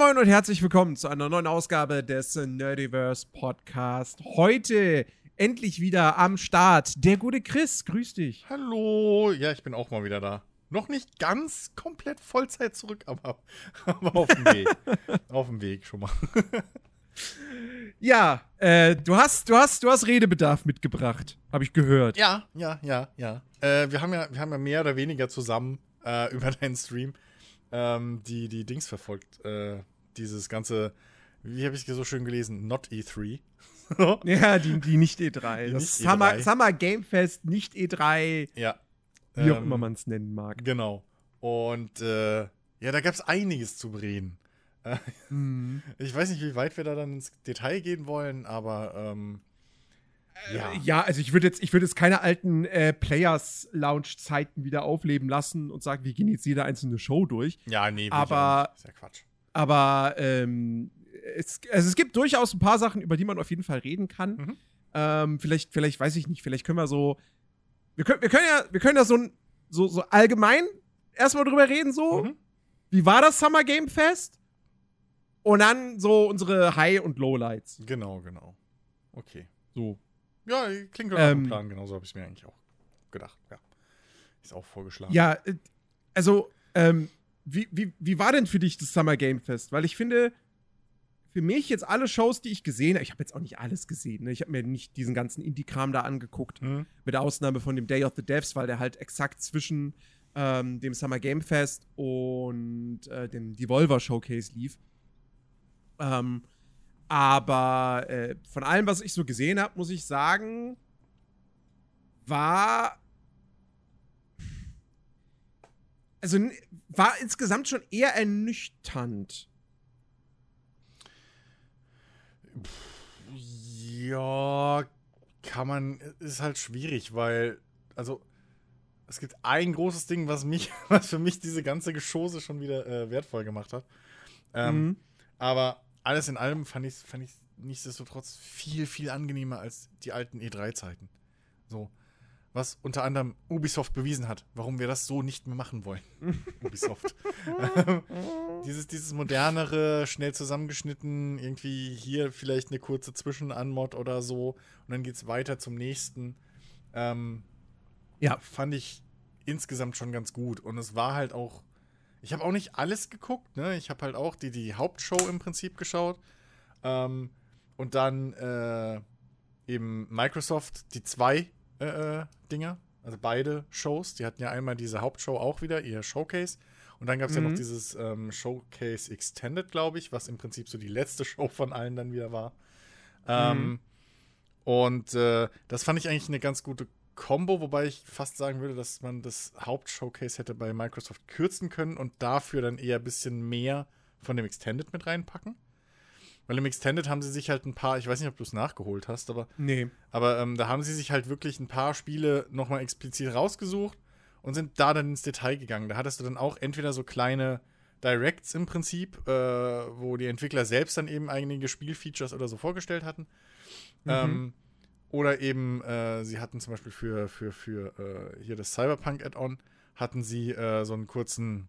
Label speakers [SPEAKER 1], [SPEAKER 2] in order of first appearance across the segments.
[SPEAKER 1] Moin und herzlich willkommen zu einer neuen Ausgabe des Nerdiverse Podcast. Heute endlich wieder am Start der gute Chris. Grüß dich.
[SPEAKER 2] Hallo. Ja, ich bin auch mal wieder da. Noch nicht ganz komplett Vollzeit zurück, aber, aber auf dem Weg. auf dem Weg schon mal.
[SPEAKER 1] ja, äh, du hast, du hast, du hast Redebedarf mitgebracht, habe ich gehört.
[SPEAKER 2] Ja, ja, ja, ja. Äh, wir haben ja, wir haben ja mehr oder weniger zusammen äh, über deinen Stream ähm, die, die Dings verfolgt. Äh, dieses ganze, wie habe ich so schön gelesen, Not E3.
[SPEAKER 1] ja, die, die nicht E3. Die das nicht Summer, E3. Summer Game Fest, nicht E3.
[SPEAKER 2] Ja.
[SPEAKER 1] Wie ähm, auch immer man es nennen mag.
[SPEAKER 2] Genau. Und äh, ja, da gab es einiges zu bereden. mhm. Ich weiß nicht, wie weit wir da dann ins Detail gehen wollen, aber ähm,
[SPEAKER 1] ja. Äh, ja, also ich würde jetzt, ich jetzt keine alten äh, Players Lounge Zeiten wieder aufleben lassen und sagen, wir gehen jetzt jede einzelne Show durch.
[SPEAKER 2] Ja, nee,
[SPEAKER 1] aber
[SPEAKER 2] ist ja Quatsch.
[SPEAKER 1] Aber ähm, es, also es gibt durchaus ein paar Sachen, über die man auf jeden Fall reden kann. Mhm. Ähm, vielleicht, vielleicht weiß ich nicht, vielleicht können wir so, wir können, wir können ja, wir können ja so, so, so allgemein erstmal drüber reden, so. Mhm. Wie war das Summer Game Fest? Und dann so unsere High- und Lowlights.
[SPEAKER 2] Genau, genau. Okay.
[SPEAKER 1] So.
[SPEAKER 2] Ja, klingt nach ähm, Plan. Genauso habe ich mir eigentlich auch gedacht. Ja. Ist auch vorgeschlagen.
[SPEAKER 1] Ja, äh, also, ähm, wie, wie, wie war denn für dich das Summer Game Fest? Weil ich finde, für mich jetzt alle Shows, die ich gesehen habe, ich habe jetzt auch nicht alles gesehen, ne? ich habe mir nicht diesen ganzen Indie-Kram da angeguckt, mhm. mit Ausnahme von dem Day of the Devs, weil der halt exakt zwischen ähm, dem Summer Game Fest und äh, dem Devolver Showcase lief. Ähm, aber äh, von allem, was ich so gesehen habe, muss ich sagen, war. Also war insgesamt schon eher ernüchternd.
[SPEAKER 2] Ja, kann man, ist halt schwierig, weil, also, es gibt ein großes Ding, was mich, was für mich diese ganze Geschosse schon wieder äh, wertvoll gemacht hat. Ähm, mhm. Aber alles in allem fand ich fand ich nichtsdestotrotz viel, viel angenehmer als die alten E3-Zeiten. So. Was unter anderem Ubisoft bewiesen hat, warum wir das so nicht mehr machen wollen. Ubisoft. dieses, dieses modernere, schnell zusammengeschnitten, irgendwie hier vielleicht eine kurze Zwischenanmod oder so und dann geht's weiter zum nächsten. Ähm, ja. Fand ich insgesamt schon ganz gut. Und es war halt auch ich habe auch nicht alles geguckt, ne? Ich habe halt auch die, die Hauptshow im Prinzip geschaut. Ähm, und dann äh, eben Microsoft, die zwei äh, äh, Dinger, also beide Shows. Die hatten ja einmal diese Hauptshow auch wieder, ihr Showcase. Und dann gab es mhm. ja noch mhm. dieses ähm, Showcase Extended, glaube ich, was im Prinzip so die letzte Show von allen dann wieder war. Ähm, mhm. Und äh, das fand ich eigentlich eine ganz gute Combo, wobei ich fast sagen würde, dass man das Hauptshowcase hätte bei Microsoft kürzen können und dafür dann eher ein bisschen mehr von dem Extended mit reinpacken. Weil im Extended haben sie sich halt ein paar, ich weiß nicht, ob du es nachgeholt hast, aber.
[SPEAKER 1] Nee.
[SPEAKER 2] Aber ähm, da haben sie sich halt wirklich ein paar Spiele nochmal explizit rausgesucht und sind da dann ins Detail gegangen. Da hattest du dann auch entweder so kleine Directs im Prinzip, äh, wo die Entwickler selbst dann eben einige Spielfeatures oder so vorgestellt hatten. Mhm. Ähm, oder eben, äh, sie hatten zum Beispiel für, für, für äh, hier das Cyberpunk-Add-on, hatten sie äh, so einen kurzen,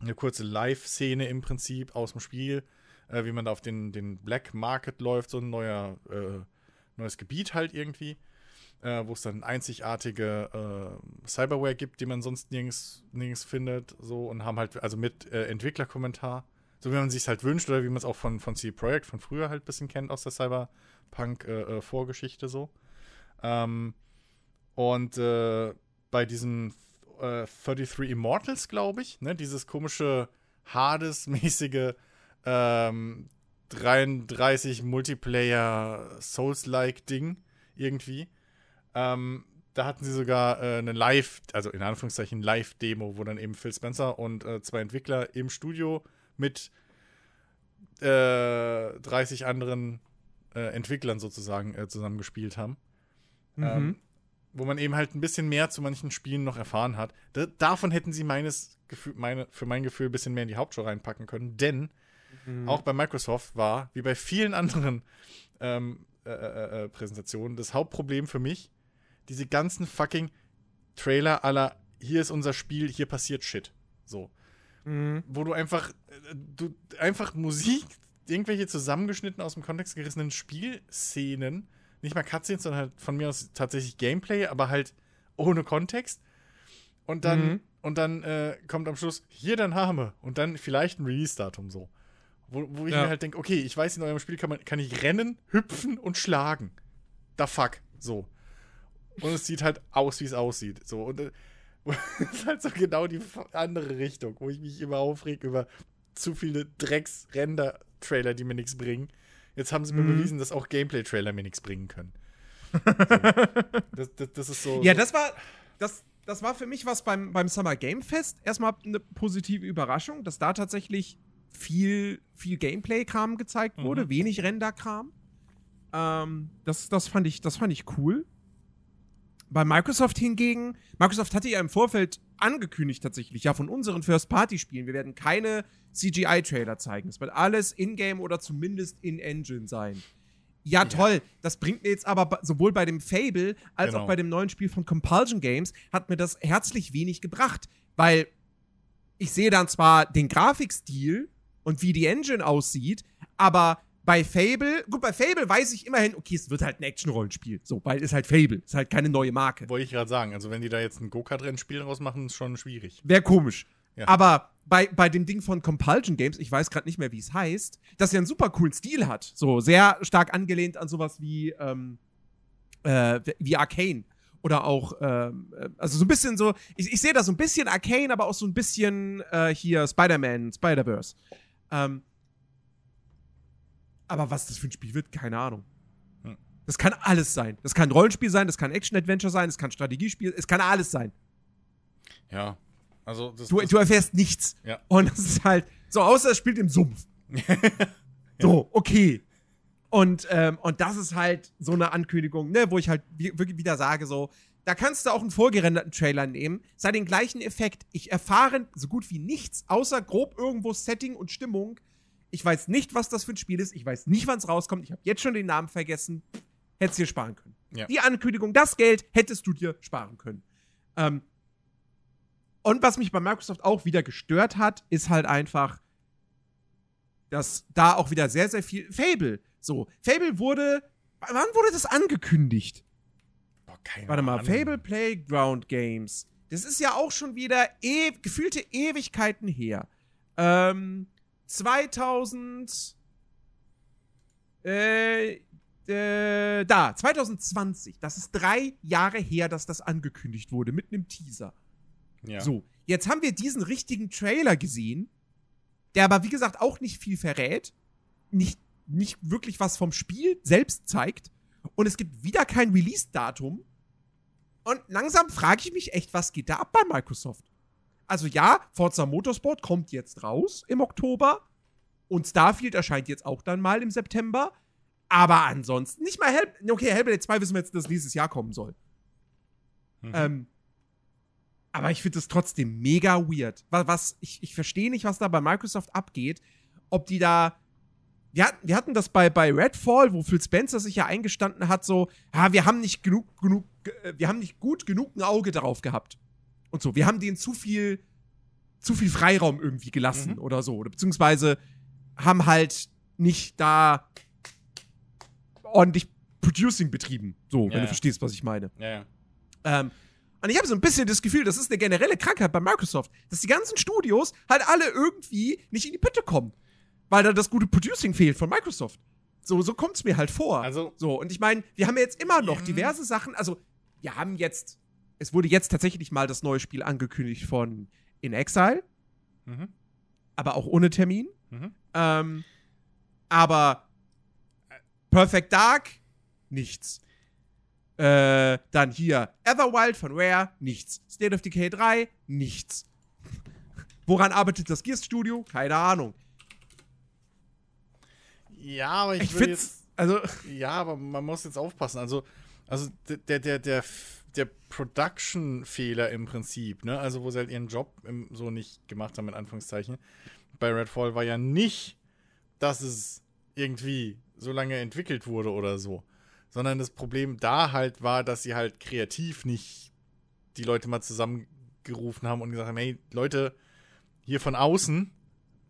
[SPEAKER 2] eine kurze Live-Szene im Prinzip aus dem Spiel, äh, wie man da auf den, den Black Market läuft, so ein neuer, äh, neues Gebiet halt irgendwie, äh, wo es dann einzigartige Cyberware gibt, die man sonst nirgends, nirgends findet, so und haben halt, also mit Entwicklerkommentar, so wie man sich halt wünscht oder wie man es auch von, von CD Projekt von früher halt ein bisschen kennt aus der Cyber- Punk-Vorgeschichte äh, äh so. Ähm, und äh, bei diesem äh, 33 Immortals, glaube ich, ne, dieses komische Hades-mäßige ähm, 33 Multiplayer Souls-like Ding irgendwie. Ähm, da hatten sie sogar äh, eine Live, also in Anführungszeichen Live-Demo, wo dann eben Phil Spencer und äh, zwei Entwickler im Studio mit äh, 30 anderen äh, Entwicklern sozusagen äh, zusammen gespielt haben. Mhm. Ähm, wo man eben halt ein bisschen mehr zu manchen Spielen noch erfahren hat. Da, davon hätten sie meines Gefühl, meine, für mein Gefühl ein bisschen mehr in die Hauptshow reinpacken können, denn mhm. auch bei Microsoft war, wie bei vielen anderen ähm, äh, äh, äh Präsentationen, das Hauptproblem für mich, diese ganzen fucking Trailer aller hier ist unser Spiel, hier passiert Shit. So.
[SPEAKER 1] Mhm.
[SPEAKER 2] wo du einfach, äh, du einfach Musik, irgendwelche zusammengeschnitten aus dem Kontext gerissenen Spielszenen, nicht mal Cutscenes, sondern halt von mir aus tatsächlich Gameplay, aber halt ohne Kontext. Und dann,
[SPEAKER 1] Mhm.
[SPEAKER 2] und dann äh, kommt am Schluss hier dein Name und dann vielleicht ein Release-Datum so. Wo, wo ich
[SPEAKER 1] Ja.
[SPEAKER 2] mir halt denke, okay, ich weiß, in eurem Spiel kann, man, kann ich rennen, hüpfen und schlagen. Da fuck. So. Und es sieht halt aus, wie es aussieht. So. Und äh, das ist halt so genau die andere Richtung, wo ich mich immer aufreg über zu viele Drecks-Render-Trailer, die mir nichts bringen. Jetzt haben sie mir
[SPEAKER 1] Mhm.
[SPEAKER 2] bewiesen, dass auch Gameplay-Trailer mir nichts bringen können. So. das, das, das ist so.
[SPEAKER 1] Ja,
[SPEAKER 2] so,
[SPEAKER 1] das war, das, das war für mich was beim, beim Summer Game Fest. Erstmal eine positive Überraschung, dass da tatsächlich viel, viel Gameplay-Kram gezeigt
[SPEAKER 2] Mhm.
[SPEAKER 1] wurde, wenig Render-Kram. Ähm, das, das, fand ich, das fand ich cool. Bei Microsoft hingegen, Microsoft hatte ja im Vorfeld angekündigt tatsächlich, ja, von unseren First-Party-Spielen, wir werden keine CGI-Trailer zeigen. Es wird alles in-game oder zumindest in-engine sein. Ja,
[SPEAKER 2] Ja.
[SPEAKER 1] toll. Das bringt mir jetzt aber sowohl bei dem Fable als
[SPEAKER 2] Genau.
[SPEAKER 1] auch bei dem neuen Spiel von Compulsion Games hat mir das herzlich wenig gebracht, weil ich sehe dann zwar den Grafikstil und wie die Engine aussieht, aber bei Fable, gut, bei Fable weiß ich immerhin, okay, es wird halt ein Action-Rollenspiel. So, weil es halt Fable, ist halt keine neue Marke.
[SPEAKER 2] Wollte ich gerade sagen. Also, wenn die da jetzt ein Go-Kart-Rennspiel rausmachen, ist schon schwierig.
[SPEAKER 1] Wäre komisch.
[SPEAKER 2] Ja.
[SPEAKER 1] Aber bei, bei dem Ding von Compulsion Games, ich weiß gerade nicht mehr, wie es heißt, dass er einen super coolen Stil hat. So sehr stark angelehnt an sowas wie, ähm, äh, wie Arcane. Oder auch, ähm, äh, also so ein bisschen so, ich, ich sehe da so ein bisschen Arcane, aber auch so ein bisschen äh, hier Spider-Man, Spider-Verse. Ähm, aber was das für ein Spiel wird, keine Ahnung.
[SPEAKER 2] Hm.
[SPEAKER 1] Das kann alles sein. Das kann Rollenspiel sein, das kann Action-Adventure sein, es kann Strategiespiel, es kann alles sein.
[SPEAKER 2] Ja. Also, das,
[SPEAKER 1] Du,
[SPEAKER 2] das
[SPEAKER 1] du erfährst nichts.
[SPEAKER 2] Ja.
[SPEAKER 1] Und das ist halt so, außer es spielt im Sumpf. So, okay. Und, ähm, und das ist halt so eine Ankündigung, ne, wo ich halt wirklich wieder sage, so, da kannst du auch einen vorgerenderten Trailer nehmen. Es hat den gleichen Effekt. Ich erfahre so gut wie nichts, außer grob irgendwo Setting und Stimmung. Ich weiß nicht, was das für ein Spiel ist. Ich weiß nicht, wann es rauskommt. Ich habe jetzt schon den Namen vergessen. Hättest dir sparen können.
[SPEAKER 2] Ja.
[SPEAKER 1] Die Ankündigung, das Geld hättest du dir sparen können. Ähm, und was mich bei Microsoft auch wieder gestört hat, ist halt einfach, dass da auch wieder sehr, sehr viel. Fable. So, Fable wurde. Wann wurde das angekündigt?
[SPEAKER 2] Boah, keine
[SPEAKER 1] Warte mal,
[SPEAKER 2] Ahnung.
[SPEAKER 1] Fable Playground Games. Das ist ja auch schon wieder e gefühlte Ewigkeiten her. Ähm, 2000. Äh, äh, da, 2020. Das ist drei Jahre her, dass das angekündigt wurde, mit einem Teaser.
[SPEAKER 2] Ja.
[SPEAKER 1] So, jetzt haben wir diesen richtigen Trailer gesehen, der aber, wie gesagt, auch nicht viel verrät, nicht, nicht wirklich was vom Spiel selbst zeigt und es gibt wieder kein Release-Datum. Und langsam frage ich mich echt, was geht da ab bei Microsoft? Also ja, Forza Motorsport kommt jetzt raus im Oktober und Starfield erscheint jetzt auch dann mal im September. Aber ansonsten nicht mal Hell Okay, Hellblade 2 wissen wir jetzt, dass nächstes Jahr kommen soll.
[SPEAKER 2] Mhm.
[SPEAKER 1] Ähm, aber ich finde es trotzdem mega weird. Was, was ich, ich verstehe nicht, was da bei Microsoft abgeht. Ob die da. Wir hatten, wir hatten das bei, bei Redfall, wo Phil Spencer sich ja eingestanden hat, so, ja, wir haben nicht genug, genug, äh, wir haben nicht gut genug ein Auge darauf gehabt. Und so, wir haben denen zu viel, zu viel Freiraum irgendwie gelassen
[SPEAKER 2] Mhm.
[SPEAKER 1] oder so. Oder beziehungsweise haben halt nicht da ordentlich Producing betrieben. So,
[SPEAKER 2] Ja,
[SPEAKER 1] wenn du
[SPEAKER 2] ja.
[SPEAKER 1] verstehst, was ich meine.
[SPEAKER 2] ja, ja.
[SPEAKER 1] Ähm, und ich habe so ein bisschen das Gefühl, das ist eine generelle Krankheit bei Microsoft, dass die ganzen Studios halt alle irgendwie nicht in die Pütte kommen, weil da das gute Producing fehlt von Microsoft. So, so kommt es mir halt vor.
[SPEAKER 2] Also,
[SPEAKER 1] so, und ich meine, wir haben ja jetzt immer noch diverse Sachen, also wir haben jetzt, es wurde jetzt tatsächlich mal das neue Spiel angekündigt von In Exile,
[SPEAKER 2] mhm.
[SPEAKER 1] aber auch ohne Termin.
[SPEAKER 2] Mhm.
[SPEAKER 1] Ähm, aber Perfect Dark, nichts. Äh, dann hier Everwild von Rare, nichts. State of Decay 3, nichts. Woran arbeitet das Gears Studio? Keine Ahnung.
[SPEAKER 2] Ja, aber ich,
[SPEAKER 1] Ich
[SPEAKER 2] würde jetzt.
[SPEAKER 1] also,
[SPEAKER 2] Ja, aber man muss jetzt aufpassen. Also, also der, der, der, der Production-Fehler im Prinzip, ne? Also, wo sie halt ihren Job im, so nicht gemacht haben, in Anführungszeichen, bei Redfall war ja nicht, dass es irgendwie so lange entwickelt wurde oder so. Sondern das Problem da halt war, dass sie halt kreativ nicht die Leute mal zusammengerufen haben und gesagt haben, hey, Leute, hier von außen,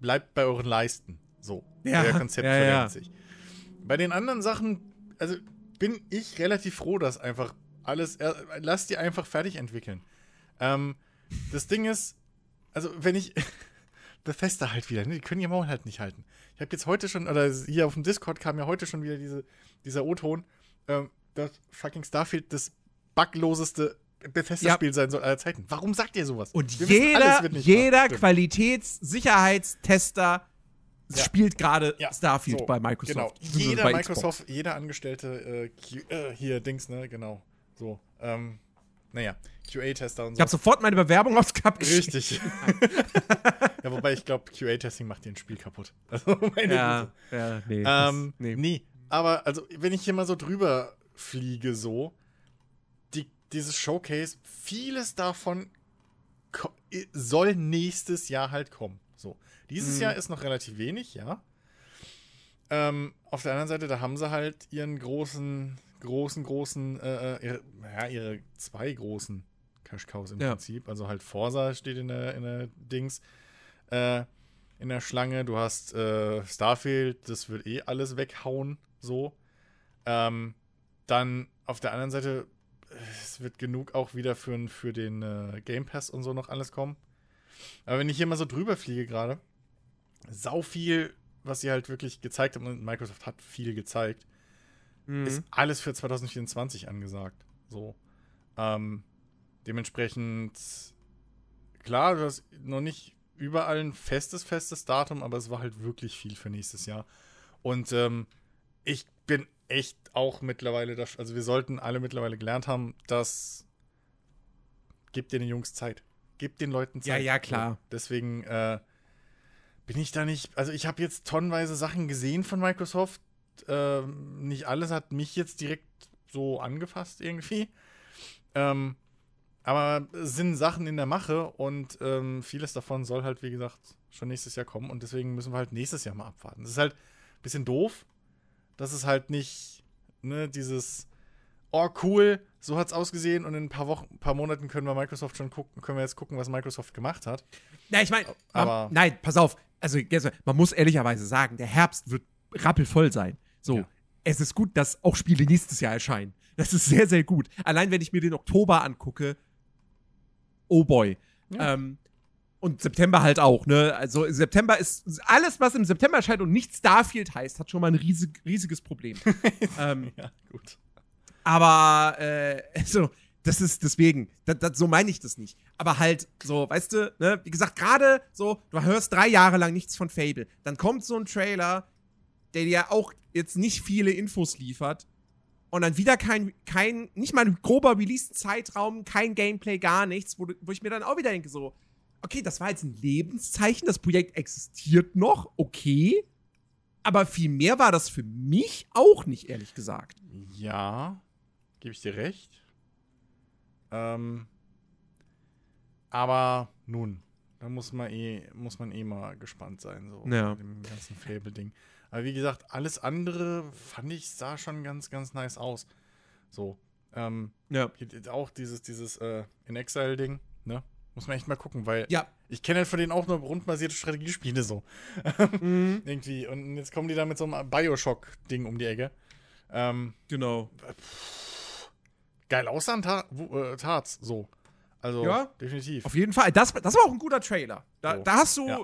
[SPEAKER 2] bleibt bei euren Leisten. So.
[SPEAKER 1] Ja,
[SPEAKER 2] Euer Konzept
[SPEAKER 1] ja,
[SPEAKER 2] verlängert
[SPEAKER 1] ja.
[SPEAKER 2] sich. Bei den anderen Sachen, also bin ich relativ froh, dass einfach alles, äh, lasst die einfach fertig entwickeln. Ähm, das Ding ist, also wenn ich, Bethesda halt wieder, ne? die können ihr Maul halt nicht halten. Ich habe jetzt heute schon, oder hier auf dem Discord kam ja heute schon wieder diese, dieser O-Ton, ähm, dass fucking Starfield das bugloseste Bethesda-Spiel sein soll aller Zeiten. Warum sagt ihr sowas?
[SPEAKER 1] Und
[SPEAKER 2] Wir
[SPEAKER 1] jeder, jeder. Qualitäts-Sicherheitstester
[SPEAKER 2] Ja.
[SPEAKER 1] spielt gerade
[SPEAKER 2] Ja,
[SPEAKER 1] Starfield
[SPEAKER 2] so,
[SPEAKER 1] bei Microsoft.
[SPEAKER 2] Genau. Jeder Microsoft, jeder Angestellte, äh, äh, hier Dings, ne, genau. So. Ähm, naja, QA-Tester und
[SPEAKER 1] Ich
[SPEAKER 2] so.
[SPEAKER 1] habe sofort meine Bewerbung aufs Cup geschickt.
[SPEAKER 2] Richtig. ja, wobei ich glaube, QA-Testing macht dir ein Spiel kaputt. Also meine
[SPEAKER 1] Ja,
[SPEAKER 2] Güte.
[SPEAKER 1] ja, nee.
[SPEAKER 2] Ähm,
[SPEAKER 1] nee.
[SPEAKER 2] nee. Aber also, wenn ich hier mal so drüber fliege, so, die, dieses Showcase, vieles davon soll nächstes Jahr halt kommen. So. Dieses
[SPEAKER 1] Mhm.
[SPEAKER 2] Jahr ist noch relativ wenig, ja. Ähm, auf der anderen Seite, da haben sie halt ihren großen, großen, großen, äh, äh, ihre, ja, ihre zwei großen Cash Cows im
[SPEAKER 1] Ja.
[SPEAKER 2] Prinzip. Also halt Forsa steht in der, in der Dings, äh, in der Schlange. Du hast äh, Starfield, das wird eh alles weghauen, so. Ähm, dann auf der anderen Seite, es wird genug auch wieder für, für den äh, Game Pass und so noch alles kommen. Aber wenn ich hier mal so drüber fliege gerade, sau viel, was sie halt wirklich gezeigt haben, und Microsoft hat viel gezeigt,
[SPEAKER 1] Mhm.
[SPEAKER 2] ist alles für 2024 angesagt. So. Ähm, dementsprechend, klar, du hast noch nicht überall ein festes, festes Datum, aber es war halt wirklich viel für nächstes Jahr. Und ähm, ich bin echt auch mittlerweile, das, also wir sollten alle mittlerweile gelernt haben, dass gebt den Jungs Zeit. Gebt den Leuten Zeit.
[SPEAKER 1] Ja, ja, klar.
[SPEAKER 2] Deswegen äh, bin ich da nicht, also ich habe jetzt tonnenweise Sachen gesehen von Microsoft. Ähm, nicht alles hat mich jetzt direkt so angefasst irgendwie. Ähm, aber es sind Sachen in der Mache und ähm, vieles davon soll halt, wie gesagt, schon nächstes Jahr kommen und deswegen müssen wir halt nächstes Jahr mal abwarten. Das ist halt ein bisschen doof, dass es halt nicht, ne, dieses, oh cool, so hat's ausgesehen und in ein paar Wochen, ein paar Monaten können wir Microsoft schon gucken, können wir jetzt gucken, was Microsoft gemacht hat.
[SPEAKER 1] Na, ich meine, nein, pass auf. Also, man muss ehrlicherweise sagen, der Herbst wird rappelvoll sein. So,
[SPEAKER 2] Ja.
[SPEAKER 1] es ist gut, dass auch Spiele nächstes Jahr erscheinen. Das ist sehr, sehr gut. Allein wenn ich mir den Oktober angucke, oh boy.
[SPEAKER 2] Ja.
[SPEAKER 1] Ähm, und September halt auch, ne? Also September ist alles, was im September erscheint und nicht Starfield heißt, hat schon mal ein riesig, riesiges Problem. ähm,
[SPEAKER 2] Ja, gut.
[SPEAKER 1] aber äh, also, das ist deswegen, das, das, so meine ich das nicht. Aber halt so, weißt du, ne, wie gesagt, gerade so, du hörst drei Jahre lang nichts von Fable. Dann kommt so ein Trailer, der dir auch jetzt nicht viele Infos liefert. Und dann wieder kein, kein, nicht mal ein grober Release-Zeitraum, kein Gameplay, gar nichts, wo, wo ich mir dann auch wieder denke, so, okay, das war jetzt ein Lebenszeichen, das Projekt existiert noch, okay. Aber viel mehr war das für mich auch nicht, ehrlich gesagt.
[SPEAKER 2] Ja, gebe ich dir recht. Ähm, aber nun, da muss man eh, muss man eh mal gespannt sein, so
[SPEAKER 1] Ja.
[SPEAKER 2] mit dem ganzen Fable-Ding. Aber wie gesagt, alles andere fand ich, sah schon ganz, ganz nice aus. So. Ähm,
[SPEAKER 1] Ja.
[SPEAKER 2] auch dieses, dieses äh, In Exile-Ding, ne? Muss man echt mal gucken, weil
[SPEAKER 1] Ja.
[SPEAKER 2] ich kenne halt von denen auch nur rundenbasierte Strategiespiele so.
[SPEAKER 1] Mhm.
[SPEAKER 2] Irgendwie. Und jetzt kommen die da mit so einem Bioshock-Ding um die Ecke. Ähm,
[SPEAKER 1] Genau.
[SPEAKER 2] geil aussahen Ta äh, Tarts, so. Also,
[SPEAKER 1] Ja.
[SPEAKER 2] definitiv.
[SPEAKER 1] Auf jeden Fall. Das, das war auch ein guter Trailer. Da,
[SPEAKER 2] So,
[SPEAKER 1] da hast du,
[SPEAKER 2] ja.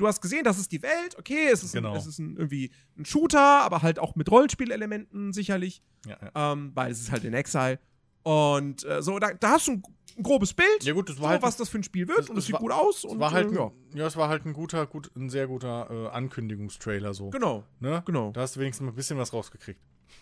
[SPEAKER 1] Du hast gesehen, das ist die Welt. Okay, es ist,
[SPEAKER 2] Genau.
[SPEAKER 1] ein, es ist ein, irgendwie ein Shooter, aber halt auch mit Rollenspielelementen sicherlich,
[SPEAKER 2] Ja, ja.
[SPEAKER 1] ähm, weil es ist halt in Exile. Und äh, so, da, da hast du ein, ein grobes Bild,
[SPEAKER 2] ja, gut, das
[SPEAKER 1] so,
[SPEAKER 2] war halt,
[SPEAKER 1] was das für ein Spiel wird.
[SPEAKER 2] es-
[SPEAKER 1] und es sieht
[SPEAKER 2] war-
[SPEAKER 1] gut aus.
[SPEAKER 2] es
[SPEAKER 1] und,
[SPEAKER 2] war halt,
[SPEAKER 1] äh, ja.
[SPEAKER 2] ja. es war halt ein guter, gut, ein sehr guter äh, Ankündigungstrailer, so.
[SPEAKER 1] Genau,
[SPEAKER 2] Ne?
[SPEAKER 1] genau.
[SPEAKER 2] Da hast du wenigstens mal ein bisschen was rausgekriegt.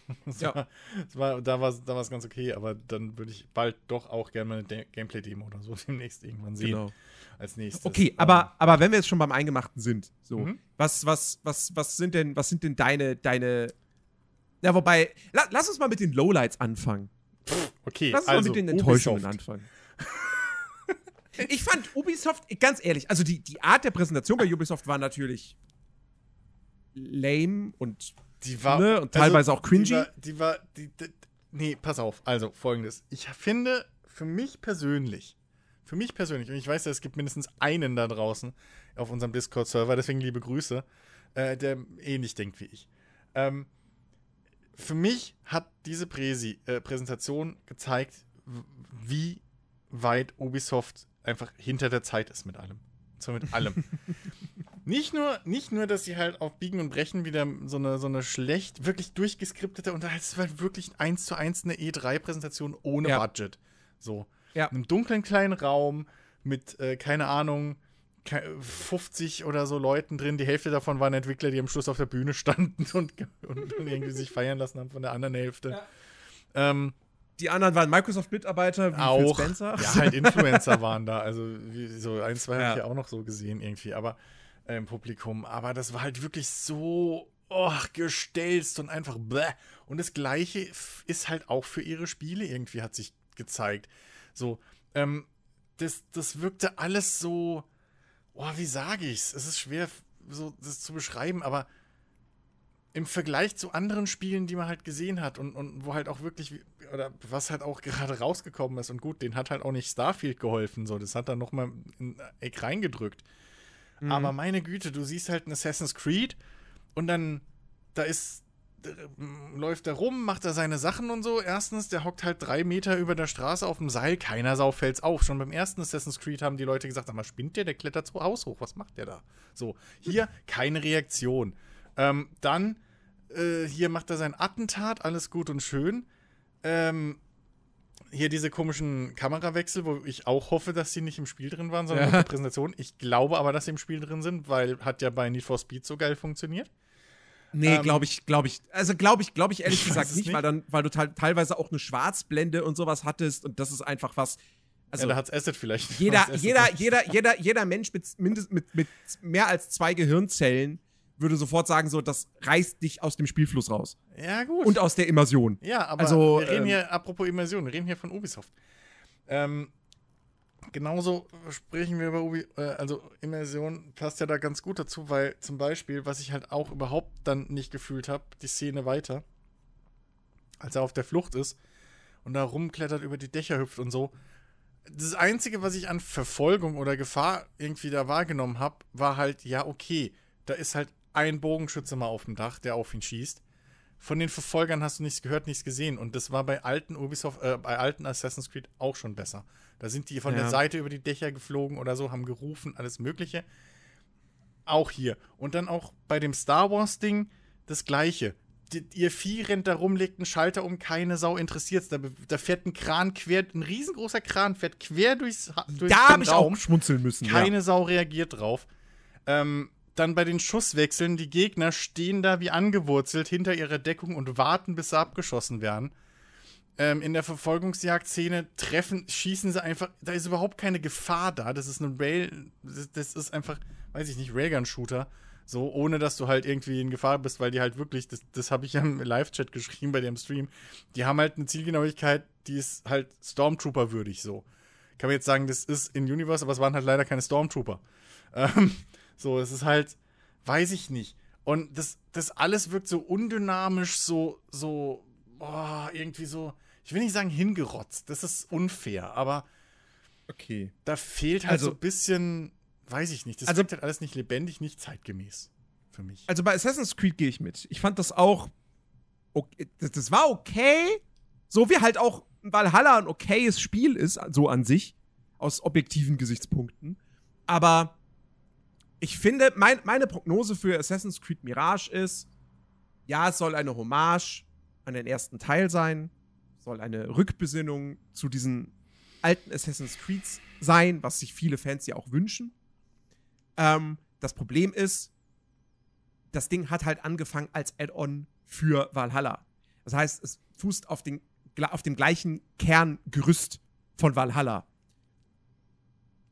[SPEAKER 2] Das
[SPEAKER 1] Ja.
[SPEAKER 2] war, das war, da war es da war's ganz okay, aber dann würde ich bald doch auch gerne mal eine De Gameplay-Demo oder so demnächst irgendwann sehen.
[SPEAKER 1] genau.
[SPEAKER 2] Als nächstes.
[SPEAKER 1] Okay,
[SPEAKER 2] Ähm,
[SPEAKER 1] aber, aber wenn wir jetzt schon beim Eingemachten sind, so,
[SPEAKER 2] Mhm.
[SPEAKER 1] was, was, was, was sind denn, was sind denn deine, deine. Ja, wobei, la, lass uns mal mit den Lowlights anfangen.
[SPEAKER 2] Okay,
[SPEAKER 1] Lass uns
[SPEAKER 2] also
[SPEAKER 1] mal mit den Enttäuschungen
[SPEAKER 2] Ubisoft.
[SPEAKER 1] anfangen. ich fand Ubisoft, ganz ehrlich, also die, die Art der Präsentation bei Ubisoft war natürlich lame und
[SPEAKER 2] Die war
[SPEAKER 1] Ne, und teilweise auch cringy.
[SPEAKER 2] Die war, die war die, die, nee, pass auf. Also folgendes: Ich finde für mich persönlich für mich persönlich, und ich weiß ja, es gibt mindestens einen da draußen auf unserem Discord-Server, deswegen liebe Grüße, äh, der ähnlich denkt wie ich. Ähm, für mich hat diese Präsi äh, Präsentation gezeigt, wie weit Ubisoft einfach hinter der Zeit ist mit allem. So mit allem. nicht, nur, nicht nur, dass sie halt auf Biegen und Brechen wieder so eine, so eine schlecht, wirklich durchgeskriptete und es war wirklich eins zu eins eine E3-Präsentation ohne ja. Budget. So. Ja. In einem dunklen kleinen Raum mit, äh, keine Ahnung, 50 oder so Leuten drin. Die Hälfte davon waren Entwickler, die am Schluss auf der Bühne standen und, und, irgendwie sich feiern lassen haben von der anderen Hälfte. Ja. Ähm,
[SPEAKER 1] die anderen waren Microsoft-Mitarbeiter,
[SPEAKER 2] wie auch, Phil Spencer. Ja, halt Influencer waren da. Also so ein, zwei ja. habe ich ja auch noch so gesehen irgendwie, aber im Publikum. Aber das war halt wirklich so oh, gestelzt und einfach bläh. Und das Gleiche ist halt auch für ihre Spiele irgendwie, hat sich gezeigt. So, ähm, das, das wirkte alles so, oh, wie sage ich's? Es ist schwer, so das zu beschreiben, aber im Vergleich zu anderen Spielen, die man halt gesehen hat und, und wo halt auch wirklich, oder was halt auch gerade rausgekommen ist und gut, den hat halt auch nicht Starfield geholfen, so, das hat dann nochmal in Eck reingedrückt. Mhm. Aber meine Güte, du siehst halt ein Assassin's Creed und dann, da ist, läuft er rum, macht er seine Sachen und so. Erstens, der hockt halt drei Meter über der Straße auf dem Seil, keiner Sau fällt's auf. Schon beim ersten Assassin's Creed haben die Leute gesagt, sag mal, spinnt der, der klettert so Haus hoch, was macht der da? So, hier keine Reaktion. Ähm, dann, äh, hier macht er sein Attentat, alles gut und schön. Ähm, hier diese komischen Kamerawechsel, wo ich auch hoffe, dass sie nicht im Spiel drin waren, sondern ja. in der Präsentation. Ich glaube aber, dass sie im Spiel drin sind, weil hat ja bei Need for Speed so geil funktioniert.
[SPEAKER 1] Nee, ähm, glaube ich, glaube ich. Also glaube ich, glaube ich ehrlich ich gesagt nicht, nicht, weil dann, weil du teilweise auch eine Schwarzblende und sowas hattest und das ist einfach was.
[SPEAKER 2] Also ja, da hat's Asset vielleicht.
[SPEAKER 1] Jeder, jeder, jeder, jeder, jeder Mensch mit, mindest, mit, mit mehr als zwei Gehirnzellen würde sofort sagen, so, das reißt dich aus dem Spielfluss raus.
[SPEAKER 2] Ja, gut.
[SPEAKER 1] Und aus der Immersion.
[SPEAKER 2] Ja, aber also, wir reden ähm, hier, apropos Immersion, wir reden hier von Ubisoft. Ähm, genauso sprechen wir über Ubi, äh, also Immersion passt ja da ganz gut dazu, weil zum Beispiel, was ich halt auch überhaupt dann nicht gefühlt habe, die Szene weiter, als er auf der Flucht ist und da rumklettert, über die Dächer hüpft und so. Das Einzige, was ich an Verfolgung oder Gefahr irgendwie da wahrgenommen habe, war halt, ja, okay, da ist halt ein Bogenschütze mal auf dem Dach, der auf ihn schießt. Von den Verfolgern hast du nichts gehört, nichts gesehen. Und das war bei alten Ubisoft, äh, bei alten Assassin's Creed auch schon besser. Da sind die von ja. der Seite über die Dächer geflogen oder so, haben gerufen, alles Mögliche. Auch hier. Und dann auch bei dem Star Wars-Ding das Gleiche. Die, ihr Vieh rennt da rum, legt einen Schalter um, keine Sau interessiert da, da fährt ein Kran quer, ein riesengroßer Kran fährt quer durchs,
[SPEAKER 1] durchs Da habe ich auch schmunzeln müssen.
[SPEAKER 2] Keine ja. Sau reagiert drauf. Ähm, dann bei den Schusswechseln, die Gegner stehen da wie angewurzelt hinter ihrer Deckung und warten, bis sie abgeschossen werden. Ähm, in der Verfolgungsjagdszene treffen, schießen sie einfach, da ist überhaupt keine Gefahr da. Das ist ein Rail, das, ist einfach, weiß ich nicht, Railgun-Shooter. So, ohne dass du halt irgendwie in Gefahr bist, weil die halt wirklich, das, das habe ich ja im Live-Chat geschrieben bei dem Stream, die haben halt eine Zielgenauigkeit, die ist halt Stormtrooper-würdig so. Kann man jetzt sagen, das ist in Universe, aber es waren halt leider keine Stormtrooper. Ähm, so, es ist halt, weiß ich nicht. Und das, das alles wirkt so undynamisch, so, so, boah, irgendwie so, ich will nicht sagen hingerotzt, das ist unfair, aber
[SPEAKER 1] okay.
[SPEAKER 2] da fehlt halt also, so ein bisschen, weiß ich nicht, das also, wirkt halt alles nicht lebendig, nicht zeitgemäß für mich.
[SPEAKER 1] Also bei Assassin's Creed gehe ich mit. Ich fand das auch, okay, das, das war okay, so wie halt auch Valhalla ein okayes Spiel ist, so an sich, aus objektiven Gesichtspunkten. Aber ich finde, mein, meine Prognose für Assassin's Creed Mirage ist, ja, es soll eine Hommage an den ersten Teil sein, soll eine Rückbesinnung zu diesen alten Assassin's Creeds sein, was sich viele Fans ja auch wünschen. Ähm, das Problem ist, das Ding hat halt angefangen als Add-on für Valhalla. Das heißt, es fußt auf, den, auf dem gleichen Kerngerüst von Valhalla.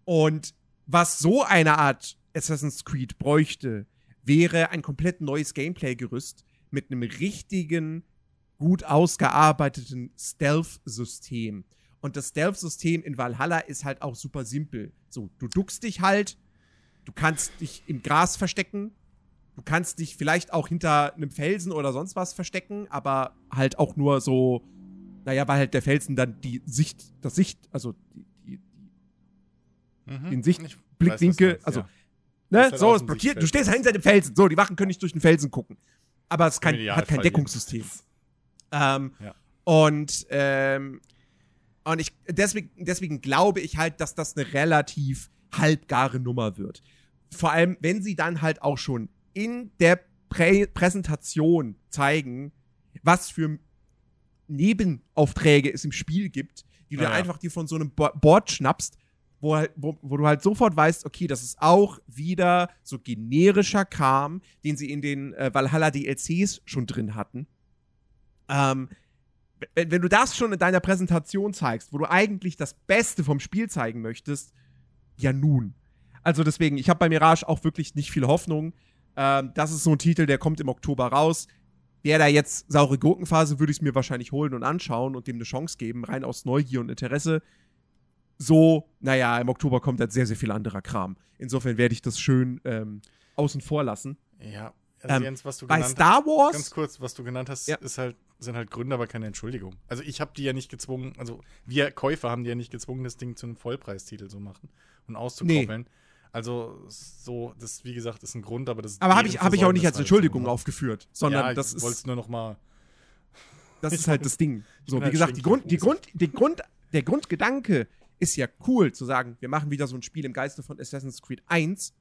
[SPEAKER 1] Und was so eine Art Assassin's Creed bräuchte, wäre ein komplett neues Gameplay-Gerüst mit einem richtigen, gut ausgearbeiteten Stealth-System. Und das Stealth-System in Valhalla ist halt auch super simpel. So, du duckst dich halt, du kannst dich im Gras verstecken, du kannst dich vielleicht auch hinter einem Felsen oder sonst was verstecken, aber halt auch nur so, naja, weil halt der Felsen dann die Sicht, das Sicht, also die, die, mhm. den Sichtblickwinkel, also, ja. Ne, halt so, es blockiert, du stehst hinter dem Felsen, so, die Wachen können nicht durch den Felsen gucken. Aber es kein, hat kein Deckungssystem. Ähm, ja. Und, ähm, und ich, deswegen, deswegen glaube ich halt, dass das eine relativ halbgare Nummer wird. Vor allem, wenn sie dann halt auch schon in der Prä Präsentation zeigen, was für Nebenaufträge es im Spiel gibt, die du ja, einfach dir von so einem Board schnappst, wo, halt, wo, wo, du halt sofort weißt, okay, das ist auch wieder so generischer Kram, den sie in den äh, Valhalla DLCs schon drin hatten. Ähm, wenn, wenn, du das schon in deiner Präsentation zeigst, wo du eigentlich das Beste vom Spiel zeigen möchtest, ja nun. Also deswegen, ich habe bei Mirage auch wirklich nicht viel Hoffnung. Ähm, das ist so ein Titel, der kommt im Oktober raus. Wäre da jetzt saure Gurkenphase, würde ich es mir wahrscheinlich holen und anschauen und dem eine Chance geben, rein aus Neugier und Interesse. So, naja, im Oktober kommt halt sehr, sehr viel anderer Kram. Insofern werde ich das schön ähm, außen vor lassen.
[SPEAKER 2] Ja, also
[SPEAKER 1] ähm, Jens, was du bei genannt Star Wars.
[SPEAKER 2] Ganz kurz, was du genannt hast, ja. ist halt, sind halt Gründe, aber keine Entschuldigung. Also ich habe die ja nicht gezwungen, also wir Käufer haben die ja nicht gezwungen, das Ding zu einem Vollpreistitel zu machen und auszukoppeln. Nee. Also so, das wie gesagt ist ein Grund, aber das.
[SPEAKER 1] Aber habe ich, hab ich auch nicht als Entschuldigung halt aufgeführt, sondern ja, das ist.
[SPEAKER 2] Wolltest nur noch mal.
[SPEAKER 1] Das ist halt das Ding. So wie halt gesagt, die Grund, die Grund, die Grund, der Grundgedanke ist ja cool zu sagen, wir machen wieder so ein Spiel im Geiste von Assassin's Creed 1.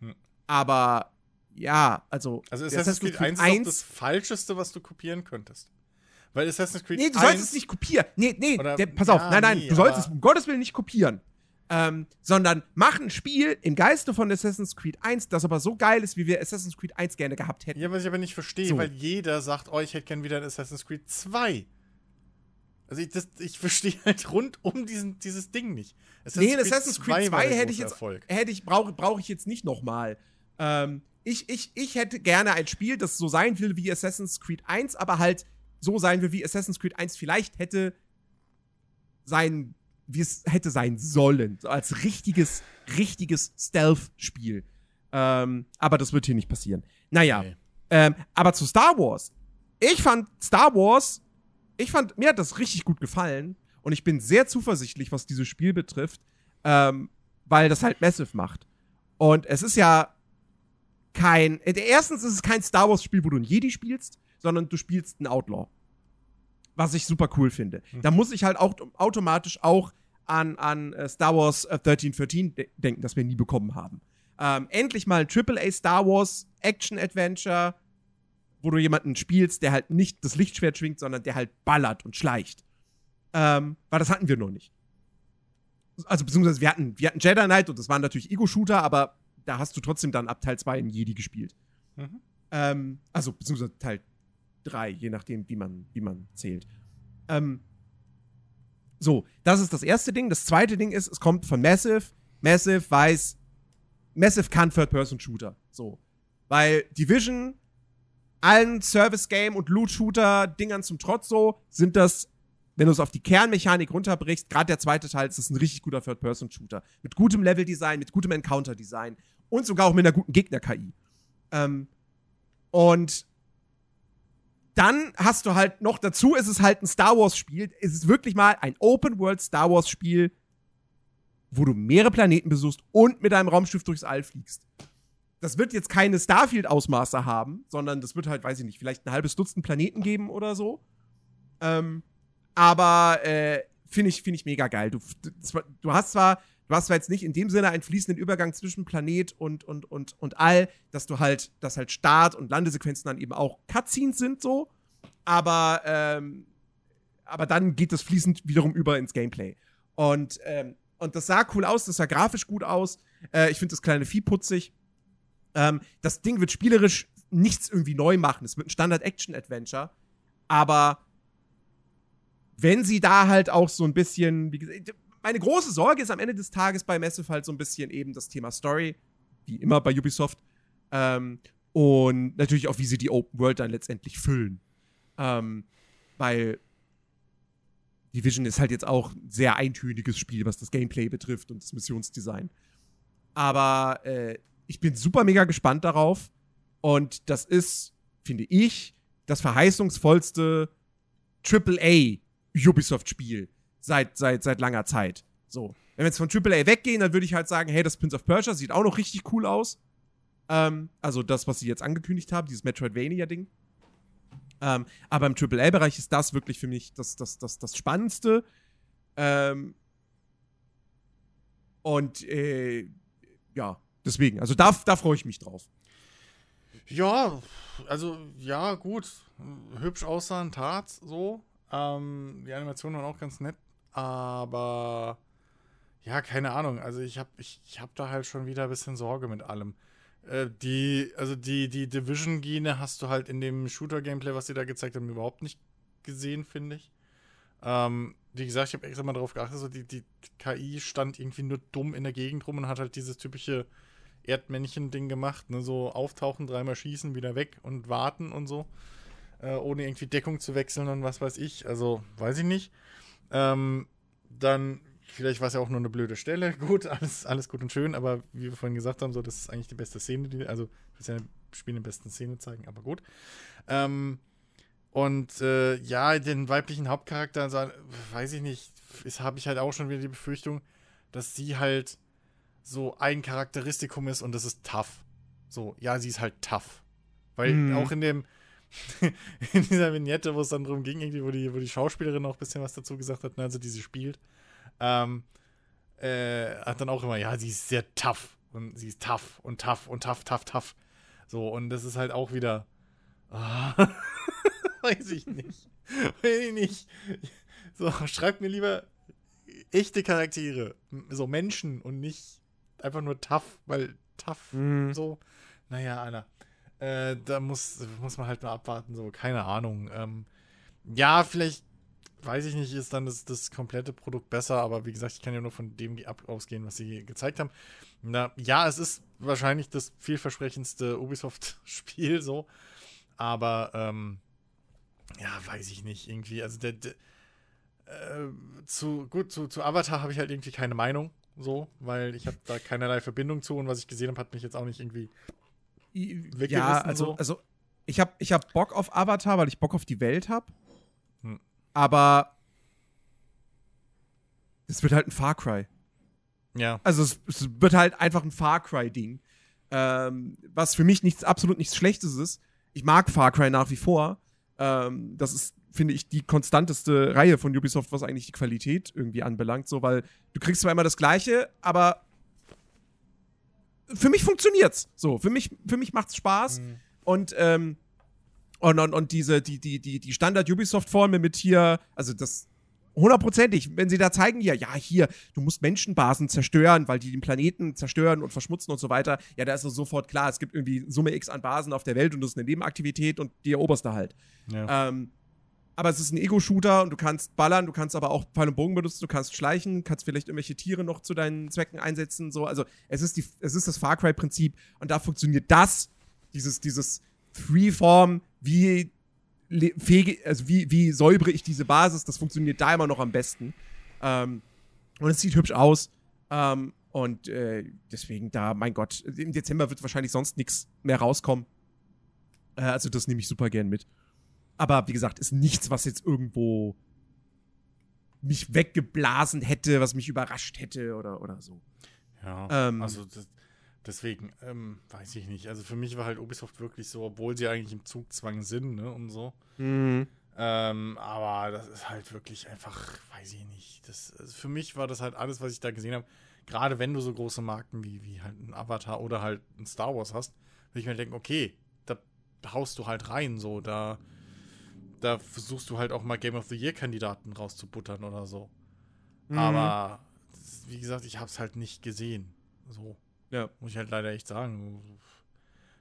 [SPEAKER 1] Hm. Aber ja, also.
[SPEAKER 2] Also Assassin's, Creed, Creed 1 ist 1 das Falscheste, was du kopieren könntest. Weil Assassin's Creed
[SPEAKER 1] Nee, du sollst es nicht kopieren. Nee, nee, der, pass auf, nein, nein, nee, du sollst es um Gottes Willen nicht kopieren. Ähm, sondern mach ein Spiel im Geiste von Assassin's Creed 1, das aber so geil ist, wie wir Assassin's Creed 1 gerne gehabt hätten.
[SPEAKER 2] Ja, was ich aber nicht verstehe, so. weil jeder sagt, oh, ich hätte gern wieder ein Assassin's Creed 2. Also ich, ich verstehe halt rund um diesen, dieses Ding nicht.
[SPEAKER 1] Assassin's nee, Creed Assassin's Creed 2, 2 hätte ich jetzt, hätte ich, brauche brauch ich jetzt nicht nochmal. Ähm, ich, ich, ich hätte gerne ein Spiel, das so sein will wie Assassin's Creed 1, aber halt so sein will, wie Assassin's Creed 1 vielleicht hätte sein, wie es hätte sein sollen. So als richtiges, richtiges Stealth-Spiel. Ähm, aber das wird hier nicht passieren. Naja. Okay. Ähm, aber zu Star Wars. Ich fand Star Wars ich fand, mir hat das richtig gut gefallen und ich bin sehr zuversichtlich, was dieses Spiel betrifft, ähm, weil das halt Massive macht. Und es ist ja kein, äh, erstens ist es kein Star Wars Spiel, wo du ein Jedi spielst, sondern du spielst einen Outlaw. Was ich super cool finde. Mhm. Da muss ich halt auch automatisch auch an, an äh, Star Wars 1313 de denken, das wir nie bekommen haben. Ähm, endlich mal ein AAA Star Wars Action Adventure wo du jemanden spielst, der halt nicht das Lichtschwert schwingt, sondern der halt ballert und schleicht. Ähm, weil das hatten wir noch nicht. Also, beziehungsweise wir hatten, wir hatten Jedi Knight und das waren natürlich Ego-Shooter, aber da hast du trotzdem dann ab Teil 2 in Jedi gespielt. Mhm. Ähm, also, beziehungsweise Teil 3, je nachdem, wie man, wie man zählt. Ähm, so, das ist das erste Ding. Das zweite Ding ist, es kommt von Massive. Massive weiß, Massive kann Third-Person-Shooter. So. Weil Division allen Service-Game- und Loot-Shooter-Dingern zum Trotz so, sind das, wenn du es auf die Kernmechanik runterbrichst, gerade der zweite Teil ist das ein richtig guter Third-Person-Shooter. Mit gutem Level-Design, mit gutem Encounter-Design und sogar auch mit einer guten Gegner-KI. Ähm, und dann hast du halt noch dazu, ist es halt ein Star Wars-Spiel. Es ist wirklich mal ein Open-World-Star Wars-Spiel, wo du mehrere Planeten besuchst und mit einem Raumschiff durchs All fliegst das wird jetzt keine Starfield-Ausmaße haben, sondern das wird halt, weiß ich nicht, vielleicht ein halbes Dutzend Planeten geben oder so. Ähm, aber äh, finde ich, find ich mega geil. Du, du hast zwar, du hast jetzt nicht in dem Sinne einen fließenden Übergang zwischen Planet und, und, und, und All, dass du halt, dass halt Start- und Landesequenzen dann eben auch Cutscenes sind so, aber, ähm, aber dann geht das fließend wiederum über ins Gameplay. Und, ähm, und das sah cool aus, das sah grafisch gut aus. Äh, ich finde das kleine Vieh putzig. Ähm, das Ding wird spielerisch nichts irgendwie neu machen. Es wird ein Standard-Action-Adventure. Aber wenn sie da halt auch so ein bisschen, wie gesagt, meine große Sorge ist am Ende des Tages bei Massive halt so ein bisschen eben das Thema Story, wie immer bei Ubisoft. Ähm, und natürlich auch, wie sie die Open World dann letztendlich füllen. Ähm, weil Division ist halt jetzt auch ein sehr eintöniges Spiel, was das Gameplay betrifft und das Missionsdesign. Aber äh, ich bin super mega gespannt darauf. Und das ist, finde ich, das verheißungsvollste AAA Ubisoft-Spiel seit, seit, seit langer Zeit. So. Wenn wir jetzt von AAA weggehen, dann würde ich halt sagen, hey, das Prince of Persia sieht auch noch richtig cool aus. Ähm, also das, was sie jetzt angekündigt haben, dieses Metroidvania-Ding. Ähm, aber im AAA-Bereich ist das wirklich für mich das, das, das, das Spannendste. Ähm, und äh, ja, deswegen, also da, da freue ich mich drauf.
[SPEAKER 2] Ja, also ja, gut. Hübsch aussahen, tat so. Ähm, die Animationen waren auch ganz nett, aber ja, keine Ahnung. Also ich habe ich, ich hab da halt schon wieder ein bisschen Sorge mit allem. Äh, die, also die, die Division-Gene hast du halt in dem Shooter-Gameplay, was sie da gezeigt haben, überhaupt nicht gesehen, finde ich. Ähm, wie gesagt, ich habe extra mal darauf geachtet, so die, die KI stand irgendwie nur dumm in der Gegend rum und hat halt dieses typische Erdmännchen-Ding gemacht, ne? So auftauchen, dreimal schießen, wieder weg und warten und so. Äh, ohne irgendwie Deckung zu wechseln und was weiß ich. Also, weiß ich nicht. Ähm, dann, vielleicht war es ja auch nur eine blöde Stelle. Gut, alles, alles gut und schön, aber wie wir vorhin gesagt haben, so, das ist eigentlich die beste Szene, die, also, ich will ja Spiel in der besten Szene zeigen, aber gut. Ähm, und äh, ja, den weiblichen Hauptcharakter, also, weiß ich nicht, habe ich halt auch schon wieder die Befürchtung, dass sie halt so ein Charakteristikum ist und das ist tough. So, ja, sie ist halt tough. Weil mhm. auch in dem, in dieser Vignette, wo es dann darum ging, irgendwie, wo die, wo die Schauspielerin auch ein bisschen was dazu gesagt hat, ne, also die sie spielt, ähm, äh, hat dann auch immer, ja, sie ist sehr tough. Und sie ist tough und tough und tough, tough, tough. So, und das ist halt auch wieder. Ah, weiß ich nicht. Weiß ich nicht. So, schreibt mir lieber echte Charaktere. So Menschen und nicht einfach nur tough, weil tough mhm. so. Naja, Anna. Äh, da muss, muss man halt nur abwarten, so, keine Ahnung. Ähm, ja, vielleicht, weiß ich nicht, ist dann das, das komplette Produkt besser, aber wie gesagt, ich kann ja nur von dem ausgehen, was sie gezeigt haben. Na, ja, es ist wahrscheinlich das vielversprechendste Ubisoft-Spiel, so. Aber, ähm, ja, weiß ich nicht, irgendwie. Also, der, der äh, zu, gut, zu, zu Avatar habe ich halt irgendwie keine Meinung so, weil ich habe da keinerlei Verbindung zu und was ich gesehen habe, hat mich jetzt auch nicht irgendwie
[SPEAKER 1] Ja, also, so. also ich habe ich hab Bock auf Avatar, weil ich Bock auf die Welt habe. Hm. Aber es wird halt ein Far Cry.
[SPEAKER 2] Ja.
[SPEAKER 1] Also es, es wird halt einfach ein Far Cry-Ding. Ähm, was für mich nichts, absolut nichts Schlechtes ist. Ich mag Far Cry nach wie vor. Ähm, das ist finde ich, die konstanteste Reihe von Ubisoft, was eigentlich die Qualität irgendwie anbelangt. So, weil du kriegst zwar immer das Gleiche, aber für mich funktioniert's. So, für mich, für mich macht's Spaß. Mhm. Und, ähm, und, und, und diese, die, die, die, die Standard-Ubisoft-Formel mit hier, also das hundertprozentig, wenn sie da zeigen, ja, ja, hier, du musst Menschenbasen zerstören, weil die den Planeten zerstören und verschmutzen und so weiter, ja, da ist es sofort klar, es gibt irgendwie Summe X an Basen auf der Welt und das ist eine Nebenaktivität und die eroberst du halt. Ja. Ähm, aber es ist ein Ego-Shooter und du kannst ballern, du kannst aber auch Pfeil und Bogen benutzen, du kannst schleichen, kannst vielleicht irgendwelche Tiere noch zu deinen Zwecken einsetzen. So. Also es ist, die, es ist das Far Cry-Prinzip und da funktioniert das, dieses, dieses Freeform, wie, fege, also wie, wie säubere ich diese Basis, das funktioniert da immer noch am besten. Ähm, und es sieht hübsch aus. Ähm, und äh, deswegen da, mein Gott, im Dezember wird wahrscheinlich sonst nichts mehr rauskommen. Äh, also das nehme ich super gern mit. Aber wie gesagt, ist nichts, was jetzt irgendwo mich weggeblasen hätte, was mich überrascht hätte oder, oder so.
[SPEAKER 2] Ja, ähm, also das, deswegen, ähm, weiß ich nicht. Also für mich war halt Ubisoft wirklich so, obwohl sie eigentlich im Zugzwang sind, ne, und so. Mhm. Ähm, aber das ist halt wirklich einfach, weiß ich nicht. Das, also für mich war das halt alles, was ich da gesehen habe. Gerade wenn du so große Marken wie, wie halt ein Avatar oder halt ein Star Wars hast, würde ich mir denken, okay, da haust du halt rein, so, da da versuchst du halt auch mal Game of the Year-Kandidaten rauszubuttern oder so. Mhm. Aber wie gesagt, ich habe es halt nicht gesehen. So. Ja. Muss ich halt leider echt sagen.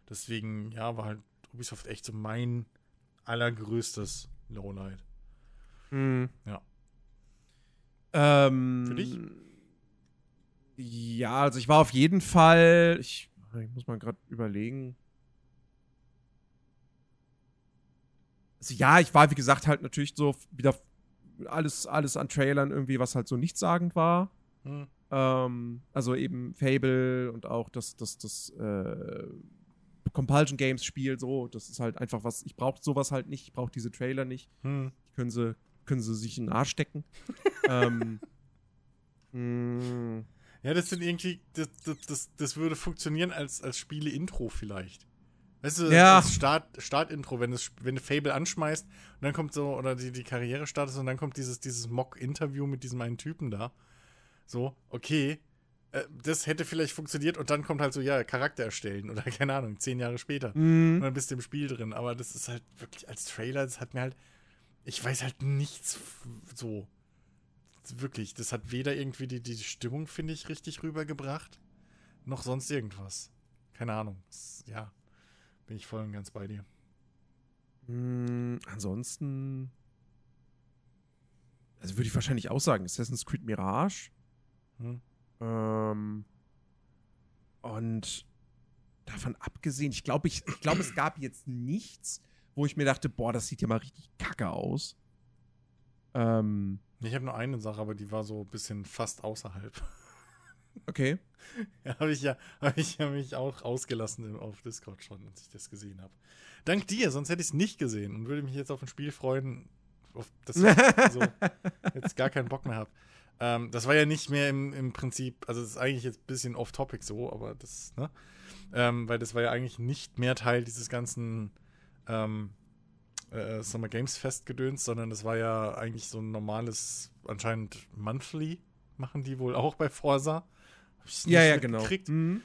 [SPEAKER 2] Deswegen, ja, war halt Ubisoft echt so mein allergrößtes Lowlight.
[SPEAKER 1] Mhm.
[SPEAKER 2] Ja.
[SPEAKER 1] Ähm, Für dich? Ja, also ich war auf jeden Fall, ich, ich muss mal gerade überlegen. Also ja, ich war, wie gesagt, halt natürlich so wieder alles, alles an Trailern irgendwie, was halt so nichtssagend war. Hm. Ähm, also eben Fable und auch das, das, das äh, Compulsion Games Spiel, so, das ist halt einfach was, ich brauche sowas halt nicht, ich brauche diese Trailer nicht. Hm. Können sie, können sie sich in den Arsch stecken. ähm, Hm.
[SPEAKER 2] Ja, das sind irgendwie, das, das, das, das würde funktionieren als, als Spiele-Intro vielleicht. Weißt du,
[SPEAKER 1] Ja.
[SPEAKER 2] Start, Start-Intro, wenn, das- wenn du Fable anschmeißt und dann kommt so, oder die, die Karriere startest und dann kommt dieses, dieses Mock-Interview mit diesem einen Typen da. So, okay, äh, das hätte vielleicht funktioniert und dann kommt halt so, ja, Charakter erstellen oder keine Ahnung, zehn Jahre später. Und
[SPEAKER 1] Hm.
[SPEAKER 2] dann bist du im Spiel drin. Aber das ist halt wirklich als Trailer, das hat mir halt. Ich weiß halt nichts so. Wirklich, das hat weder irgendwie die, die Stimmung, finde ich, richtig rübergebracht, noch sonst irgendwas. Keine Ahnung. Das, ja, bin ich voll und ganz bei dir.
[SPEAKER 1] Hm, ansonsten. Also würde ich wahrscheinlich auch sagen, Assassin's Creed Mirage.
[SPEAKER 2] Hm?
[SPEAKER 1] Ähm, und davon abgesehen, ich glaube, ich, ich glaub, es gab jetzt nichts, wo ich mir dachte, boah, das sieht ja mal richtig kacke aus. Ähm,
[SPEAKER 2] Ich habe nur eine Sache, aber die war so ein bisschen fast außerhalb.
[SPEAKER 1] Okay.
[SPEAKER 2] Ja, habe ich ja, habe ich ja mich auch ausgelassen auf Discord schon, als ich das gesehen habe. Dank dir, sonst hätte ich es nicht gesehen und würde mich jetzt auf ein Spiel freuen, auf das ich so jetzt gar keinen Bock mehr habe. Ähm, das war ja nicht mehr im, im Prinzip, also das ist eigentlich jetzt ein bisschen off-topic so, aber das, ne? Ähm, weil das war ja eigentlich nicht mehr Teil dieses ganzen ähm, äh, Summer Games Fest gedöns, sondern das war ja eigentlich so ein normales, anscheinend monthly machen die wohl auch bei Forsa.
[SPEAKER 1] Ja, ja, genau. Mhm.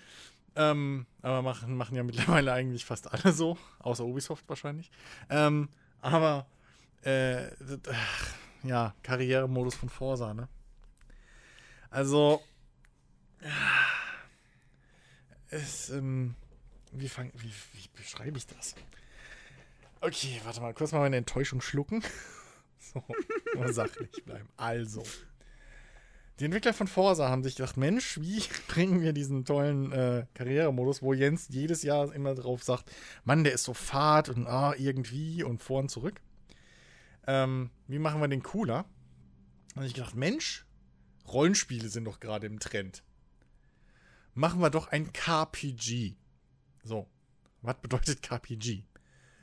[SPEAKER 2] Ähm, aber machen, machen ja mittlerweile eigentlich fast alle so, außer Ubisoft wahrscheinlich. Ähm, aber äh, ach, ja, Karrieremodus von Forsa, ne? Also es, ähm, wie, fang, wie, wie beschreibe ich das? Okay, warte mal, kurz mal meine Enttäuschung schlucken. So, sachlich bleiben. Also, die Entwickler von Forsa haben sich gedacht, Mensch, wie bringen wir diesen tollen äh, Karrieremodus, wo Jens jedes Jahr immer drauf sagt, Mann, der ist so fad und ah, irgendwie und vor und zurück. Ähm, wie machen wir den cooler? Und ich gedacht, Mensch, Rollenspiele sind doch gerade im Trend. Machen wir doch ein KPG. So, was bedeutet KPG?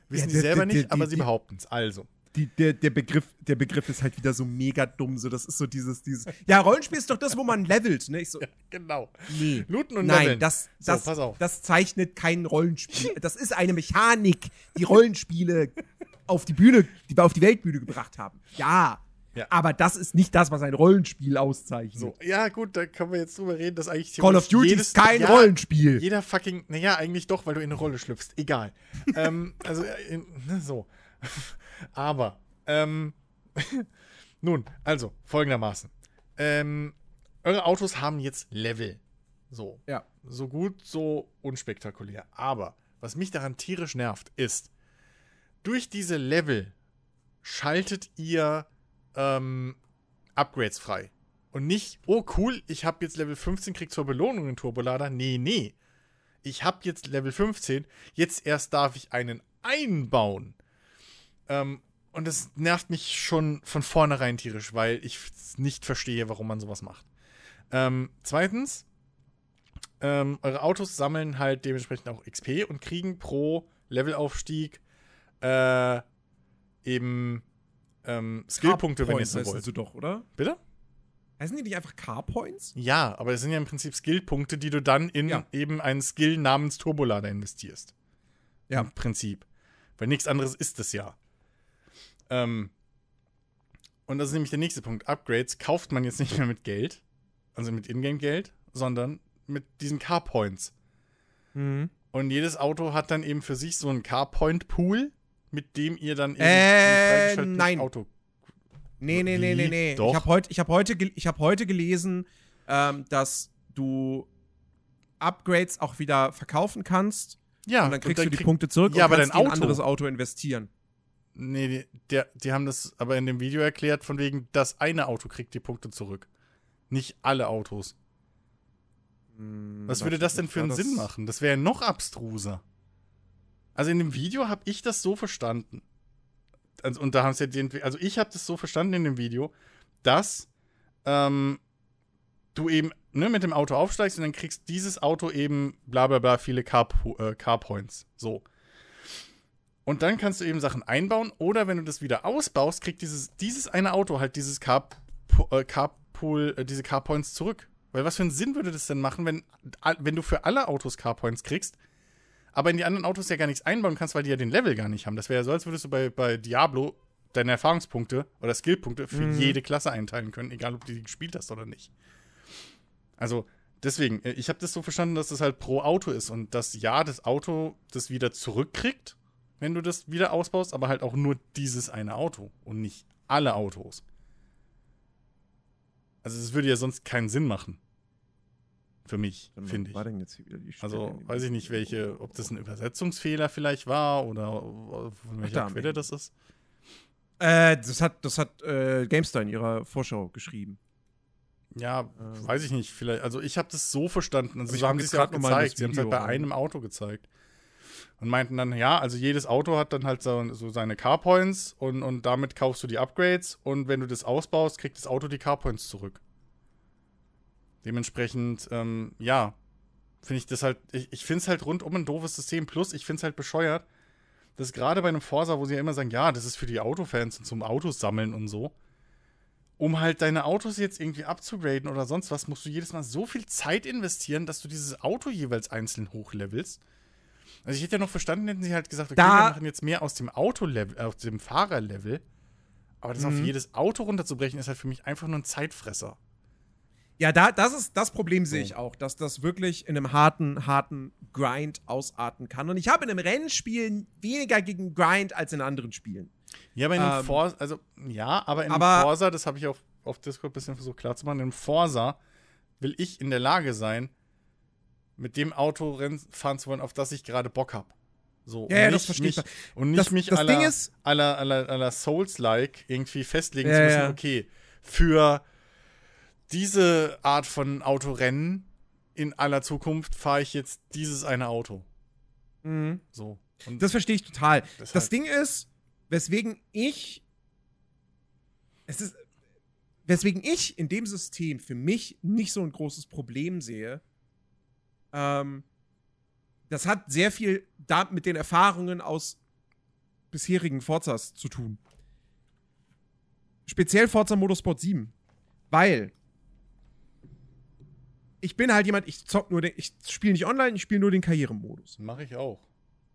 [SPEAKER 2] Wissen
[SPEAKER 1] Ja,
[SPEAKER 2] die selber
[SPEAKER 1] der-
[SPEAKER 2] nicht,
[SPEAKER 1] die-
[SPEAKER 2] aber
[SPEAKER 1] die-
[SPEAKER 2] sie behaupten es. Also.
[SPEAKER 1] Die, der, der, Begriff, der Begriff ist halt wieder so mega dumm. So, das ist so dieses, dieses. Ja, Rollenspiel ist doch das, wo man levelt, ne? Ich so,
[SPEAKER 2] Genau.
[SPEAKER 1] nee.
[SPEAKER 2] Looten und
[SPEAKER 1] Nein,
[SPEAKER 2] leveln.
[SPEAKER 1] das,
[SPEAKER 2] So,
[SPEAKER 1] das,
[SPEAKER 2] pass auf.
[SPEAKER 1] das zeichnet kein Rollenspiel. Das ist eine Mechanik, die Rollenspiele auf die Bühne, die wir auf die Weltbühne gebracht haben. Ja.
[SPEAKER 2] Ja.
[SPEAKER 1] Aber das ist nicht das, was ein Rollenspiel auszeichnet.
[SPEAKER 2] So, ja, gut, da können wir jetzt drüber reden, dass eigentlich
[SPEAKER 1] Call of Duty ist kein
[SPEAKER 2] ja,
[SPEAKER 1] Rollenspiel.
[SPEAKER 2] Jeder fucking, naja, eigentlich doch, weil du in eine Rolle schlüpfst. Egal. ähm, also, äh, ne, so. Aber, ähm, nun, also, folgendermaßen. Ähm, eure Autos haben jetzt Level. So.
[SPEAKER 1] Ja.
[SPEAKER 2] So gut, so unspektakulär. Aber, was mich daran tierisch nervt, ist, durch diese Level schaltet ihr ähm, Upgrades frei. Und nicht, oh cool, ich habe jetzt Level 15, krieg zur Belohnung einen Turbolader. Nee, nee. Ich habe jetzt Level 15, jetzt erst darf ich einen einbauen. Ähm, und das nervt mich schon von vornherein tierisch, weil ich nicht verstehe, warum man sowas macht. Ähm, zweitens, ähm, eure Autos sammeln halt dementsprechend auch XP und kriegen pro Levelaufstieg äh, eben ähm, Skillpunkte, wenn ihr es so wollt.
[SPEAKER 1] sie doch, oder?
[SPEAKER 2] Bitte?
[SPEAKER 1] Heißen die nicht einfach Car-Points?
[SPEAKER 2] Ja, aber es sind ja im Prinzip Skillpunkte, die du dann in
[SPEAKER 1] Ja.
[SPEAKER 2] eben einen Skill namens Turbolader investierst.
[SPEAKER 1] Ja.
[SPEAKER 2] Im Prinzip. Weil nichts anderes ist es ja. Ähm, und das ist nämlich der nächste Punkt. Upgrades kauft man jetzt nicht mehr mit Geld, also mit Ingame-Geld, sondern mit diesen Car-Points.
[SPEAKER 1] Mhm.
[SPEAKER 2] Und jedes Auto hat dann eben für sich so einen Car-Point-Pool, mit dem ihr dann eben
[SPEAKER 1] Äh, nein.
[SPEAKER 2] Auto.
[SPEAKER 1] Nee, nee, nee, nee, nee.
[SPEAKER 2] Doch.
[SPEAKER 1] Ich habe heut, hab heute, ich hab heute gelesen, ähm, dass du Upgrades auch wieder verkaufen kannst.
[SPEAKER 2] Ja,
[SPEAKER 1] und dann kriegst du die
[SPEAKER 2] krieg-
[SPEAKER 1] Punkte zurück
[SPEAKER 2] Ja,
[SPEAKER 1] und
[SPEAKER 2] aber
[SPEAKER 1] kannst
[SPEAKER 2] dein
[SPEAKER 1] die in ein
[SPEAKER 2] Auto-
[SPEAKER 1] anderes Auto investieren.
[SPEAKER 2] Nee, die, der, die haben das aber in dem Video erklärt, von wegen, das eine Auto kriegt die Punkte zurück. Nicht alle Autos. Was würde das denn für einen Sinn machen? Das wäre ja noch abstruser. Also in dem Video habe ich das so verstanden. Also, und da haben sie ja den, also ich habe das so verstanden in dem Video, dass ähm, du eben ne, mit dem Auto aufsteigst und dann kriegst dieses Auto eben bla bla bla viele Car, äh, Car Points. So. Und dann kannst du eben Sachen einbauen oder wenn du das wieder ausbaust, kriegt dieses, dieses eine Auto halt dieses Car, äh, Car Carpool, äh, diese Carpoints zurück. Weil was für einen Sinn würde das denn machen, wenn, wenn du für alle Autos Carpoints kriegst, aber in die anderen Autos ja gar nichts einbauen kannst, weil die ja den Level gar nicht haben. Das wäre ja so, als würdest du bei, bei Diablo deine Erfahrungspunkte oder Skillpunkte für mhm. jede Klasse einteilen können, egal ob du die gespielt hast oder nicht. Also, deswegen, äh, ich habe das so verstanden, dass das halt pro Auto ist und dass ja, das Auto das wieder zurückkriegt, wenn du das wieder ausbaust, aber halt auch nur dieses eine Auto und nicht alle Autos. Also, es würde ja sonst keinen Sinn machen. Für mich, finde ich. Also, weiß ich nicht, welche, ob das ein Übersetzungsfehler vielleicht war oder von welcher Quelle das ist.
[SPEAKER 1] Äh, das hat, das hat äh, GameStar in ihrer Vorschau geschrieben.
[SPEAKER 2] Ja, ähm. weiß ich nicht. Vielleicht, also ich habe das so verstanden. Also so haben sie es auch gezeigt. Sie haben es halt bei einem Auto gezeigt. Und meinten dann, ja, also jedes Auto hat dann halt so, so seine Carpoints und, und damit kaufst du die Upgrades und wenn du das ausbaust, kriegt das Auto die Carpoints zurück. Dementsprechend, ähm, ja, finde ich das halt, ich, ich finde es halt rundum ein doofes System. Plus, ich finde es halt bescheuert, dass gerade bei einem Forsa, wo sie ja immer sagen, ja, das ist für die Autofans und zum Autos sammeln und so, um halt deine Autos jetzt irgendwie abzugraden oder sonst was, musst du jedes Mal so viel Zeit investieren, dass du dieses Auto jeweils einzeln hochlevelst. Also ich hätte ja noch verstanden, hätten sie halt gesagt, okay, da wir machen jetzt mehr aus dem Auto-Level, aus dem Fahrerlevel. Aber das mhm. auf jedes Auto runterzubrechen, ist halt für mich einfach nur ein Zeitfresser.
[SPEAKER 1] Ja, da, das ist das Problem sehe ich auch, dass das wirklich in einem harten, harten Grind ausarten kann. Und ich habe in einem Rennspiel weniger gegen Grind als in anderen Spielen.
[SPEAKER 2] Ja, aber in einem ähm, Forza, also ja, aber in einem Forza, das habe ich auf, auf Discord ein bisschen versucht klarzumachen, in einem Forza will ich in der Lage sein, mit dem Auto Rennen fahren zu wollen, auf das ich gerade Bock habe. So,
[SPEAKER 1] ja, ja, das verstehe ich.
[SPEAKER 2] Und nicht das, mich das aller, aller, aller, aller Souls-like irgendwie festlegen ja, zu müssen, okay, für diese Art von Autorennen in aller Zukunft fahre ich jetzt dieses eine Auto.
[SPEAKER 1] Mhm. So. Und das verstehe ich total. Das Ding ist, weswegen ich es ist weswegen ich in dem System für mich nicht so ein großes Problem sehe. Ähm, das hat sehr viel da mit den Erfahrungen aus bisherigen Forzas zu tun. Speziell Forza Motorsport 7. Weil ich bin halt jemand, ich zock nur den, ich spiele nicht online, ich spiele nur den Karrieremodus.
[SPEAKER 2] Mache ich auch.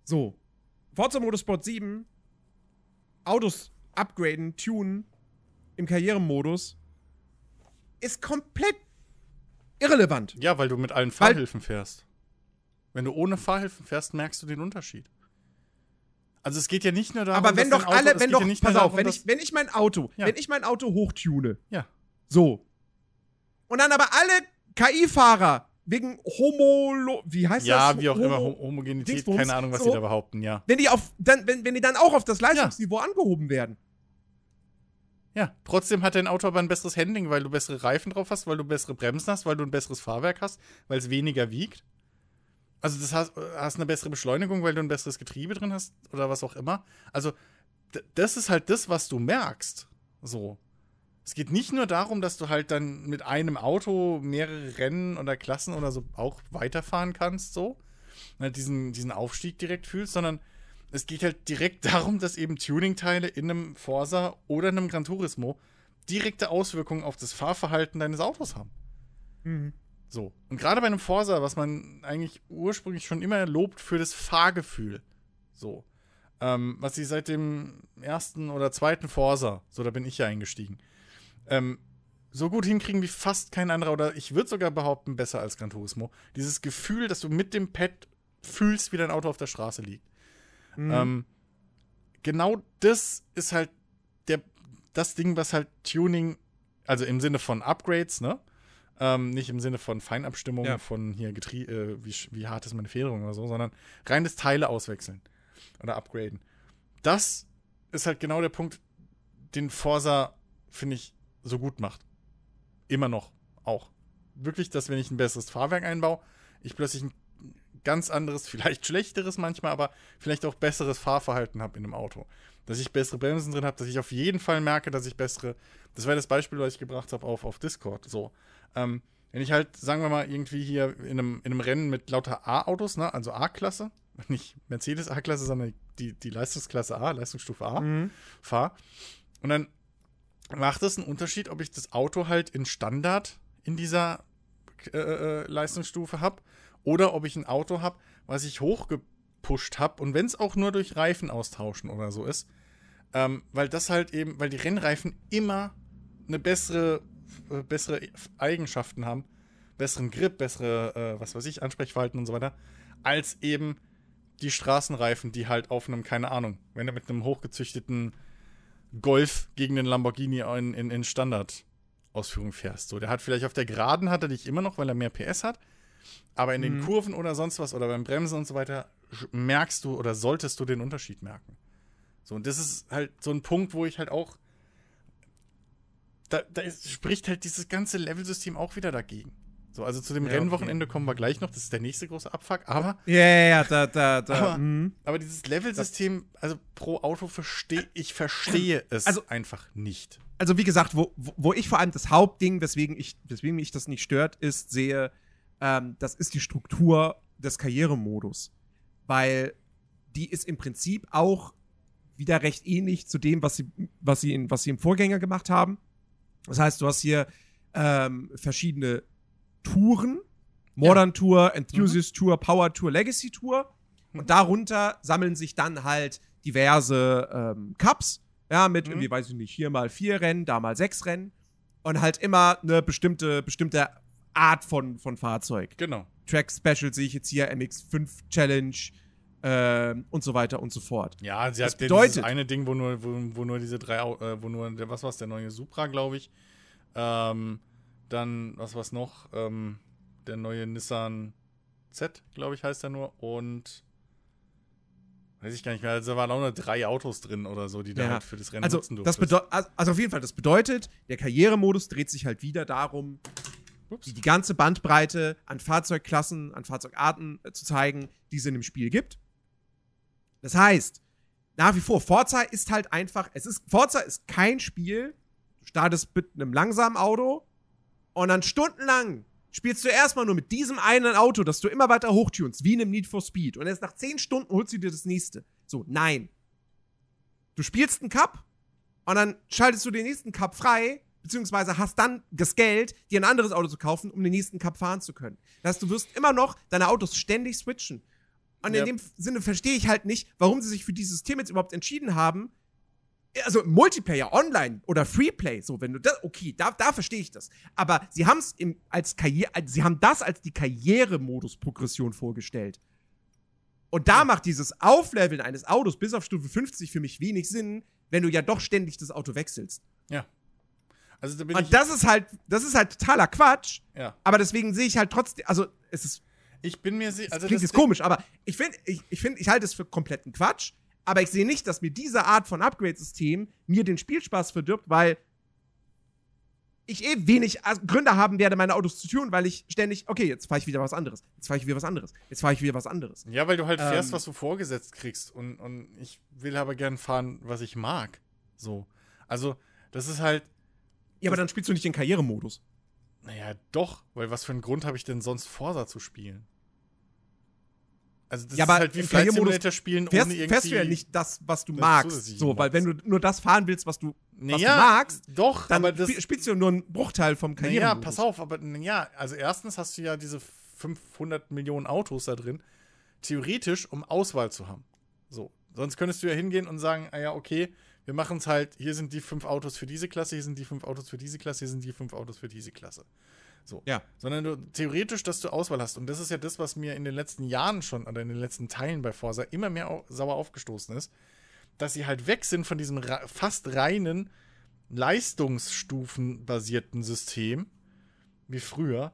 [SPEAKER 1] So. Forza Motorsport 7, Autos upgraden, tunen im Karrieremodus ist komplett irrelevant.
[SPEAKER 2] Ja, weil du mit allen Fahrhilfen fährst. Wenn du ohne Fahrhilfen fährst, merkst du den Unterschied. Also es geht ja nicht nur darum,
[SPEAKER 1] aber wenn doch Auto, alle, wenn doch, ja pass auf, wenn ich, wenn ich mein Auto, ja. wenn ich mein Auto hochtune,
[SPEAKER 2] ja,
[SPEAKER 1] so, und dann aber alle KI-Fahrer wegen Homo, wie heißt
[SPEAKER 2] ja,
[SPEAKER 1] das?
[SPEAKER 2] Ja, wie auch Homo immer, Homogenität, Dingsbums, keine Ahnung, was so, die da behaupten, ja.
[SPEAKER 1] Wenn die, auf, dann, wenn, wenn die dann auch auf das Leistungsniveau angehoben werden.
[SPEAKER 2] Ja, trotzdem hat dein Auto aber ein besseres Handling, weil du bessere Reifen drauf hast, weil du bessere Bremsen hast, weil du ein besseres Fahrwerk hast, weil es weniger wiegt. Also das hast, hast eine bessere Beschleunigung, weil du ein besseres Getriebe drin hast oder was auch immer. Also das ist halt das, was du merkst. So. Es geht nicht nur darum, dass du halt dann mit einem Auto mehrere Rennen oder Klassen oder so auch weiterfahren kannst, so. Halt diesen, diesen Aufstieg direkt fühlst, sondern es geht halt direkt darum, dass eben Tuning-Teile in einem Forsa oder einem Gran Turismo direkte Auswirkungen auf das Fahrverhalten deines Autos haben. Mhm. So. Und gerade bei einem Forsa, was man eigentlich ursprünglich schon immer lobt für das Fahrgefühl. So. Ähm, was sie seit dem ersten oder zweiten Forsa, so da bin ich ja eingestiegen, ähm, so gut hinkriegen wie fast kein anderer oder ich würde sogar behaupten, besser als Gran Turismo. Dieses Gefühl, dass du mit dem Pad fühlst, wie dein Auto auf der Straße liegt. Mhm. Ähm, genau das ist halt der, das Ding, was halt Tuning, also im Sinne von Upgrades, ne? Ähm, nicht im Sinne von Feinabstimmung ja. von hier Getrie äh, wie, wie hart ist meine Federung oder so, sondern reines Teile auswechseln oder upgraden. Das ist halt genau der Punkt, den Forsa, finde ich, so gut macht. Immer noch auch. Wirklich, dass wenn ich ein besseres Fahrwerk einbaue, ich plötzlich ein ganz anderes, vielleicht schlechteres manchmal, aber vielleicht auch besseres Fahrverhalten habe in einem Auto. Dass ich bessere Bremsen drin habe, dass ich auf jeden Fall merke, dass ich bessere. Das war das Beispiel, was ich gebracht habe auf, auf Discord. So. Ähm, wenn ich halt, sagen wir mal, irgendwie hier in einem, in einem Rennen mit lauter A-Autos, ne, also A-Klasse, nicht Mercedes A-Klasse, sondern die, die Leistungsklasse A, Leistungsstufe A, mhm. fahre. Und dann macht es einen Unterschied, ob ich das Auto halt in Standard in dieser äh, äh, Leistungsstufe habe oder ob ich ein Auto habe, was ich hochgepusht habe und wenn es auch nur durch Reifen austauschen oder so ist, ähm, weil das halt eben, weil die Rennreifen immer eine bessere, äh, bessere Eigenschaften haben, besseren Grip, bessere, äh, was weiß ich, Ansprechverhalten und so weiter, als eben die Straßenreifen, die halt auf einem, keine Ahnung, wenn du mit einem hochgezüchteten Golf gegen den Lamborghini in, in, in Standard-Ausführung fährst. So, der hat vielleicht auf der Geraden hat er dich immer noch, weil er mehr PS hat. Aber in den
[SPEAKER 1] Mhm.
[SPEAKER 2] Kurven oder sonst was oder beim Bremsen und so weiter merkst du oder solltest du den Unterschied merken. So, und das ist halt so ein Punkt, wo ich halt auch. Da, da ist, spricht halt dieses ganze Level-System auch wieder dagegen. So, also zu dem
[SPEAKER 1] Ja, okay.
[SPEAKER 2] Rennwochenende kommen wir gleich noch. Das ist der nächste große Abfuck. Aber
[SPEAKER 1] Ja, ja, ja, da, da, da.
[SPEAKER 2] Aber-
[SPEAKER 1] mhm.
[SPEAKER 2] aber dieses Level-System, also pro Auto verstehe ich verstehe es
[SPEAKER 1] Also-
[SPEAKER 2] einfach nicht.
[SPEAKER 1] also wie gesagt, wo, wo wo ich vor allem das Hauptding, weswegen ich, weswegen mich das nicht stört, ist, sehe, ähm, das ist die Struktur des Karrieremodus. Weil die ist im Prinzip auch wieder recht ähnlich zu dem, was sie, was sie, in, was sie im Vorgänger gemacht haben. Das heißt, du hast hier ähm, verschiedene Touren. Modern Tour, Enthusiast Tour, Power Tour, Legacy Tour. Und darunter sammeln sich dann halt diverse ähm, Cups. Ja, mit
[SPEAKER 2] Mhm.
[SPEAKER 1] irgendwie, weiß ich nicht, hier mal vier Rennen, da mal sechs Rennen. Und halt immer eine bestimmte, bestimmte Art von, von Fahrzeug.
[SPEAKER 2] Genau.
[SPEAKER 1] Track Special sehe ich jetzt hier, MX5 Challenge ähm, und so weiter und so fort.
[SPEAKER 2] Ja, sie
[SPEAKER 1] Das
[SPEAKER 2] hat
[SPEAKER 1] bedeutet-
[SPEAKER 2] dieses eine Ding, wo nur, wo, wo nur diese drei, äh, wo nur, der, was war's, der neue Supra, glaube ich. Ähm, dann, was war's noch? Ähm, der neue Nissan Z, glaube ich, heißt er nur. Und weiß ich gar nicht mehr. Also da waren auch nur drei Autos drin oder so, die da
[SPEAKER 1] Ja.
[SPEAKER 2] halt für das Rennen
[SPEAKER 1] Also,
[SPEAKER 2] nutzen durftest.
[SPEAKER 1] bedeutet, also auf jeden Fall, das bedeutet, der Karrieremodus dreht sich halt wieder darum,
[SPEAKER 2] Ups.
[SPEAKER 1] die, ganze Bandbreite an Fahrzeugklassen, an Fahrzeugarten äh, zu zeigen, die es in dem Spiel gibt. Das heißt, nach wie vor, Forza ist halt einfach, es ist, Forza ist kein Spiel, du startest mit einem langsamen Auto und dann stundenlang spielst du erstmal nur mit diesem einen Auto, das du immer weiter hochtunst, wie in einem Need for Speed. Und erst nach 10 Stunden holst du dir das nächste. So, nein. Du spielst einen Cup und dann schaltest du den nächsten Cup frei, beziehungsweise hast dann das Geld, dir ein anderes Auto zu kaufen, um den nächsten Cup fahren zu können. Das heißt, du wirst immer noch deine Autos ständig switchen. Und
[SPEAKER 2] Ja.
[SPEAKER 1] in dem Sinne verstehe ich halt nicht, warum sie sich für dieses System jetzt überhaupt entschieden haben. Also Multiplayer, Online oder Freeplay, so wenn du das, okay, da, da verstehe ich das. Aber sie haben es als Karriere, sie haben das als die Karrieremodus-Progression vorgestellt. Und da macht dieses Aufleveln eines Autos bis auf Stufe 50 für mich wenig Sinn, wenn du ja doch ständig das Auto wechselst.
[SPEAKER 2] Ja. Also da
[SPEAKER 1] Und das ist halt, das ist halt totaler Quatsch.
[SPEAKER 2] ja.
[SPEAKER 1] Aber deswegen sehe ich halt trotzdem, also es ist,
[SPEAKER 2] Ich bin mir sicher. Also
[SPEAKER 1] klingt jetzt komisch, aber ich finde, ich, ich finde, ich halte es für kompletten Quatsch. Aber ich sehe nicht, dass mir diese Art von Upgrade-System mir den Spielspaß verdirbt, weil ich eh wenig äh, Gründe haben werde, meine Autos zu tun, weil ich ständig, okay, jetzt fahre ich wieder was anderes, jetzt fahre ich wieder was anderes, jetzt fahre ich wieder was anderes.
[SPEAKER 2] Ja, weil du halt fährst,
[SPEAKER 1] Ähm.
[SPEAKER 2] was du vorgesetzt kriegst. Und, und ich will aber gern fahren, was ich mag. So. Also, das ist halt.
[SPEAKER 1] Ja, aber dann spielst du nicht den Karrieremodus.
[SPEAKER 2] Naja, doch, weil was für einen Grund habe ich denn sonst Forsa zu spielen? Also das
[SPEAKER 1] Ja,
[SPEAKER 2] ist halt wie Flight
[SPEAKER 1] Karrieremodus
[SPEAKER 2] Simulator spielen
[SPEAKER 1] Fährst,
[SPEAKER 2] ohne irgendwie.
[SPEAKER 1] fährst du ja nicht das, was du
[SPEAKER 2] das
[SPEAKER 1] magst. So, weil wenn du nur das fahren willst, was du, was
[SPEAKER 2] Naja,
[SPEAKER 1] du magst,
[SPEAKER 2] Doch,
[SPEAKER 1] dann
[SPEAKER 2] aber das.
[SPEAKER 1] spiel- spielst du nur einen Bruchteil vom
[SPEAKER 2] Naja,
[SPEAKER 1] Karrieremodus.
[SPEAKER 2] pass auf, aber ja, also erstens hast du ja diese 500 Millionen Autos da drin, theoretisch, um Auswahl zu haben. So, sonst könntest du ja hingehen und sagen, ah ja, okay, wir machen es halt, hier sind die fünf Autos für diese Klasse, hier sind die fünf Autos für diese Klasse, hier sind die fünf Autos für diese Klasse. So.
[SPEAKER 1] Ja.
[SPEAKER 2] Sondern du, theoretisch, dass du Auswahl hast. Und das ist ja das, was mir in den letzten Jahren schon, oder in den letzten Teilen bei Forsa immer mehr au sauer aufgestoßen ist, dass sie halt weg sind von diesem fast reinen leistungsstufenbasierten System, wie früher,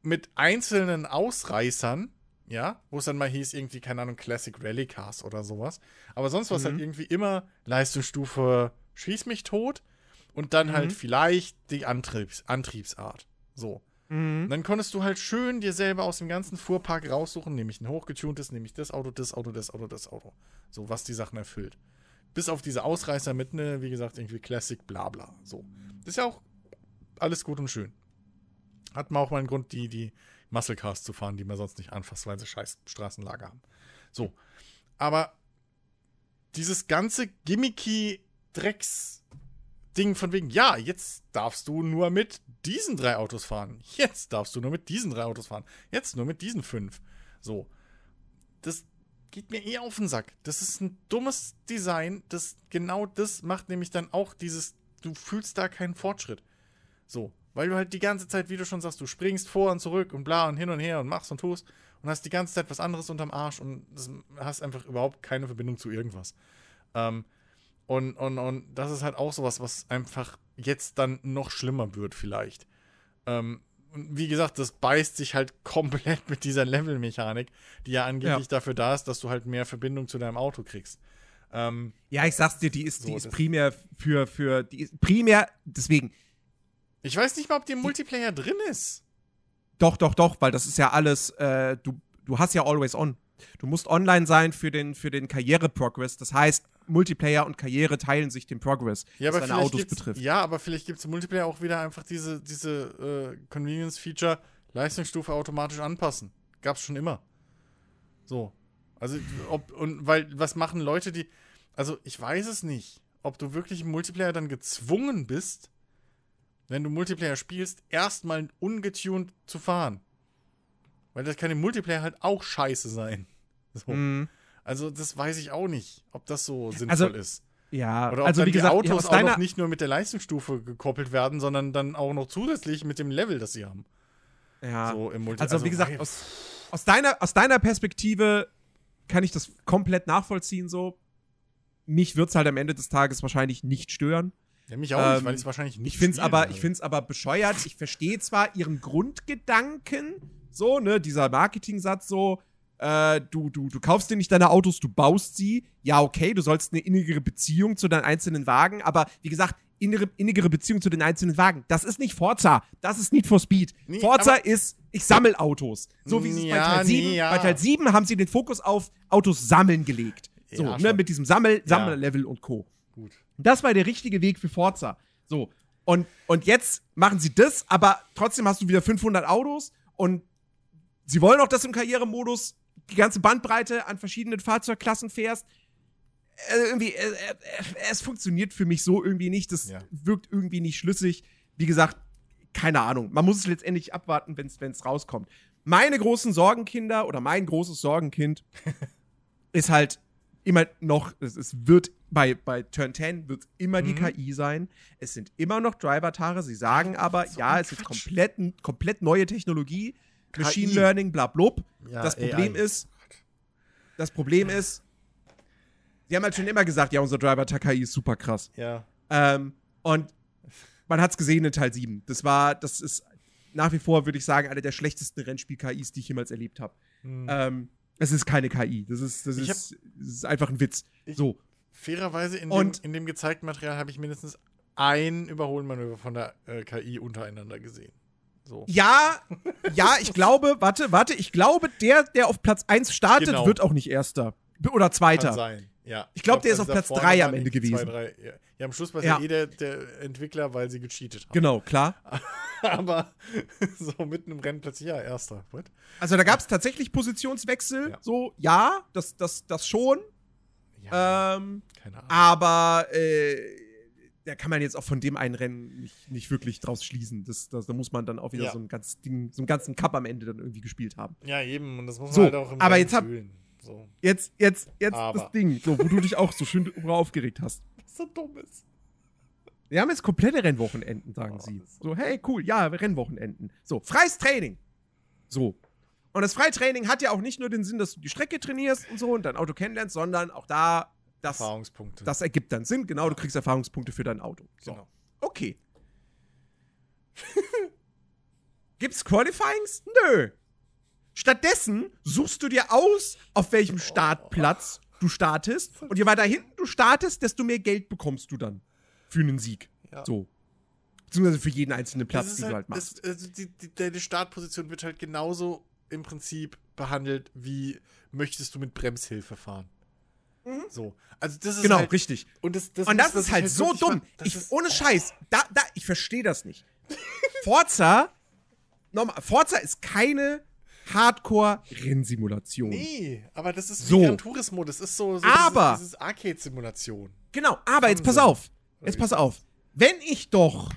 [SPEAKER 2] mit einzelnen Ausreißern, ja, wo es dann mal hieß, irgendwie, keine Ahnung, Classic Rally Cars oder sowas. Aber sonst war es
[SPEAKER 1] Mhm.
[SPEAKER 2] halt irgendwie immer Leistungsstufe Schieß mich tot und dann halt
[SPEAKER 1] Mhm.
[SPEAKER 2] vielleicht die Antriebs Antriebsart. So.
[SPEAKER 1] Mhm.
[SPEAKER 2] Und dann konntest du halt schön dir selber aus dem ganzen Fuhrpark raussuchen, nehme ich ein hochgetuntes, nehme ich das Auto, das Auto, das Auto, das Auto. So, was die Sachen erfüllt. Bis auf diese Ausreißer mit, ne, wie gesagt, irgendwie Classic, bla bla. So. Das ist ja auch alles gut und schön. Hat man auch mal einen Grund, die, die Muscle Cars zu fahren, die man sonst nicht anfasst, weil sie scheiß Straßenlager haben. So. Aber dieses ganze gimmicky Drecks Ding von wegen, ja, jetzt darfst du nur mit diesen drei Autos fahren. Jetzt darfst du nur mit diesen drei Autos fahren. Jetzt nur mit diesen fünf. So. Das geht mir eh auf den Sack. Das ist ein dummes Design. Das genau das macht nämlich dann auch dieses, du fühlst da keinen Fortschritt. So. Weil du halt die ganze Zeit, wie du schon sagst, du springst vor und zurück und bla und hin und her und machst und tust und hast die ganze Zeit was anderes unterm Arsch und hast einfach überhaupt keine Verbindung zu irgendwas. Ähm, und, und, und das ist halt auch sowas, was einfach jetzt dann noch schlimmer wird, vielleicht. Ähm, wie gesagt, das beißt sich halt komplett mit dieser Level-Mechanik, die ja angeblich ja. dafür da ist, dass du halt mehr Verbindung zu deinem Auto kriegst.
[SPEAKER 1] Ähm, ja, ich sag's dir, die ist, so, die ist primär für, für, die ist primär, deswegen.
[SPEAKER 2] Ich weiß nicht mal, ob die im Multiplayer drin ist.
[SPEAKER 1] Doch, doch, doch, weil das ist ja alles, äh, du, du hast ja Always On. Du musst online sein für den, für den Karriere-Progress. Das heißt, Multiplayer und Karriere teilen sich den Progress,
[SPEAKER 2] ja, was deine Autos betrifft. Ja, aber vielleicht gibt es im Multiplayer auch wieder einfach diese, diese äh, Convenience-Feature, Leistungsstufe automatisch anpassen. Gab's schon immer. So. Also, ob, und weil, was machen Leute, die. Also, ich weiß es nicht, ob du wirklich im Multiplayer dann gezwungen bist, wenn du Multiplayer spielst, erstmal ungetuned zu fahren. Weil das kann im Multiplayer halt auch scheiße sein. So. Mm. Also, das weiß ich auch nicht, ob das so sinnvoll also, ist.
[SPEAKER 1] Ja,
[SPEAKER 2] Oder ob also wie gesagt, die Autos auch noch nicht nur mit der Leistungsstufe gekoppelt werden, sondern dann auch noch zusätzlich mit dem Level, das sie haben.
[SPEAKER 1] Ja. So im Multi also, also wie gesagt, aus, aus, deiner, aus deiner Perspektive kann ich das komplett nachvollziehen so. Mich wird es halt am Ende des Tages wahrscheinlich nicht stören.
[SPEAKER 2] Ja, mich auch ähm, nicht, weil ich es wahrscheinlich nicht
[SPEAKER 1] Ich finde es aber, bescheuert. Ich verstehe zwar ihren Grundgedanken, so, ne, dieser Marketing-Satz so, äh, du, du, du kaufst dir nicht deine Autos, du baust sie. Ja, okay, du sollst eine innigere Beziehung zu deinen einzelnen Wagen, aber wie gesagt, innere, innigere Beziehung zu den einzelnen Wagen. Das ist nicht Forza, das ist Need for Speed. Nee, Forza ist, ich sammel Autos. So wie es ja, bei Teil 7. Nee, ja. Bei Teil 7 haben sie den Fokus auf Autos sammeln gelegt. So, ja, ne, mit diesem Sammel, Sammellevel und Co. Gut. Das war der richtige Weg für Forza. So. Und, und jetzt machen sie das, aber trotzdem hast du wieder 500 Autos und sie wollen auch, dass im Karrieremodus die ganze Bandbreite an verschiedenen Fahrzeugklassen fährst. Also irgendwie, äh, äh, es funktioniert für mich so irgendwie nicht. Das ja. wirkt irgendwie nicht schlüssig. Wie gesagt, keine Ahnung. Man muss es letztendlich abwarten, wenn es rauskommt. Meine großen Sorgenkinder oder mein großes Sorgenkind ist halt immer noch, es, es wird bei, bei Turn 10 wird immer mhm. die KI sein. Es sind immer noch Driver-Tare. Sie sagen aber, so ja, es ist komplett, komplett neue Technologie. Machine Learning, bla, blub. Ja, das Problem AI. ist, das Problem ist, sie haben halt schon immer gesagt, ja, unser Driver Takai ist super krass.
[SPEAKER 2] Ja.
[SPEAKER 1] Ähm, und man hat es gesehen in Teil 7. Das war, das ist nach wie vor, würde ich sagen, eine der schlechtesten Rennspiel-KIs, die ich jemals erlebt habe. Hm. Ähm, es ist keine KI. Das ist, das ist, hab, das ist einfach ein Witz. so.
[SPEAKER 2] Fairerweise in, dem, in dem gezeigten Material habe ich mindestens ein Überholmanöver von der äh, KI untereinander gesehen. So.
[SPEAKER 1] Ja, ja, ich glaube, warte, warte, ich glaube, der, der auf Platz 1 startet, genau. wird auch nicht Erster. Oder Zweiter. Kann sein,
[SPEAKER 2] ja.
[SPEAKER 1] Ich glaube, der ist auf Platz 3 am Ende gewesen. Zwei,
[SPEAKER 2] drei, ja. ja. am Schluss war ja eh der, der, Entwickler, weil sie gecheatet haben.
[SPEAKER 1] Genau, klar.
[SPEAKER 2] Aber so mitten im Rennen plötzlich, ja, Erster. What?
[SPEAKER 1] Also da gab es tatsächlich Positionswechsel, ja. so, ja, das, das, das schon. Ja, ähm, keine Ahnung. Aber, äh, da kann man jetzt auch von dem einen Rennen nicht, nicht wirklich draus schließen. Das, das, da muss man dann auch wieder ja. so ein ganzes Ding, so einen ganzen Cup am Ende dann irgendwie gespielt haben.
[SPEAKER 2] Ja, eben. Und das muss man
[SPEAKER 1] so,
[SPEAKER 2] halt auch
[SPEAKER 1] im aber Rennen jetzt hab, fühlen. So. Jetzt, jetzt, jetzt das Ding, so, wo du dich auch so schön drüber aufgeregt hast.
[SPEAKER 2] Was so dumm ist.
[SPEAKER 1] Wir haben jetzt komplette Rennwochenenden, sagen oh, sie. So, hey, cool, ja, Rennwochenenden. So, freies Training. So. Und das Freitraining hat ja auch nicht nur den Sinn, dass du die Strecke trainierst und so und dein Auto kennenlernst, sondern auch da das,
[SPEAKER 2] Erfahrungspunkte.
[SPEAKER 1] Das ergibt dann Sinn, genau, du kriegst Erfahrungspunkte für dein Auto. So.
[SPEAKER 2] Genau.
[SPEAKER 1] Okay. Gibt's Qualifyings? Nö. Stattdessen suchst du dir aus, auf welchem Startplatz du startest. Und je weiter hinten du startest, desto mehr Geld bekommst du dann für einen Sieg. Ja. So. Beziehungsweise für jeden einzelnen Platz, den halt, du halt machst.
[SPEAKER 2] Das, also die, die, deine Startposition wird halt genauso im Prinzip behandelt, wie möchtest du mit Bremshilfe fahren. Mhm. So. Also das ist
[SPEAKER 1] genau,
[SPEAKER 2] halt,
[SPEAKER 1] richtig.
[SPEAKER 2] Und das, das,
[SPEAKER 1] und das ist halt, halt so dumm. Ich, ohne Scheiß, da, da, ich verstehe das nicht. Forza, nochmal, Forza ist keine Hardcore-Rennsimulation.
[SPEAKER 2] Nee, aber das ist so. Gran Turismo, das ist so, so
[SPEAKER 1] aber,
[SPEAKER 2] dieses, dieses Arcade-Simulation.
[SPEAKER 1] Genau, aber jetzt pass auf. Jetzt pass auf. wenn ich doch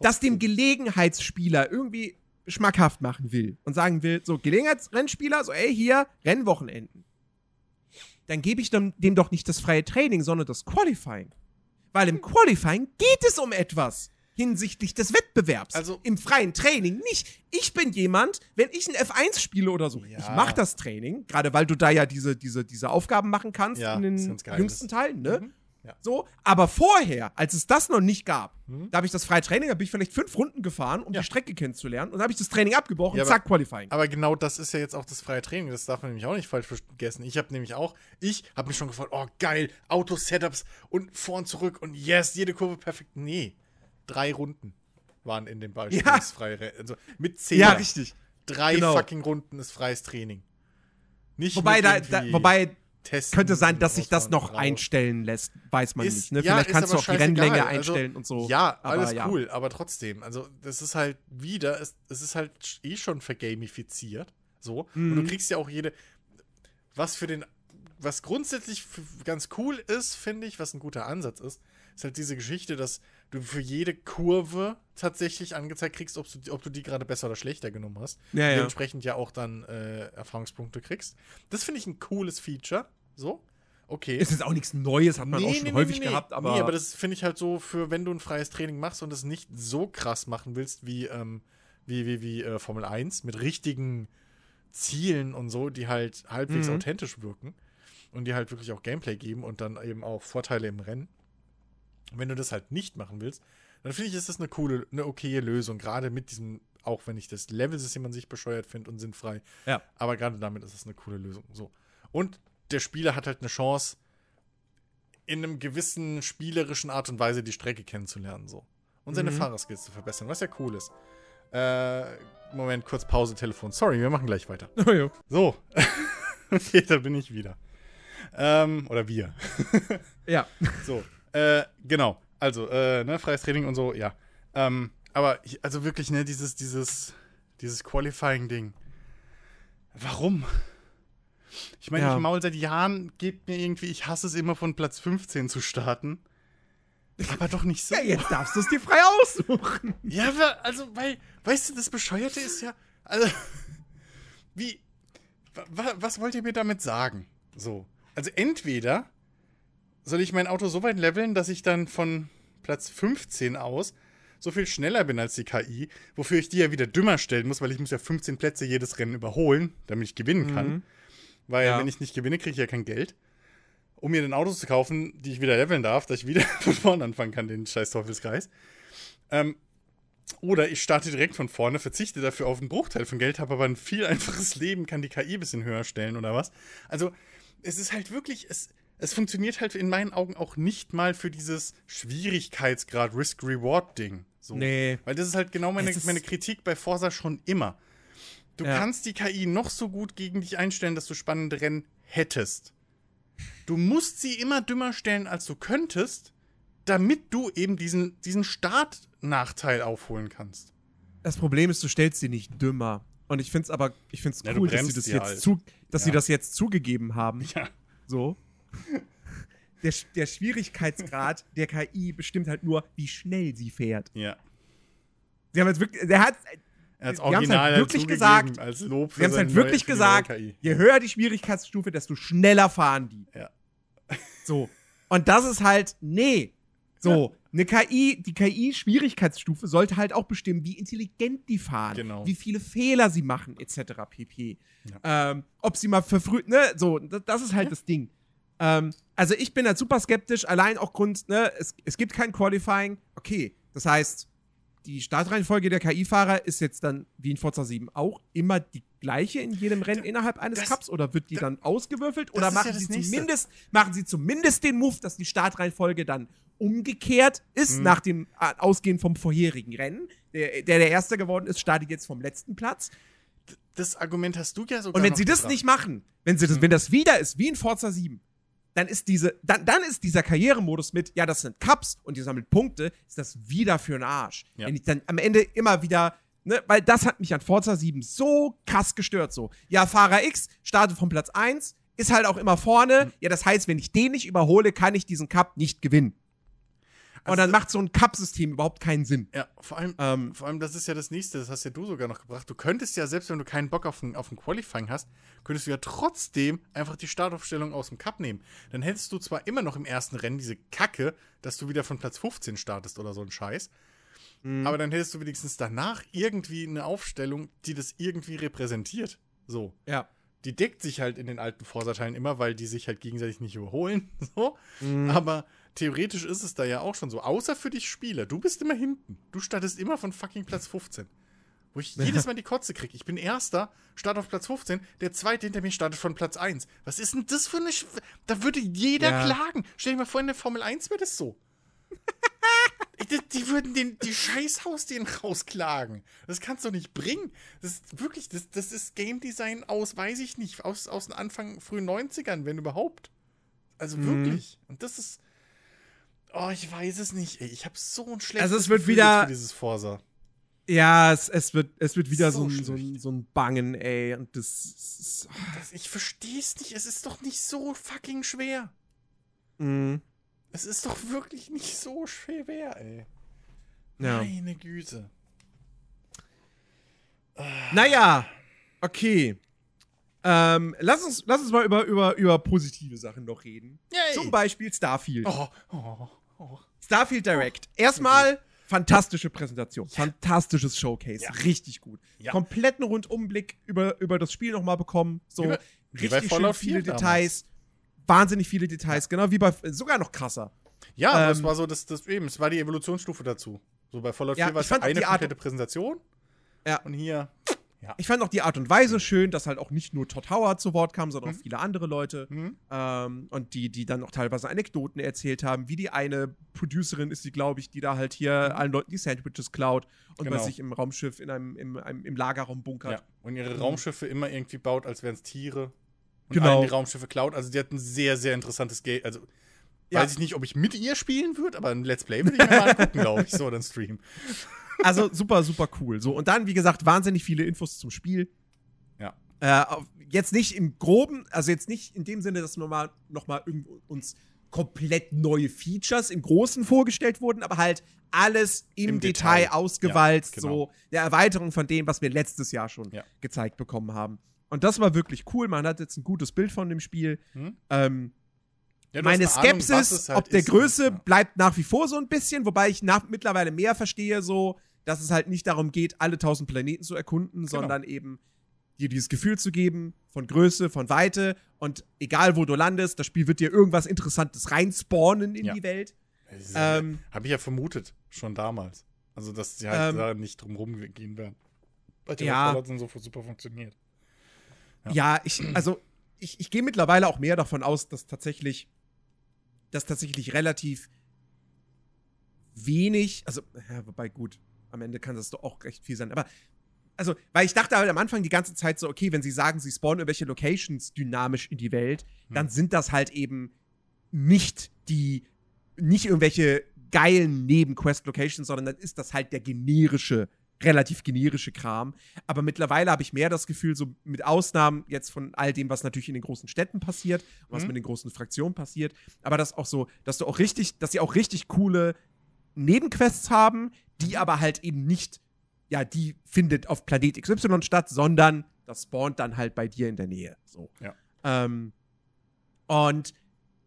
[SPEAKER 1] das dem Gelegenheitsspieler irgendwie schmackhaft machen will und sagen will, so Gelegenheitsrennspieler, so ey, hier, Rennwochenenden, dann gebe ich dem, dem doch nicht das freie Training, sondern das Qualifying. Weil im Qualifying geht es um etwas hinsichtlich des Wettbewerbs.
[SPEAKER 2] Also-
[SPEAKER 1] im freien Training nicht. Ich bin jemand, wenn ich ein F1 spiele oder so,
[SPEAKER 2] Ja.
[SPEAKER 1] ich mache das Training, gerade weil du da ja diese, diese, diese Aufgaben machen kannst
[SPEAKER 2] Ja,
[SPEAKER 1] in den jüngsten Teilen, ne?
[SPEAKER 2] Mhm. Ja.
[SPEAKER 1] So, aber vorher, als es das noch nicht gab,
[SPEAKER 2] Mhm.
[SPEAKER 1] da habe ich das freie Training, da bin ich vielleicht fünf Runden gefahren, um
[SPEAKER 2] Ja.
[SPEAKER 1] die Strecke kennenzulernen. Und dann habe ich das Training abgebrochen,
[SPEAKER 2] Ja, aber-
[SPEAKER 1] zack, Qualifying.
[SPEAKER 2] Aber genau das ist ja jetzt auch das freie Training. Das darf man nämlich auch nicht falsch vergessen. Ich habe nämlich auch, ich habe mich schon gefragt, oh geil, Auto-Setups und vor und zurück und yes, jede Kurve perfekt. Nee, drei Runden waren in dem Beispiel
[SPEAKER 1] Ja.
[SPEAKER 2] das freie Re- Also mit zehn.
[SPEAKER 1] ja, richtig.
[SPEAKER 2] Drei
[SPEAKER 1] Genau.
[SPEAKER 2] fucking Runden ist freies Training. Nicht
[SPEAKER 1] Wobei, da, da, wobei
[SPEAKER 2] testen
[SPEAKER 1] könnte sein, dass sich das noch
[SPEAKER 2] raus.
[SPEAKER 1] einstellen lässt. Weiß man
[SPEAKER 2] Ist-
[SPEAKER 1] nicht. Ne?
[SPEAKER 2] ja,
[SPEAKER 1] Vielleicht kannst du auch die Rennlänge.
[SPEAKER 2] Also,
[SPEAKER 1] einstellen und so.
[SPEAKER 2] Ja,
[SPEAKER 1] Aber
[SPEAKER 2] alles
[SPEAKER 1] ja.
[SPEAKER 2] cool, aber trotzdem, also das ist halt wieder, es, es ist halt eh schon vergamifiziert, so. Und du
[SPEAKER 1] Mhm.
[SPEAKER 2] kriegst ja auch jede, was für den, was grundsätzlich ganz cool ist, finde ich, was ein guter Ansatz ist, ist halt diese Geschichte, dass du für jede Kurve tatsächlich angezeigt kriegst, ob du, ob du die gerade besser oder schlechter genommen hast.
[SPEAKER 1] Ja,
[SPEAKER 2] Und
[SPEAKER 1] ja.
[SPEAKER 2] Dementsprechend ja auch dann äh, Erfahrungspunkte kriegst. Das finde ich ein cooles Feature, so. Okay.
[SPEAKER 1] Ist jetzt auch nichts Neues, hat man auch schon häufig
[SPEAKER 2] nee.
[SPEAKER 1] gehabt, aber.
[SPEAKER 2] Nee, aber das finde ich halt so, für wenn du ein freies Training machst und es nicht so krass machen willst wie, ähm, wie, wie, wie äh, Formel 1 mit richtigen Zielen und so, die halt halbwegs
[SPEAKER 1] Mhm.
[SPEAKER 2] authentisch wirken und die halt wirklich auch Gameplay geben und dann eben auch Vorteile im Rennen. Wenn du das halt nicht machen willst, dann finde ich, ist das eine coole, eine okaye Lösung, gerade mit diesem, auch wenn ich das Level-System an sich bescheuert finde und sinnfrei,
[SPEAKER 1] Ja.
[SPEAKER 2] aber gerade damit ist es eine coole Lösung. So. Und der Spieler hat halt eine Chance, in einem gewissen spielerischen Art und Weise die Strecke kennenzulernen. So. Und seine
[SPEAKER 1] Mhm.
[SPEAKER 2] Fahrerskills zu verbessern, was ja cool ist. Äh, Moment, kurz Pause, Telefon. Sorry, wir machen gleich weiter.
[SPEAKER 1] Oh, ja.
[SPEAKER 2] So. okay, da bin ich wieder. Ähm, oder wir.
[SPEAKER 1] ja.
[SPEAKER 2] So, äh, genau. Also, äh, ne, freies Training und so, ja. Ähm, aber, ich, also wirklich, ne, dieses, dieses, dieses Qualifying-Ding. Warum? Ich meine,
[SPEAKER 1] Ja.
[SPEAKER 2] ich maul seit Jahren, geht mir irgendwie, ich hasse es immer von Platz 15 zu starten. Aber doch nicht so.
[SPEAKER 1] ja, jetzt darfst du es dir frei aussuchen.
[SPEAKER 2] Ja, also, weil, weißt du, das Bescheuerte ist ja, also, wie, wa, was wollt ihr mir damit sagen? So. Also, entweder soll ich mein Auto so weit leveln, dass ich dann von Platz 15 aus so viel schneller bin als die KI, wofür ich die ja wieder dümmer stellen muss, weil ich muss ja 15 Plätze jedes Rennen überholen, damit ich gewinnen kann.
[SPEAKER 1] Mhm.
[SPEAKER 2] Weil,
[SPEAKER 1] Ja.
[SPEAKER 2] wenn ich nicht gewinne, kriege ich ja kein Geld. Um mir dann Autos zu kaufen, die ich wieder leveln darf, dass ich wieder von vorne anfangen kann, den scheiß Teufelskreis. Ähm, oder ich starte direkt von vorne, verzichte dafür auf einen Bruchteil von Geld, habe aber ein viel einfaches Leben, kann die KI ein bisschen höher stellen oder was. Also, es ist halt wirklich, es, es funktioniert halt in meinen Augen auch nicht mal für dieses Schwierigkeitsgrad Risk-Reward-Ding. So.
[SPEAKER 1] Nee.
[SPEAKER 2] Weil das ist halt genau meine, meine Kritik bei Forsa schon immer. Du
[SPEAKER 1] Ja.
[SPEAKER 2] kannst die KI noch so gut gegen dich einstellen, dass du spannende Rennen hättest. Du musst sie immer dümmer stellen, als du könntest, damit du eben diesen, diesen Startnachteil aufholen kannst.
[SPEAKER 1] Das Problem ist, du stellst sie nicht dümmer. Und ich finde es aber, ich finde es
[SPEAKER 2] Ja,
[SPEAKER 1] cool, dass sie das
[SPEAKER 2] sie
[SPEAKER 1] jetzt
[SPEAKER 2] halt.
[SPEAKER 1] zu, dass sie
[SPEAKER 2] Ja.
[SPEAKER 1] das jetzt zugegeben haben.
[SPEAKER 2] Ja.
[SPEAKER 1] So. Der, der Schwierigkeitsgrad der KI bestimmt halt nur, wie schnell sie fährt.
[SPEAKER 2] Ja.
[SPEAKER 1] Sie haben jetzt wirklich, der hat,
[SPEAKER 2] Er hat's
[SPEAKER 1] halt
[SPEAKER 2] original
[SPEAKER 1] wirklich
[SPEAKER 2] zugegeben
[SPEAKER 1] gesagt.
[SPEAKER 2] als Lob für
[SPEAKER 1] sie haben es halt wirklich
[SPEAKER 2] neue-
[SPEAKER 1] gesagt, je höher die Schwierigkeitsstufe, desto schneller fahren die.
[SPEAKER 2] Ja.
[SPEAKER 1] So. Und das ist halt, nee. So, eine KI, die KI-Schwierigkeitsstufe sollte halt auch bestimmen, wie intelligent die fahren,
[SPEAKER 2] Genau.
[SPEAKER 1] wie viele Fehler sie machen, etc. pp. Ähm, ob sie mal verfrüht, ne, so, das, das ist halt das Ding. Ähm, also ich bin halt super skeptisch, allein auch Grund, ne, es, es gibt kein Qualifying. Okay, das heißt, die Startreihenfolge der KI-Fahrer ist jetzt dann, wie in Forza 7, auch immer die gleiche in jedem Rennen innerhalb eines
[SPEAKER 2] das-
[SPEAKER 1] Cups oder wird die
[SPEAKER 2] da-
[SPEAKER 1] dann ausgewürfelt oder
[SPEAKER 2] ja
[SPEAKER 1] machen
[SPEAKER 2] das
[SPEAKER 1] sie
[SPEAKER 2] Nächste.
[SPEAKER 1] zumindest machen sie zumindest den Move, dass die Startreihenfolge dann umgekehrt ist
[SPEAKER 2] Mhm.
[SPEAKER 1] nach dem äh, Ausgehen vom vorherigen Rennen. Der, der der erste geworden ist, startet jetzt vom letzten Platz.
[SPEAKER 2] Das Argument hast du ja sogar
[SPEAKER 1] Und wenn sie das
[SPEAKER 2] gebracht.
[SPEAKER 1] nicht machen, wenn sie das,
[SPEAKER 2] Mhm.
[SPEAKER 1] wenn das wieder ist, wie in Forza 7, dann ist diese, dann, dann ist dieser Karrieremodus mit, ja, das sind Cups und ihr sammelt Punkte, ist das wieder für einen Arsch.
[SPEAKER 2] Ja.
[SPEAKER 1] Wenn ich dann am Ende immer wieder, ne, weil das hat mich an Forza 7 so krass gestört, so. Ja, Fahrer X startet von Platz 1, ist halt auch immer vorne.
[SPEAKER 2] Mhm.
[SPEAKER 1] Ja, das heißt, wenn ich den nicht überhole, kann ich diesen Cup nicht gewinnen. Und dann macht so ein Cup-System überhaupt keinen Sinn.
[SPEAKER 2] Ja, vor allem,
[SPEAKER 1] Ähm,
[SPEAKER 2] vor allem, das ist ja das nächste, das hast ja du sogar noch gebracht. Du könntest ja, selbst wenn du keinen Bock auf ein, auf ein Qualifying hast, könntest du ja trotzdem einfach die Startaufstellung aus dem Cup nehmen. Dann hättest du zwar immer noch im ersten Rennen diese Kacke, dass du wieder von Platz 15 startest oder so ein Scheiß,
[SPEAKER 1] Mhm.
[SPEAKER 2] aber dann hättest du wenigstens danach irgendwie eine Aufstellung, die das irgendwie repräsentiert. So.
[SPEAKER 1] ja.
[SPEAKER 2] Die deckt sich halt in den alten Forsa-Teilen immer, weil die sich halt gegenseitig nicht überholen. So.
[SPEAKER 1] Mhm.
[SPEAKER 2] Aber theoretisch ist es da ja auch schon so. Außer für dich Spieler. Du bist immer hinten. Du startest immer von fucking Platz 15. Wo ich jedes Mal die Kotze kriege. Ich bin Erster, starte auf Platz 15. Der Zweite hinter mir startet von Platz 1. Was ist denn das für eine. Sch da würde jeder
[SPEAKER 1] Ja.
[SPEAKER 2] klagen. Stell dir mal vor, in der Formel 1 wäre das so. die, die würden den, die Scheißhaus den rausklagen. Das kannst du nicht bringen. Das ist wirklich, das, das ist Game Design aus, weiß ich nicht, aus, aus den Anfang, frühen 90ern, wenn überhaupt. Also
[SPEAKER 1] Mhm.
[SPEAKER 2] wirklich. Und das ist. Oh, ich weiß es nicht, ey. Ich habe so ein schlechtes
[SPEAKER 1] Also es wird
[SPEAKER 2] Gefühl
[SPEAKER 1] wieder-
[SPEAKER 2] für dieses Forsa.
[SPEAKER 1] Ja, es, es, wird, es wird wieder so,
[SPEAKER 2] So
[SPEAKER 1] ein, so, ein, so ein Bangen, ey. Und das ist.
[SPEAKER 2] Das, ich verstehe es nicht. Es ist doch nicht so fucking schwer.
[SPEAKER 1] Mhm.
[SPEAKER 2] Es ist doch wirklich nicht so schwer, ey.
[SPEAKER 1] Ja.
[SPEAKER 2] Meine Güte.
[SPEAKER 1] Naja, okay. Ähm, lass, uns, lass uns mal über, über, über positive Sachen noch reden.
[SPEAKER 2] Yay.
[SPEAKER 1] Zum Beispiel Starfield.
[SPEAKER 2] Oh, oh, oh.
[SPEAKER 1] Starfield Direct. Erstmal fantastische Präsentation. Fantastisches Showcase.
[SPEAKER 2] Ja.
[SPEAKER 1] Richtig gut.
[SPEAKER 2] Ja.
[SPEAKER 1] Kompletten Rundumblick über, über das Spiel nochmal bekommen. So
[SPEAKER 2] Wie wie
[SPEAKER 1] richtig
[SPEAKER 2] Fallout
[SPEAKER 1] viele
[SPEAKER 2] 4
[SPEAKER 1] Details. Wahnsinnig viele Details. Genau wie bei. Sogar noch krasser.
[SPEAKER 2] Ja, aber
[SPEAKER 1] Ähm,
[SPEAKER 2] es war so, das, das eben, es war die Evolutionsstufe dazu. So bei Fallout
[SPEAKER 1] Ja,
[SPEAKER 2] 4 war es ja eine komplette Präsentation.
[SPEAKER 1] Ja.
[SPEAKER 2] Und hier.
[SPEAKER 1] Ich fand auch die Art und Weise schön, dass halt auch nicht nur Todd Howard zu Wort kam, sondern auch
[SPEAKER 2] Mhm.
[SPEAKER 1] viele andere Leute.
[SPEAKER 2] Hm?
[SPEAKER 1] Ähm, und die, die dann auch teilweise Anekdoten erzählt haben, wie die eine Producerin ist, die, glaube ich, die da halt hier allen Leuten die Sandwiches klaut und
[SPEAKER 2] Mhm. Genau.
[SPEAKER 1] bei sich im Raumschiff in einem, im, einem, im Lagerraum bunkert.
[SPEAKER 2] Ja. Und ihre Raumschiffe immer irgendwie baut, als wären es Tiere. Und
[SPEAKER 1] Genau.
[SPEAKER 2] die Raumschiffe klaut. Also die hat ein sehr, sehr interessantes Game. Also
[SPEAKER 1] Ja.
[SPEAKER 2] weiß ich nicht, ob ich mit ihr spielen würde, aber ein Let's Play würde ich mir mal angucken, glaube ich, so oder ein Stream.
[SPEAKER 1] Also super, super cool. So, und dann, wie gesagt, wahnsinnig viele Infos zum Spiel.
[SPEAKER 2] Ja.
[SPEAKER 1] Äh, jetzt nicht im Groben, also jetzt nicht in dem Sinne, dass wir mal nochmal uns komplett neue Features im Großen vorgestellt wurden, aber halt alles im,
[SPEAKER 2] Im
[SPEAKER 1] Detail,
[SPEAKER 2] Detail.
[SPEAKER 1] ausgewalzt,
[SPEAKER 2] Ja, genau.
[SPEAKER 1] so eine Erweiterung von dem, was wir letztes Jahr schon
[SPEAKER 2] Ja.
[SPEAKER 1] gezeigt bekommen haben. Und das war wirklich cool. Man hat jetzt ein gutes Bild von dem Spiel.
[SPEAKER 2] Hm?
[SPEAKER 1] Ähm,
[SPEAKER 2] Ja,
[SPEAKER 1] meine
[SPEAKER 2] Ahnung,
[SPEAKER 1] Skepsis,
[SPEAKER 2] es halt
[SPEAKER 1] ob der
[SPEAKER 2] ist.
[SPEAKER 1] Größe bleibt nach wie vor so ein bisschen, wobei ich nach, mittlerweile mehr verstehe, so, dass es halt nicht darum geht, alle tausend Planeten zu erkunden,
[SPEAKER 2] Genau.
[SPEAKER 1] sondern eben dir dieses Gefühl zu geben von Größe, von Weite und egal wo du landest, das Spiel wird dir irgendwas Interessantes reinspawnen in
[SPEAKER 2] Ja.
[SPEAKER 1] die Welt. Ähm,
[SPEAKER 2] Habe ich ja vermutet, schon damals. Also, dass sie halt
[SPEAKER 1] Ähm,
[SPEAKER 2] da nicht drum rumgehen werden. Weil die
[SPEAKER 1] Ja.
[SPEAKER 2] Fallout so super funktioniert. Ja.
[SPEAKER 1] Ja, ich, also ich, ich gehe mittlerweile auch mehr davon aus, dass tatsächlich, dass tatsächlich relativ wenig, also, ja, wobei gut, am Ende kann das doch auch recht viel sein, aber also, weil ich dachte halt am Anfang die ganze Zeit so, okay, wenn sie sagen, sie spawnen irgendwelche Locations dynamisch in die Welt, dann
[SPEAKER 2] Hm.
[SPEAKER 1] sind das halt eben nicht die, nicht irgendwelche geilen Nebenquest-Locations, sondern dann ist das halt der generische, relativ generische Kram. Aber mittlerweile habe ich mehr das Gefühl, so mit Ausnahmen jetzt von all dem, was natürlich in den großen Städten passiert, was
[SPEAKER 2] Mhm.
[SPEAKER 1] mit den großen Fraktionen passiert, aber das auch so, dass du auch richtig, dass sie auch richtig coole Nebenquests haben, die aber halt eben nicht, ja, die findet auf Planet XY statt, sondern das spawnt dann halt bei dir in der Nähe. So.
[SPEAKER 2] Ja.
[SPEAKER 1] Ähm, und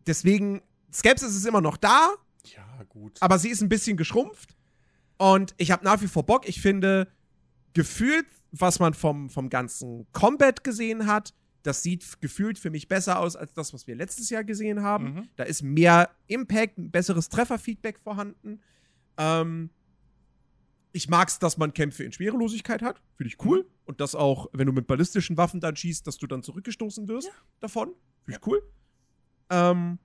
[SPEAKER 1] deswegen, Skepsis ist immer noch da,
[SPEAKER 2] Ja, gut.
[SPEAKER 1] aber sie ist ein bisschen geschrumpft. Und ich habe nach wie vor Bock. Ich finde, gefühlt, was man vom, vom ganzen Combat gesehen hat, das sieht gefühlt für mich besser aus als das, was wir letztes Jahr gesehen haben.
[SPEAKER 2] Mhm.
[SPEAKER 1] Da ist mehr Impact, ein besseres Trefferfeedback vorhanden. Ähm, ich mag's, dass man Kämpfe in Schwerelosigkeit hat. Finde ich cool. Und dass auch, wenn du mit ballistischen Waffen dann schießt, dass du dann zurückgestoßen wirst
[SPEAKER 2] Ja.
[SPEAKER 1] davon. Finde ich cool. Ähm,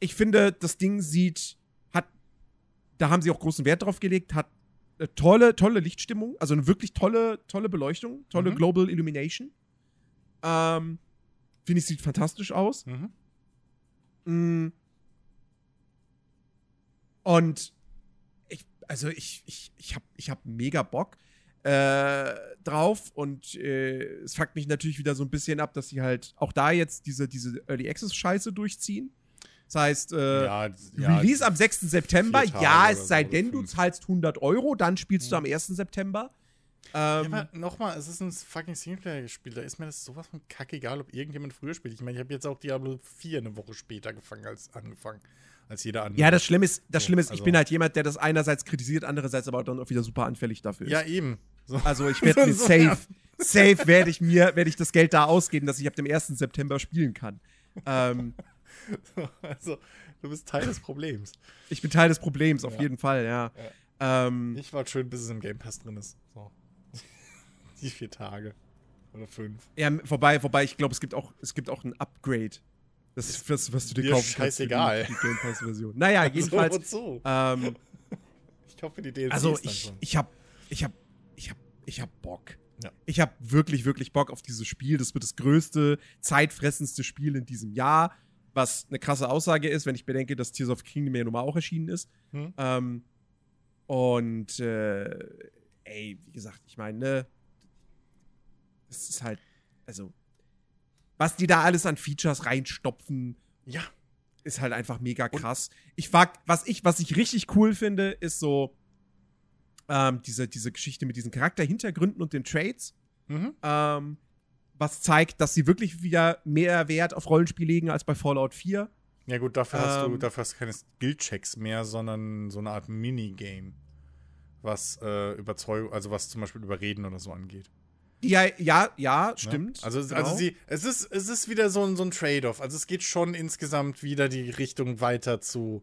[SPEAKER 1] ich finde, das Ding sieht, hat, da haben sie auch großen Wert drauf gelegt, hat eine tolle, tolle Lichtstimmung, also eine wirklich tolle, tolle Beleuchtung, tolle
[SPEAKER 2] Mhm.
[SPEAKER 1] Global Illumination. Ähm, finde ich, sieht fantastisch aus.
[SPEAKER 2] Mhm.
[SPEAKER 1] Mm. Und also ich, ich, ich habe ich hab mega Bock äh, drauf und äh, es fuckt mich natürlich wieder so ein bisschen ab, dass sie halt auch da jetzt diese, diese Early Access Scheiße durchziehen. Das heißt, äh,
[SPEAKER 2] ja, ja,
[SPEAKER 1] Release am 6. September, ja, es sei
[SPEAKER 2] so,
[SPEAKER 1] denn, du zahlst 100 Euro, dann spielst du am 1. September.
[SPEAKER 2] Ja,
[SPEAKER 1] Ähm,
[SPEAKER 2] aber nochmal, es ist ein fucking Singleplayer-Spiel. Da ist mir das sowas von kackegal, ob irgendjemand früher spielt. Ich meine, ich habe jetzt auch Diablo 4 eine Woche später gefangen als angefangen. Als jeder andere.
[SPEAKER 1] ja, das Schlimme ist, das
[SPEAKER 2] So,
[SPEAKER 1] Schlimme ist, ich
[SPEAKER 2] also-
[SPEAKER 1] bin halt jemand, der das einerseits kritisiert, andererseits aber dann auch wieder super anfällig dafür ist.
[SPEAKER 2] Ja, eben. So.
[SPEAKER 1] Also ich werde mir
[SPEAKER 2] So,
[SPEAKER 1] safe,
[SPEAKER 2] ja.
[SPEAKER 1] safe werde ich mir, werde ich das Geld da ausgeben, dass ich ab dem 1. September spielen kann. Ähm,
[SPEAKER 2] Also, du bist Teil des Problems.
[SPEAKER 1] ich bin Teil des Problems, auf
[SPEAKER 2] Ja.
[SPEAKER 1] jeden Fall, ja. Ähm,
[SPEAKER 2] Ich war schön, bis es im Game Pass drin ist. So. Die vier Tage. Oder fünf.
[SPEAKER 1] ja, wobei, wobei ich glaube, es gibt auch, es gibt auch ein Upgrade. Das ist was, was du dir
[SPEAKER 2] Mir
[SPEAKER 1] kaufen kannst.
[SPEAKER 2] scheißegal.
[SPEAKER 1] Die, Game Pass-Version. Naja, jedenfalls.
[SPEAKER 2] So, wozu?
[SPEAKER 1] ähm,
[SPEAKER 2] Ich hoffe, die DLCs
[SPEAKER 1] also ich, ich hab, ich hab, ich hab, ich hab Bock.
[SPEAKER 2] Ja.
[SPEAKER 1] Ich hab wirklich, wirklich Bock auf dieses Spiel. Das wird das größte, zeitfressendste Spiel in diesem Jahr. Was eine krasse Aussage ist, wenn ich bedenke, dass Tears of Kingdom ja nun mal auch erschienen ist.
[SPEAKER 2] Hm?
[SPEAKER 1] Ähm, und äh, ey, wie gesagt, ich meine, ne, das ist halt, also, was die da alles an Features reinstopfen,
[SPEAKER 2] Ja.
[SPEAKER 1] ist halt einfach mega krass. Ich frag, was ich, was ich richtig cool finde, ist so ähm, diese, diese Geschichte mit diesen Charakterhintergründen und den Trades,
[SPEAKER 2] Mhm.
[SPEAKER 1] ähm, was zeigt, dass sie wirklich wieder mehr Wert auf Rollenspiel legen als bei Fallout 4.
[SPEAKER 2] Ja, gut, dafür hast du
[SPEAKER 1] Ähm.
[SPEAKER 2] dafür hast du keine Skill-Checks mehr, sondern so eine Art Minigame. Was äh, Überzeugung, also was zum Beispiel Überreden oder so angeht.
[SPEAKER 1] Ja, ja, ja,
[SPEAKER 2] Ne?
[SPEAKER 1] stimmt.
[SPEAKER 2] Also,
[SPEAKER 1] genau.
[SPEAKER 2] also sie, es ist, es ist wieder so ein, so ein Trade-off. Also es geht schon insgesamt wieder die Richtung weiter zu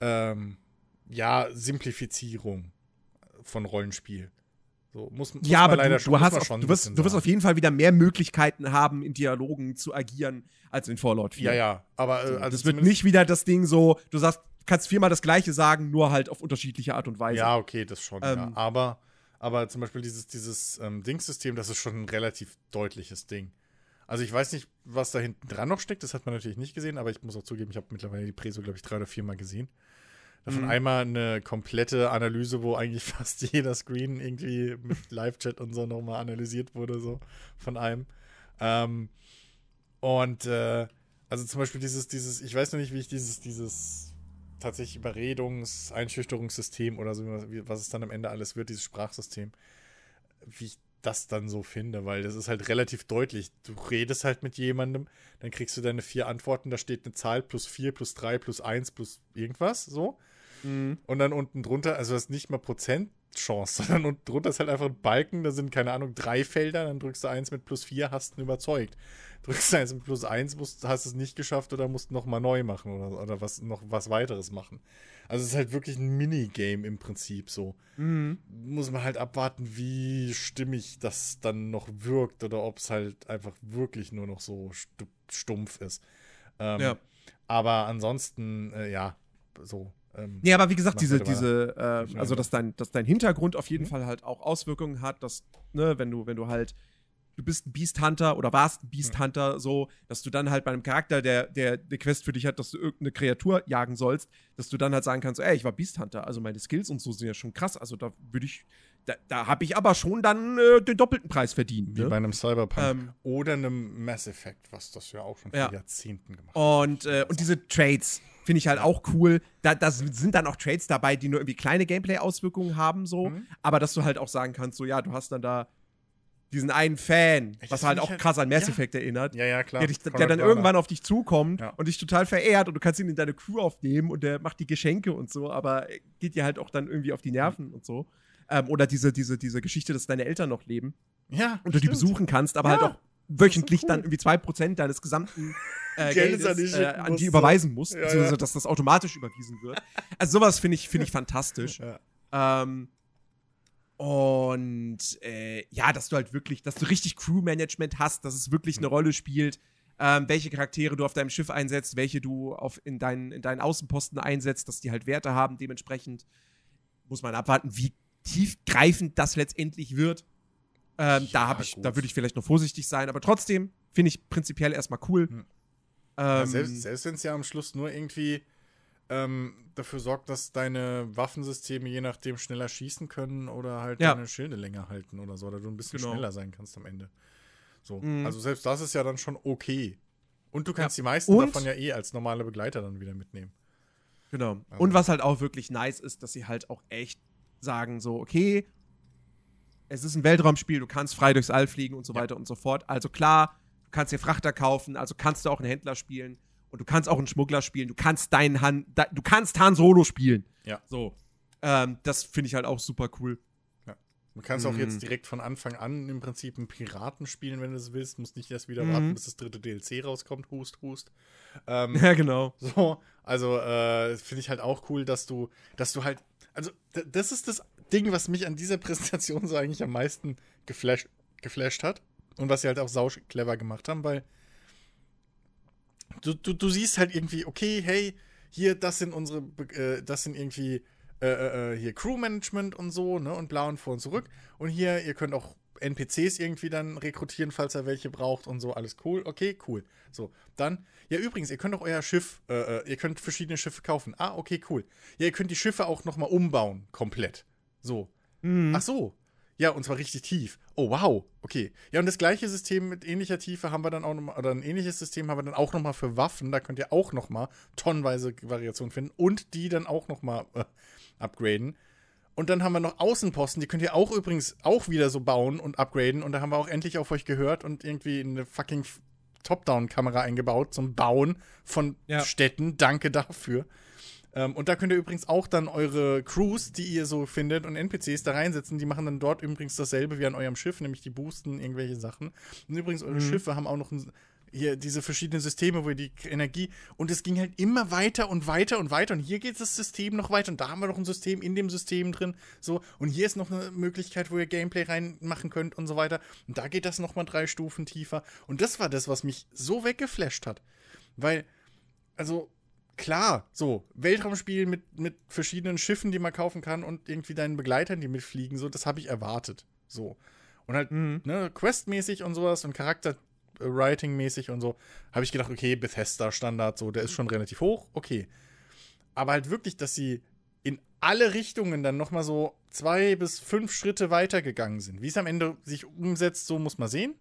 [SPEAKER 2] ähm, ja, Simplifizierung von Rollenspiel. So, muss, muss
[SPEAKER 1] ja,
[SPEAKER 2] man
[SPEAKER 1] aber
[SPEAKER 2] leider
[SPEAKER 1] du,
[SPEAKER 2] schon,
[SPEAKER 1] du, hast auf,
[SPEAKER 2] schon
[SPEAKER 1] du, wirst, du wirst auf jeden Fall wieder mehr Möglichkeiten haben, in Dialogen zu agieren, als in Fallout 4.
[SPEAKER 2] Ja, ja, aber äh,
[SPEAKER 1] So,
[SPEAKER 2] also
[SPEAKER 1] das wird nicht wieder das Ding so, du sagst, kannst viermal das Gleiche sagen, nur halt auf unterschiedliche Art und Weise.
[SPEAKER 2] Ja, okay, das schon. ja.
[SPEAKER 1] Ähm,
[SPEAKER 2] Aber, aber zum Beispiel dieses, dieses ähm, Dingssystem, das ist schon ein relativ deutliches Ding. Also ich weiß nicht, was da hinten dran noch steckt, das hat man natürlich nicht gesehen, aber ich muss auch zugeben, ich habe mittlerweile die Preso, glaube ich, drei oder viermal gesehen. Davon
[SPEAKER 1] Mhm.
[SPEAKER 2] einmal eine komplette Analyse, wo eigentlich fast jeder Screen irgendwie mit Live-Chat und so nochmal analysiert wurde, so von einem. Ähm, und äh, also zum Beispiel dieses, dieses, ich weiß noch nicht, wie ich dieses, dieses tatsächlich Überredungs-, Einschüchterungssystem oder so, was es dann am Ende alles wird, dieses Sprachsystem, wie ich das dann so finde, weil das ist halt relativ deutlich. Du redest halt mit jemandem, dann kriegst du deine vier Antworten, da steht eine Zahl plus vier, plus drei, plus eins, plus irgendwas, so.
[SPEAKER 1] Mhm.
[SPEAKER 2] Und dann unten drunter, also das ist nicht mal Prozentchance, sondern drunter ist halt einfach ein Balken, da sind, keine Ahnung, drei Felder, dann drückst du eins mit plus vier, hast ihn überzeugt. Drückst du eins mit plus eins, musst, hast es nicht geschafft oder musst nochmal neu machen oder, oder was, noch was weiteres machen. Also es ist halt wirklich ein Minigame im Prinzip so.
[SPEAKER 1] Mhm.
[SPEAKER 2] Muss man halt abwarten, wie stimmig das dann noch wirkt oder ob es halt einfach wirklich nur noch so stu stumpf ist. Ähm,
[SPEAKER 1] Ja.
[SPEAKER 2] Aber ansonsten, äh, ja, so. Ähm,
[SPEAKER 1] Nee, aber wie gesagt, diese,
[SPEAKER 2] bitte
[SPEAKER 1] diese, äh, also dass dein, dass dein Hintergrund auf jeden
[SPEAKER 2] Mhm.
[SPEAKER 1] Fall halt auch Auswirkungen hat, dass, ne, wenn du, wenn du halt, du bist ein Beast Hunter oder warst ein Beast Hunter, so, dass du dann halt bei einem Charakter, der, der eine Quest für dich hat, dass du irgendeine Kreatur jagen sollst, dass du dann halt sagen kannst, ey, ich war Beast Hunter, also meine Skills und so sind ja schon krass, also da würde ich, da, da habe ich aber schon dann äh, den doppelten Preis verdient.
[SPEAKER 2] Wie
[SPEAKER 1] Ne?
[SPEAKER 2] bei einem Cyberpunk.
[SPEAKER 1] Ähm,
[SPEAKER 2] oder einem Mass Effect, was das ja auch schon
[SPEAKER 1] Ja.
[SPEAKER 2] vor Jahrzehnten gemacht hat.
[SPEAKER 1] Und, äh, und diese Trades finde ich halt auch cool. Da das sind dann auch Trades dabei, die nur irgendwie kleine Gameplay-Auswirkungen haben, so.
[SPEAKER 2] Mhm.
[SPEAKER 1] Aber dass du halt auch sagen kannst, so, ja, du hast dann da diesen einen Fan,
[SPEAKER 2] Das
[SPEAKER 1] was halt auch
[SPEAKER 2] halt-
[SPEAKER 1] krass an Mass
[SPEAKER 2] ja.
[SPEAKER 1] Effect erinnert.
[SPEAKER 2] Ja, ja, klar.
[SPEAKER 1] Der, dich, der dann
[SPEAKER 2] Warner.
[SPEAKER 1] irgendwann auf dich zukommt
[SPEAKER 2] Ja.
[SPEAKER 1] und dich total verehrt und du kannst ihn in deine Crew aufnehmen und der macht die Geschenke und so, aber geht dir halt auch dann irgendwie auf die Nerven und so. Ähm, oder diese, diese, diese Geschichte, dass deine Eltern noch leben
[SPEAKER 2] Ja,
[SPEAKER 1] und du die
[SPEAKER 2] stimmt.
[SPEAKER 1] besuchen kannst, aber
[SPEAKER 2] Ja,
[SPEAKER 1] halt auch wöchentlich dann irgendwie 2% deines gesamten äh,
[SPEAKER 2] Geldes an die
[SPEAKER 1] äh, an die
[SPEAKER 2] so.
[SPEAKER 1] überweisen musst,
[SPEAKER 2] Ja,
[SPEAKER 1] beziehungsweise dass das automatisch überwiesen wird. Also sowas finde ich, finde ich fantastisch.
[SPEAKER 2] Ja.
[SPEAKER 1] Ähm, und äh, ja, dass du halt wirklich, dass du richtig Crew-Management hast, dass es wirklich eine
[SPEAKER 2] Mhm.
[SPEAKER 1] Rolle spielt, ähm, welche Charaktere du auf deinem Schiff einsetzt, welche du auf, in, deinen, in deinen Außenposten einsetzt, dass die halt Werte haben. Dementsprechend muss man abwarten, wie tiefgreifend das letztendlich wird. Ähm, da
[SPEAKER 2] Ja,
[SPEAKER 1] habe ich,
[SPEAKER 2] gut.
[SPEAKER 1] da würde ich vielleicht noch vorsichtig sein, aber trotzdem finde ich prinzipiell erstmal cool.
[SPEAKER 2] Hm.
[SPEAKER 1] Ähm,
[SPEAKER 2] Ja, selbst selbst wenn es ja am Schluss nur irgendwie ähm, dafür sorgt, dass deine Waffensysteme je nachdem schneller schießen können oder halt
[SPEAKER 1] Ja.
[SPEAKER 2] deine Schilde länger halten oder so, oder du ein bisschen
[SPEAKER 1] Genau.
[SPEAKER 2] schneller sein kannst am Ende. So.
[SPEAKER 1] Mhm.
[SPEAKER 2] Also selbst das ist ja dann schon okay. Und du kannst ja. die meisten und, davon ja eh als normale Begleiter dann wieder mitnehmen.
[SPEAKER 1] Genau. Also. Und was halt auch wirklich nice ist, dass sie halt auch echt sagen, so, okay, es ist ein Weltraumspiel, du kannst frei durchs All fliegen und so ja. weiter und so fort. Also klar, du kannst dir Frachter kaufen, also kannst du auch einen Händler spielen und du kannst auch einen Schmuggler spielen, du kannst deinen Han, du kannst Han Solo spielen.
[SPEAKER 2] Ja.
[SPEAKER 1] So. Ähm, das finde ich halt auch super cool.
[SPEAKER 2] Du kannst mhm. auch jetzt mhm. direkt von Anfang an im Prinzip einen Piraten spielen, wenn du es willst. Musst nicht erst wieder mhm. warten, bis das dritte DLC rauskommt. Hust, hust.
[SPEAKER 1] Ähm, ja, genau.
[SPEAKER 2] So, also äh, finde ich halt auch cool, dass du, dass du halt, also das ist das Ding, was mich an dieser Präsentation so eigentlich am meisten geflasht, geflasht hat. Und was sie halt auch sau clever gemacht haben, weil du, du, du siehst halt irgendwie, okay, hey, hier, das sind unsere, äh, das sind irgendwie äh, äh, äh, hier Crewmanagement und so, ne, und bla und vor und zurück. Und hier, ihr könnt auch NPCs irgendwie dann rekrutieren, falls er welche braucht und so, alles cool. Okay, cool. So, dann, ja, übrigens, ihr könnt auch euer Schiff, äh, äh, ihr könnt verschiedene Schiffe kaufen. Ah, okay, cool. Ja, ihr könnt die Schiffe auch nochmal umbauen, komplett. So. Mhm. Ach so. Ja, und zwar richtig tief. Oh, wow. Okay. Ja, und das gleiche System mit ähnlicher Tiefe haben wir dann auch nochmal, oder ein ähnliches System haben wir dann auch nochmal für Waffen. Da könnt ihr auch nochmal tonnenweise Variationen finden und die dann auch nochmal äh, upgraden. Und dann haben wir noch Außenposten, die könnt ihr auch übrigens auch wieder so bauen und upgraden. Und da haben wir auch endlich auf euch gehört und irgendwie eine fucking Top-Down-Kamera eingebaut zum Bauen von ja. Städten. Danke dafür. Ähm, und da könnt ihr übrigens auch dann eure Crews, die ihr so findet, und NPCs da reinsetzen. Die machen dann dort übrigens dasselbe wie an eurem Schiff, nämlich die boosten irgendwelche Sachen. Und übrigens, eure mhm. Schiffe haben auch noch ein hier diese verschiedenen Systeme, wo ihr die Energie und es ging halt immer weiter und weiter und weiter und hier geht das System noch weiter und da haben wir noch ein System in dem System drin, so und hier ist noch eine Möglichkeit, wo ihr Gameplay reinmachen könnt und so weiter und da geht das noch mal drei Stufen tiefer und das war das, was mich so weggeflasht hat, weil also klar, so Weltraumspiel mit mit verschiedenen Schiffen, die man kaufen kann und irgendwie deinen Begleitern, die mitfliegen, so das habe ich erwartet, so und halt, mhm. ne, questmäßig und sowas und Charakter Writing-mäßig und so, habe ich gedacht, okay, Bethesda-Standard, so, der ist schon relativ hoch, okay. Aber halt wirklich, dass sie in alle Richtungen dann nochmal so zwei bis fünf Schritte weitergegangen sind. Wie es am Ende sich umsetzt, so muss man sehen?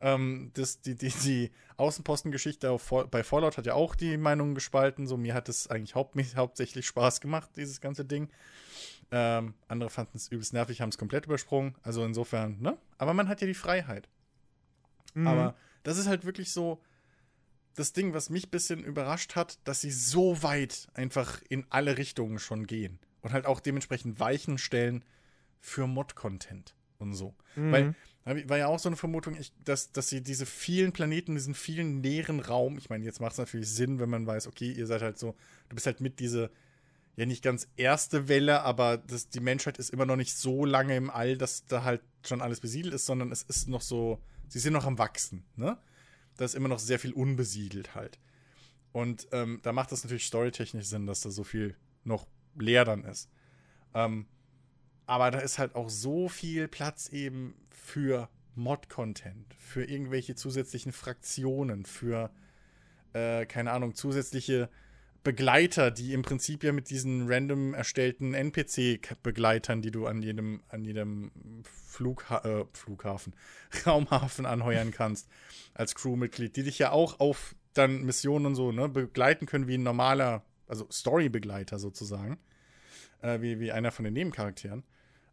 [SPEAKER 2] Ähm, das, die, die, die Außenpostengeschichte bei Fallout hat ja auch die Meinung gespalten. So, mir hat es eigentlich haupt, hauptsächlich Spaß gemacht, dieses ganze Ding. Ähm, andere fanden es übelst nervig, haben es komplett übersprungen. Also insofern, ne? Aber man hat ja die Freiheit. Mhm. Aber das ist halt wirklich so das Ding, was mich ein bisschen überrascht hat, dass sie so weit einfach in alle Richtungen schon gehen. Und halt auch dementsprechend Weichen stellen für Mod-Content und so. Mhm. Weil, war ja auch so eine Vermutung, ich, dass, dass sie diese vielen Planeten, diesen vielen leeren Raum, ich meine, jetzt macht es natürlich Sinn, wenn man weiß, okay, ihr seid halt so, du bist halt mit diese, ja nicht ganz erste Welle, aber das, die Menschheit ist immer noch nicht so lange im All, dass da halt schon alles besiedelt ist, sondern es ist noch so, sie sind noch am Wachsen, ne? Da ist immer noch sehr viel unbesiedelt halt. Und ähm, da macht das natürlich storytechnisch Sinn, dass da so viel noch leer dann ist. Ähm, aber da ist halt auch so viel Platz eben für Mod-Content, für irgendwelche zusätzlichen Fraktionen, für, äh, keine Ahnung, zusätzliche Begleiter, die im Prinzip ja mit diesen random erstellten NPC-Begleitern, die du an jedem, an jedem Flugha äh, Flughafen, Raumhafen anheuern kannst, als Crewmitglied, die dich ja auch auf dann Missionen und so ne, begleiten können wie ein normaler, also Story-Begleiter sozusagen, äh, wie, wie einer von den Nebencharakteren.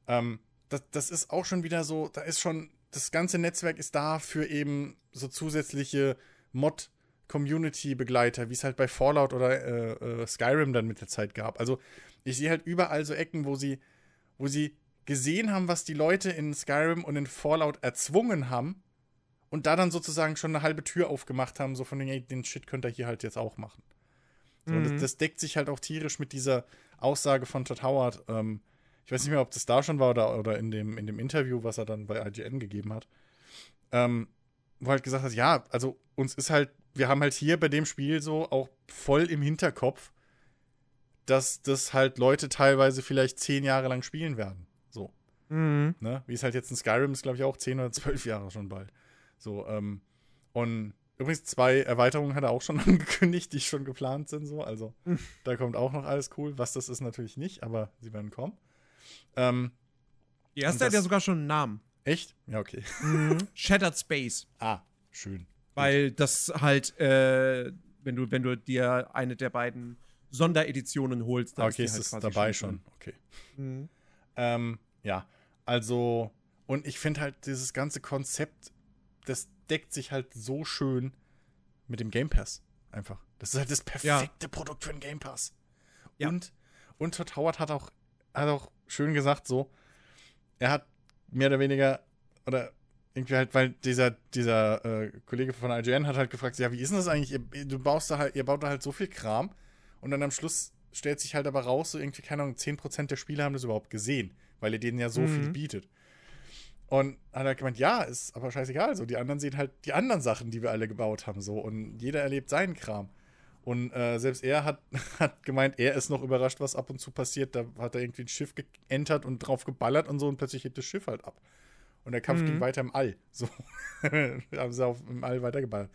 [SPEAKER 2] Ähm, das, das ist auch schon wieder so, da ist schon, das ganze Netzwerk ist da für eben so zusätzliche Mod- Community-Begleiter, wie es halt bei Fallout oder äh, äh, Skyrim dann mit der Zeit gab. Also ich sehe halt überall so Ecken, wo sie, wo sie gesehen haben, was die Leute in Skyrim und in Fallout erzwungen haben und da dann sozusagen schon eine halbe Tür aufgemacht haben, so von den, ey, den Shit könnt ihr hier halt jetzt auch machen. So, mhm. das, das, deckt sich halt auch tierisch mit dieser Aussage von Todd Howard. Ähm, ich weiß nicht mehr, ob das da schon war oder, oder in, dem, in dem Interview, was er dann bei IGN gegeben hat. Ähm, wo halt gesagt hat, ja, also uns ist halt wir haben halt hier bei dem Spiel so auch voll im Hinterkopf, dass das halt Leute teilweise vielleicht zehn Jahre lang spielen werden. So. Mhm. Ne? Wie es halt jetzt in Skyrim ist, glaube ich, auch zehn oder zwölf Jahre schon bald. So, ähm, und übrigens zwei Erweiterungen hat er auch schon angekündigt, die schon geplant sind, so. Also, mhm. da kommt auch noch alles cool. Was das ist, natürlich nicht, aber sie werden kommen. Ähm,
[SPEAKER 1] die erste hat ja sogar schon einen Namen.
[SPEAKER 2] Echt? Ja, okay.
[SPEAKER 1] Mhm. Shattered Space.
[SPEAKER 2] Ah, schön.
[SPEAKER 1] Weil das halt, äh, wenn du, wenn du dir eine der beiden Sondereditionen holst,
[SPEAKER 2] dann okay, ist, ist halt es dabei schon. schon. Okay. Mhm. Ähm, ja, also, und ich finde halt dieses ganze Konzept, das deckt sich halt so schön mit dem Game Pass. Einfach. Das ist halt das perfekte ja. Produkt für einen Game Pass. Ja. Und, und Todd Howard hat auch, hat auch schön gesagt, so, er hat mehr oder weniger, oder irgendwie halt, weil dieser, dieser äh, Kollege von IGN hat halt gefragt, ja, wie ist denn das eigentlich? Ihr, du baust da halt, ihr baut da halt so viel Kram und dann am Schluss stellt sich halt aber raus, so irgendwie, keine Ahnung, 10% der Spieler haben das überhaupt gesehen, weil ihr denen ja so mhm. viel bietet. Und hat er gemeint, ja, ist aber scheißegal. So, die anderen sehen halt die anderen Sachen, die wir alle gebaut haben. So, und jeder erlebt seinen Kram. Und äh, selbst er hat, hat gemeint, er ist noch überrascht, was ab und zu passiert. Da hat er irgendwie ein Schiff geentert und drauf geballert und so und plötzlich hebt das Schiff halt ab. Und der Kampf mhm. ging weiter im All. So. haben sie auf, im All weitergeballert.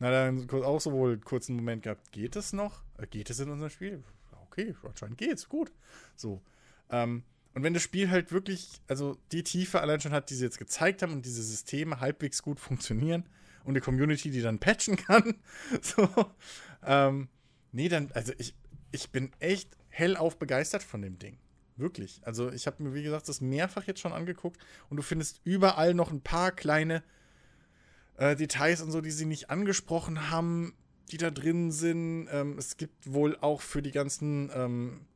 [SPEAKER 2] Na, dann auch so wohl einen kurzen Moment gehabt. Geht es noch? Äh, geht es in unserem Spiel? Okay, anscheinend geht's. Gut. So. Ähm, und wenn das Spiel halt wirklich, also die Tiefe allein schon hat, die sie jetzt gezeigt haben und diese Systeme halbwegs gut funktionieren und eine Community, die dann patchen kann, so, ähm, nee, dann, also ich, ich bin echt hellauf begeistert von dem Ding. Wirklich. Also ich habe mir, wie gesagt, das mehrfach jetzt schon angeguckt und du findest überall noch ein paar kleine äh, Details und so, die sie nicht angesprochen haben, die da drin sind. Ähm, es gibt wohl auch für die ganzen ähm,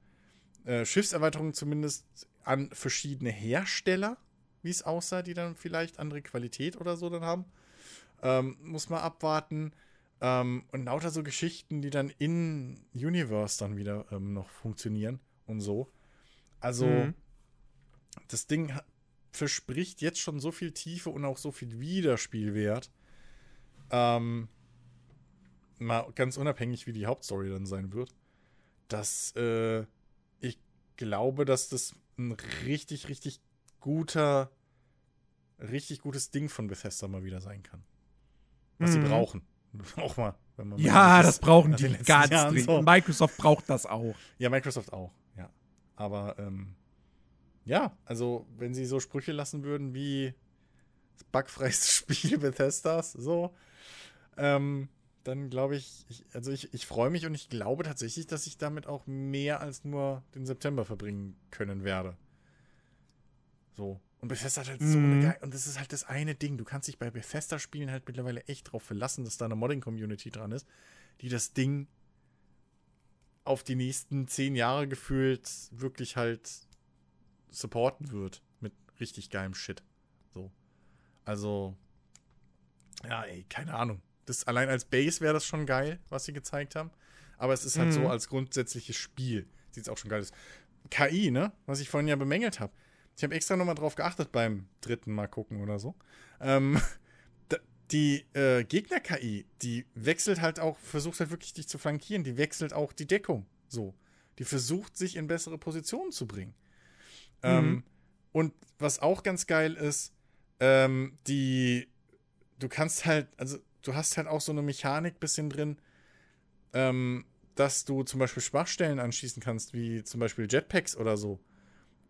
[SPEAKER 2] äh, Schiffserweiterungen zumindest an verschiedene Hersteller, wie es aussah, die dann vielleicht andere Qualität oder so dann haben. Ähm, muss man abwarten. Ähm, und lauter so Geschichten, die dann in Universe dann wieder ähm, noch funktionieren und so. Also, mhm. das Ding verspricht jetzt schon so viel Tiefe und auch so viel Wiederspielwert. Ähm, mal ganz unabhängig, wie die Hauptstory dann sein wird, dass äh, ich glaube, dass das ein richtig, richtig guter, richtig gutes Ding von Bethesda mal wieder sein kann. Was mhm. sie brauchen. Auch mal.
[SPEAKER 1] Wenn man ja, das brauchen die ganz dringend. So. Microsoft braucht das auch.
[SPEAKER 2] Ja, Microsoft auch, ja. Aber ähm, ja, also wenn sie so Sprüche lassen würden wie das bugfreiste Spiel Bethesdas, so, ähm, dann glaube ich, ich, also ich, ich freue mich und ich glaube tatsächlich, dass ich damit auch mehr als nur den September verbringen können werde. So. Und Bethesda hat halt mhm. so eine geile, und das ist halt das eine Ding. Du kannst dich bei Bethesda-Spielen halt mittlerweile echt drauf verlassen, dass da eine Modding-Community dran ist, die das Ding auf die nächsten zehn Jahre gefühlt wirklich halt supporten wird. Mit richtig geilem Shit. So. Also, ja, ey, keine Ahnung. Das, allein als Base wäre das schon geil, was sie gezeigt haben. Aber es ist halt mhm. so als grundsätzliches Spiel. Sieht es auch schon geil aus. KI, ne? Was ich vorhin ja bemängelt habe. Ich habe extra nochmal drauf geachtet beim dritten Mal gucken oder so. Ähm, die äh, Gegner-KI, die wechselt halt auch, versucht halt wirklich dich zu flankieren. Die wechselt auch die Deckung. So. Die versucht, sich in bessere Positionen zu bringen. Ähm, mhm. Ähm, und was auch ganz geil ist, ähm, die, du kannst halt, also du hast halt auch so eine Mechanik bisschen drin, ähm, dass du zum Beispiel Schwachstellen anschießen kannst, wie zum Beispiel Jetpacks oder so.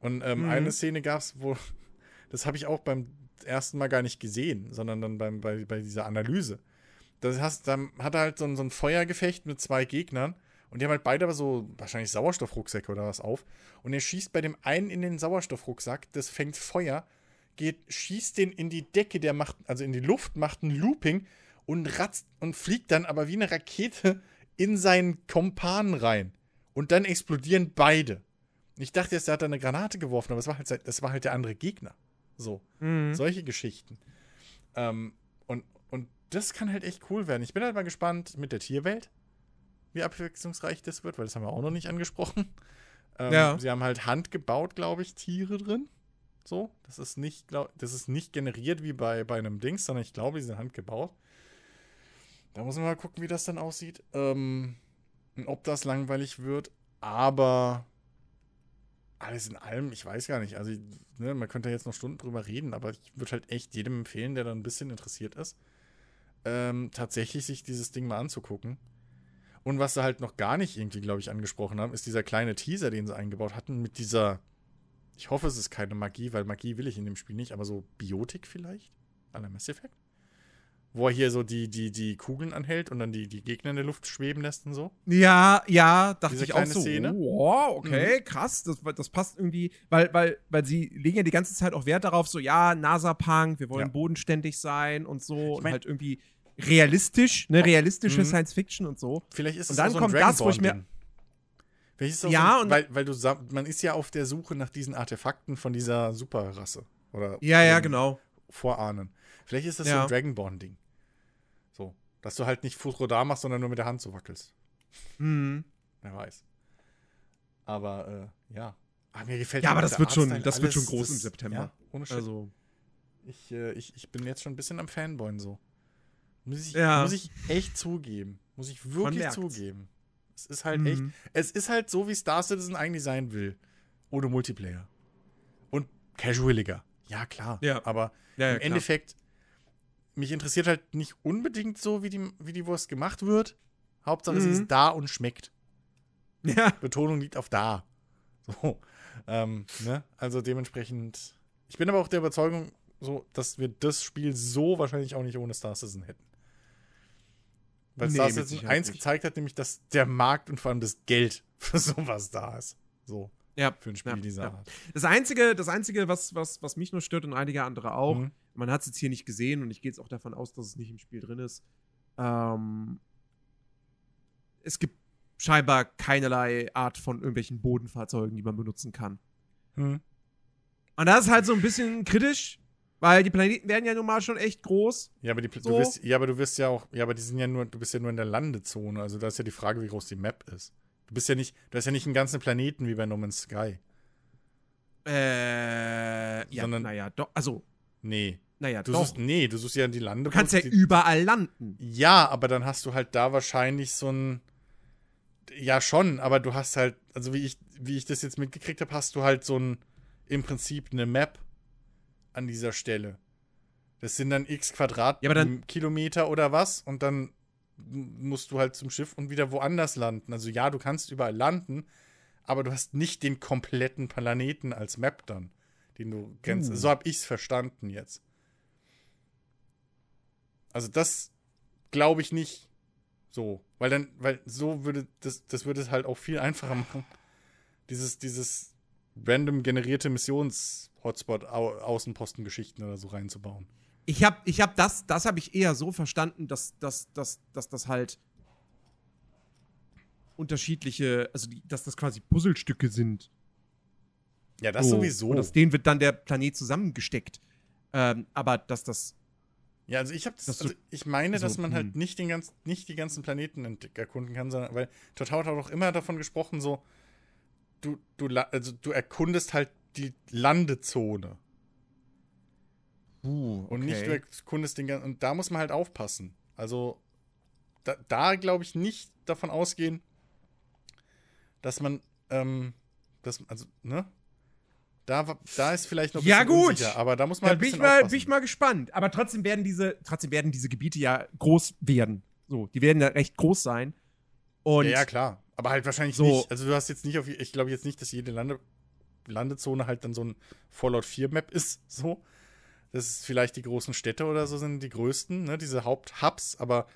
[SPEAKER 2] Und ähm, mhm. eine Szene gab es, wo, das habe ich auch beim ersten Mal gar nicht gesehen, sondern dann beim, bei, bei dieser Analyse. Das heißt, dann hat er halt so ein, so ein Feuergefecht mit zwei Gegnern und die haben halt beide aber so wahrscheinlich Sauerstoffrucksäcke oder was auf. Und er schießt bei dem einen in den Sauerstoffrucksack, das fängt Feuer, geht, schießt den in die Decke, der macht, also in die Luft, macht ein Looping und ratzt und fliegt dann aber wie eine Rakete in seinen Kompan rein. Und dann explodieren beide. Ich dachte jetzt, er hat da eine Granate geworfen, aber es war halt, das war halt der andere Gegner. So. Mhm. Solche Geschichten. Ähm, und, und das kann halt echt cool werden. Ich bin halt mal gespannt mit der Tierwelt, wie abwechslungsreich das wird, weil das haben wir auch noch nicht angesprochen. Ähm, ja. Sie haben halt handgebaut, glaube ich, Tiere drin. So. Das ist nicht, glaub, das ist nicht generiert wie bei, bei einem Dings, sondern ich glaube, die sind handgebaut. Da muss man mal gucken, wie das dann aussieht. Ähm, ob das langweilig wird. Aber alles in allem, ich weiß gar nicht. Also, ne, man könnte jetzt noch Stunden drüber reden, aber ich würde halt echt jedem empfehlen, der da ein bisschen interessiert ist, ähm, tatsächlich sich dieses Ding mal anzugucken. Und was sie halt noch gar nicht irgendwie, glaube ich, angesprochen haben, ist dieser kleine Teaser, den sie eingebaut hatten, mit dieser. Ich hoffe, es ist keine Magie, weil Magie will ich in dem Spiel nicht, aber so Biotik vielleicht? An der Mass Effect? Wo er hier so die, die, die Kugeln anhält und dann die, die Gegner in der Luft schweben lässt und so.
[SPEAKER 1] Ja, ja, dachte
[SPEAKER 2] Diese
[SPEAKER 1] ich auch so.
[SPEAKER 2] Szene. Mhm.
[SPEAKER 1] Oh, okay, krass. Das, das passt irgendwie, weil, weil, weil sie legen ja die ganze Zeit auch Wert darauf, so, ja, NASA-Punk, wir wollen
[SPEAKER 2] Ja.
[SPEAKER 1] bodenständig sein und so.
[SPEAKER 2] Ich
[SPEAKER 1] und
[SPEAKER 2] mein-
[SPEAKER 1] halt irgendwie realistisch, ne, realistische
[SPEAKER 2] Mhm.
[SPEAKER 1] Science-Fiction und so.
[SPEAKER 2] Vielleicht ist
[SPEAKER 1] Und
[SPEAKER 2] es
[SPEAKER 1] dann
[SPEAKER 2] auch so ein
[SPEAKER 1] kommt das, wo ich mir- Ja,
[SPEAKER 2] so,
[SPEAKER 1] und-
[SPEAKER 2] weil, weil du man ist ja auf der Suche nach diesen Artefakten von dieser Superrasse. Oder
[SPEAKER 1] Ja, ja, genau.
[SPEAKER 2] Vorahnen. Vielleicht ist das so
[SPEAKER 1] Ja.
[SPEAKER 2] ein Dragonborn-Ding. So. Dass du halt nicht Fußrodar machst, sondern nur mit der Hand so wackelst.
[SPEAKER 1] Mhm.
[SPEAKER 2] Wer weiß. Aber, äh, ja. Ah, mir gefällt
[SPEAKER 1] Ja, aber das wird schon- das wird schon groß
[SPEAKER 2] das-
[SPEAKER 1] im September.
[SPEAKER 2] Ja, ohne Shit.
[SPEAKER 1] Also,
[SPEAKER 2] Ich, äh, ich, ich bin jetzt schon ein bisschen am Fanboyen so. Muss ich,
[SPEAKER 1] Ja.
[SPEAKER 2] muss ich echt zugeben. Muss ich wirklich zugeben. Es ist halt
[SPEAKER 1] Mhm.
[SPEAKER 2] echt. Es ist halt so, wie Star Citizen eigentlich sein will. Ohne Multiplayer. Und casualiger. Ja, klar.
[SPEAKER 1] Ja.
[SPEAKER 2] Aber
[SPEAKER 1] ja,
[SPEAKER 2] im
[SPEAKER 1] klar.
[SPEAKER 2] Endeffekt, mich interessiert halt nicht unbedingt so, wie die, wie die Wurst gemacht wird. Hauptsache, sie
[SPEAKER 1] Mhm.
[SPEAKER 2] ist da und schmeckt.
[SPEAKER 1] Ja.
[SPEAKER 2] Betonung liegt auf da. So. Ähm, ne? Also dementsprechend. Ich bin aber auch der Überzeugung, so, dass wir das Spiel so wahrscheinlich auch nicht ohne Star Citizen hätten. Weil
[SPEAKER 1] Nee,
[SPEAKER 2] Star Citizen
[SPEAKER 1] Sicherheit
[SPEAKER 2] 1
[SPEAKER 1] nicht.
[SPEAKER 2] gezeigt hat, nämlich, dass der Markt und vor allem das Geld für sowas da ist. So,
[SPEAKER 1] ja.
[SPEAKER 2] für ein Spiel
[SPEAKER 1] Ja,
[SPEAKER 2] dieser
[SPEAKER 1] ja.
[SPEAKER 2] Art.
[SPEAKER 1] Das Einzige, das Einzige was, was, was mich nur stört und einige andere auch,
[SPEAKER 2] Mhm.
[SPEAKER 1] Man hat es jetzt hier nicht gesehen und ich gehe jetzt auch davon aus, dass es nicht im Spiel drin ist. Ähm, es gibt scheinbar keinerlei Art von irgendwelchen Bodenfahrzeugen, die man benutzen kann.
[SPEAKER 2] Hm.
[SPEAKER 1] Und das ist halt so ein bisschen kritisch, weil die Planeten werden ja nun mal schon echt groß.
[SPEAKER 2] Ja, aber die, du
[SPEAKER 1] So.
[SPEAKER 2] wirst, ja, aber du wirst ja auch, ja, aber die sind ja nur, du bist ja nur in der Landezone. Also da ist ja die Frage, wie groß die Map ist. Du bist ja nicht, du hast ja nicht einen ganzen Planeten wie bei No Man's Sky.
[SPEAKER 1] Äh, ja,
[SPEAKER 2] Sondern-
[SPEAKER 1] naja, doch, also,
[SPEAKER 2] Nee.
[SPEAKER 1] Naja,
[SPEAKER 2] Du
[SPEAKER 1] doch.
[SPEAKER 2] suchst, nee, du suchst ja die Lande.
[SPEAKER 1] du kannst ja überall landen.
[SPEAKER 2] Ja, aber dann hast du halt da wahrscheinlich so ein. Ja, schon, aber du hast halt, also wie ich, wie ich das jetzt mitgekriegt habe, hast du halt so ein, im Prinzip eine Map an dieser Stelle. Das sind dann x Quadrat
[SPEAKER 1] Ja,
[SPEAKER 2] oder was und dann musst du halt zum Schiff und wieder woanders landen. Also ja, du kannst überall landen, aber du hast nicht den kompletten Planeten als Map dann, den du kennst.
[SPEAKER 1] Uh.
[SPEAKER 2] So habe ich es verstanden jetzt. Also das glaube ich nicht so, weil dann, weil so würde das, das würde es halt auch viel einfacher machen, dieses, dieses random generierte Missions-Hotspot Au Außenpostengeschichten oder so reinzubauen.
[SPEAKER 1] Ich habe ich hab das, das habe ich eher so verstanden, dass, dass, dass, dass das halt unterschiedliche, also die, dass das quasi Puzzlestücke sind.
[SPEAKER 2] Ja, das
[SPEAKER 1] So.
[SPEAKER 2] sowieso.
[SPEAKER 1] Und aus denen wird dann der Planet zusammengesteckt. Ähm, aber dass das.
[SPEAKER 2] Ja, also ich habe
[SPEAKER 1] Dass du-
[SPEAKER 2] also ich meine,
[SPEAKER 1] also,
[SPEAKER 2] dass man halt
[SPEAKER 1] hm.
[SPEAKER 2] nicht den ganz, nicht die ganzen Planeten erkunden kann, sondern weil Total hat auch immer davon gesprochen, so du du also du erkundest halt die Landezone
[SPEAKER 1] Uh,
[SPEAKER 2] und nicht du erkundest den ganzen und da muss man halt aufpassen. Also da, da glaube ich nicht davon ausgehen, dass man ähm, das also ne da, da ist vielleicht noch ein
[SPEAKER 1] Ja,
[SPEAKER 2] bisschen
[SPEAKER 1] gut.
[SPEAKER 2] unsicher, aber da muss man
[SPEAKER 1] Da
[SPEAKER 2] halt
[SPEAKER 1] bin ich, mal, bin ich mal gespannt. Aber trotzdem werden diese, trotzdem werden diese Gebiete ja groß werden. So, die werden ja recht groß sein. Und
[SPEAKER 2] ja, ja, klar. Aber halt wahrscheinlich
[SPEAKER 1] So.
[SPEAKER 2] nicht. Also du hast jetzt nicht auf, ich glaube jetzt nicht, dass jede Lande, Landezone halt dann so ein Fallout 4 Map ist, so. Das ist vielleicht die großen Städte oder so sind die größten, ne, diese Haupthubs, aber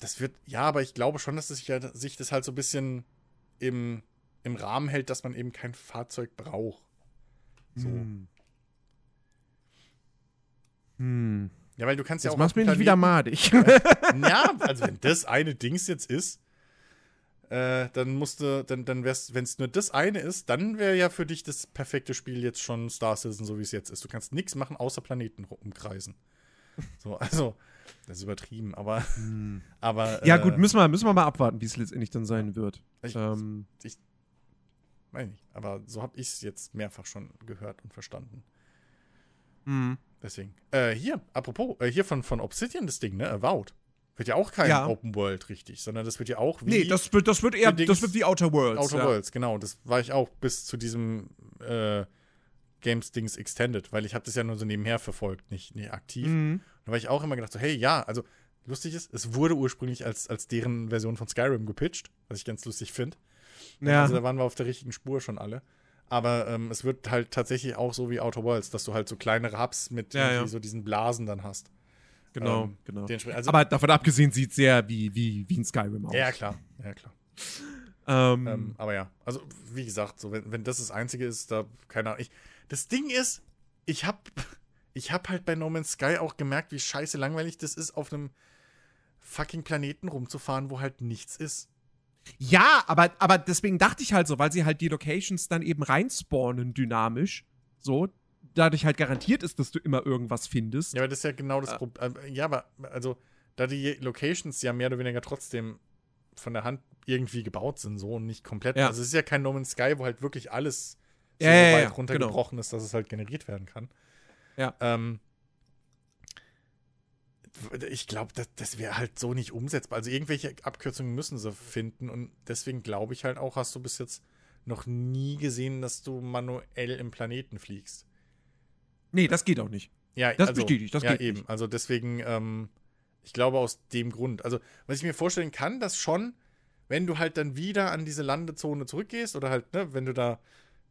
[SPEAKER 2] das wird, ja, aber ich glaube schon, dass es sich, sich das halt so ein bisschen im, im Rahmen hält, dass man eben kein Fahrzeug braucht. So.
[SPEAKER 1] Hm. Hm.
[SPEAKER 2] Ja, weil du kannst ja
[SPEAKER 1] Jetzt
[SPEAKER 2] auch.
[SPEAKER 1] machst
[SPEAKER 2] auf
[SPEAKER 1] du mir nicht wieder madig.
[SPEAKER 2] Ja, also wenn das eine Dings jetzt ist, äh, dann musste, dann, dann wär's, wenn es nur das eine ist, dann wäre ja für dich das perfekte Spiel jetzt schon Star Citizen, so wie es jetzt ist. Du kannst nichts machen, außer Planeten umkreisen. So, also, das ist übertrieben, aber, aber.
[SPEAKER 1] ja,
[SPEAKER 2] äh,
[SPEAKER 1] gut, müssen wir, müssen wir mal abwarten, wie es letztendlich dann sein wird.
[SPEAKER 2] Ich,
[SPEAKER 1] Ähm,
[SPEAKER 2] weiß nicht, aber so habe ich es jetzt mehrfach schon gehört und verstanden.
[SPEAKER 1] hm.
[SPEAKER 2] Deswegen. Äh, hier, apropos, äh, hier von, von Obsidian das Ding, ne? Avowed. Wird ja auch kein
[SPEAKER 1] Ja.
[SPEAKER 2] Open World richtig, sondern das wird ja auch wie.
[SPEAKER 1] Nee, das wird, das wird eher,
[SPEAKER 2] Dings-
[SPEAKER 1] das wird wie Outer Worlds.
[SPEAKER 2] Outer
[SPEAKER 1] ja.
[SPEAKER 2] Worlds, genau. Das war ich auch bis zu diesem äh, Games Dings Extended, weil ich habe das ja nur so nebenher verfolgt, nicht, nicht aktiv.
[SPEAKER 1] Mhm.
[SPEAKER 2] Da war ich auch immer gedacht, so, hey, ja, also lustig ist, es wurde ursprünglich als, als deren Version von Skyrim gepitcht, was ich ganz lustig finde.
[SPEAKER 1] Ja.
[SPEAKER 2] Also da waren wir auf der richtigen Spur schon alle. Aber ähm, es wird halt tatsächlich auch so wie Outer Worlds, dass du halt so kleinere Hubs mit
[SPEAKER 1] Ja, ja.
[SPEAKER 2] so diesen Blasen dann hast.
[SPEAKER 1] genau,
[SPEAKER 2] Ähm,
[SPEAKER 1] genau.
[SPEAKER 2] Also,
[SPEAKER 1] Aber davon abgesehen sieht sehr wie, wie, wie ein Skyrim aus.
[SPEAKER 2] ja, klar. Ja, klar.
[SPEAKER 1] Ähm,
[SPEAKER 2] Ähm, aber ja, also wie gesagt, so wenn, wenn das das Einzige ist, da keine Ahnung. Ich, das Ding ist, ich hab, ich hab halt bei No Man's Sky auch gemerkt, wie scheiße langweilig das ist, auf einem fucking Planeten rumzufahren, wo halt nichts ist.
[SPEAKER 1] Ja, aber, aber deswegen dachte ich halt so, weil sie halt die Locations dann eben reinspawnen dynamisch. So, dadurch halt garantiert ist, dass du immer irgendwas findest.
[SPEAKER 2] Ja, aber das ist ja genau das
[SPEAKER 1] Äh.
[SPEAKER 2] Problem. Ja, aber also, da die Locations ja mehr oder weniger trotzdem von der Hand irgendwie gebaut sind, so und nicht komplett.
[SPEAKER 1] Ja.
[SPEAKER 2] Also es ist ja kein No Man's Sky, wo halt wirklich alles so
[SPEAKER 1] Ja,
[SPEAKER 2] weit
[SPEAKER 1] ja,
[SPEAKER 2] runtergebrochen ist, dass es halt generiert werden kann.
[SPEAKER 1] Ja.
[SPEAKER 2] Ähm, ich glaube, das, das wäre halt so nicht umsetzbar. Also irgendwelche Abkürzungen müssen sie finden und deswegen glaube ich halt auch, hast du bis jetzt noch nie gesehen, dass du manuell im Planeten fliegst.
[SPEAKER 1] Nee, das geht auch nicht.
[SPEAKER 2] Ja,
[SPEAKER 1] Das bestätigt, das
[SPEAKER 2] ja,
[SPEAKER 1] geht
[SPEAKER 2] eben.
[SPEAKER 1] nicht.
[SPEAKER 2] Also deswegen, ähm, ich glaube aus dem Grund. Also, was ich mir vorstellen kann, dass schon, wenn du halt dann wieder an diese Landezone zurückgehst oder halt, ne, wenn du da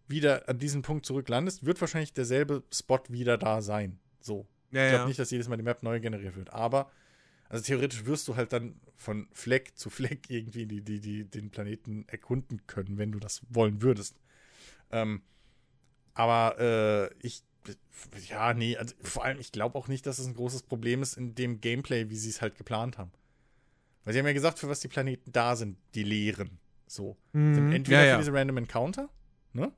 [SPEAKER 2] wieder an diesen Punkt zurücklandest, wird wahrscheinlich derselbe Spot wieder da sein. So.
[SPEAKER 1] Ja,
[SPEAKER 2] Ich glaube nicht, dass jedes Mal die Map neu generiert wird. Aber, also theoretisch wirst du halt dann von Fleck zu Fleck irgendwie die, die, die, den Planeten erkunden können, wenn du das wollen würdest. Ähm, aber äh, ich, ja, nee, also vor allem, ich glaube auch nicht, dass es ein großes Problem ist in dem Gameplay, wie sie es halt geplant haben. Weil sie haben ja gesagt, für was die Planeten da sind, die leeren. So. Sind
[SPEAKER 1] Mhm.
[SPEAKER 2] entweder
[SPEAKER 1] ja, ja.
[SPEAKER 2] für diese Random Encounter, ne?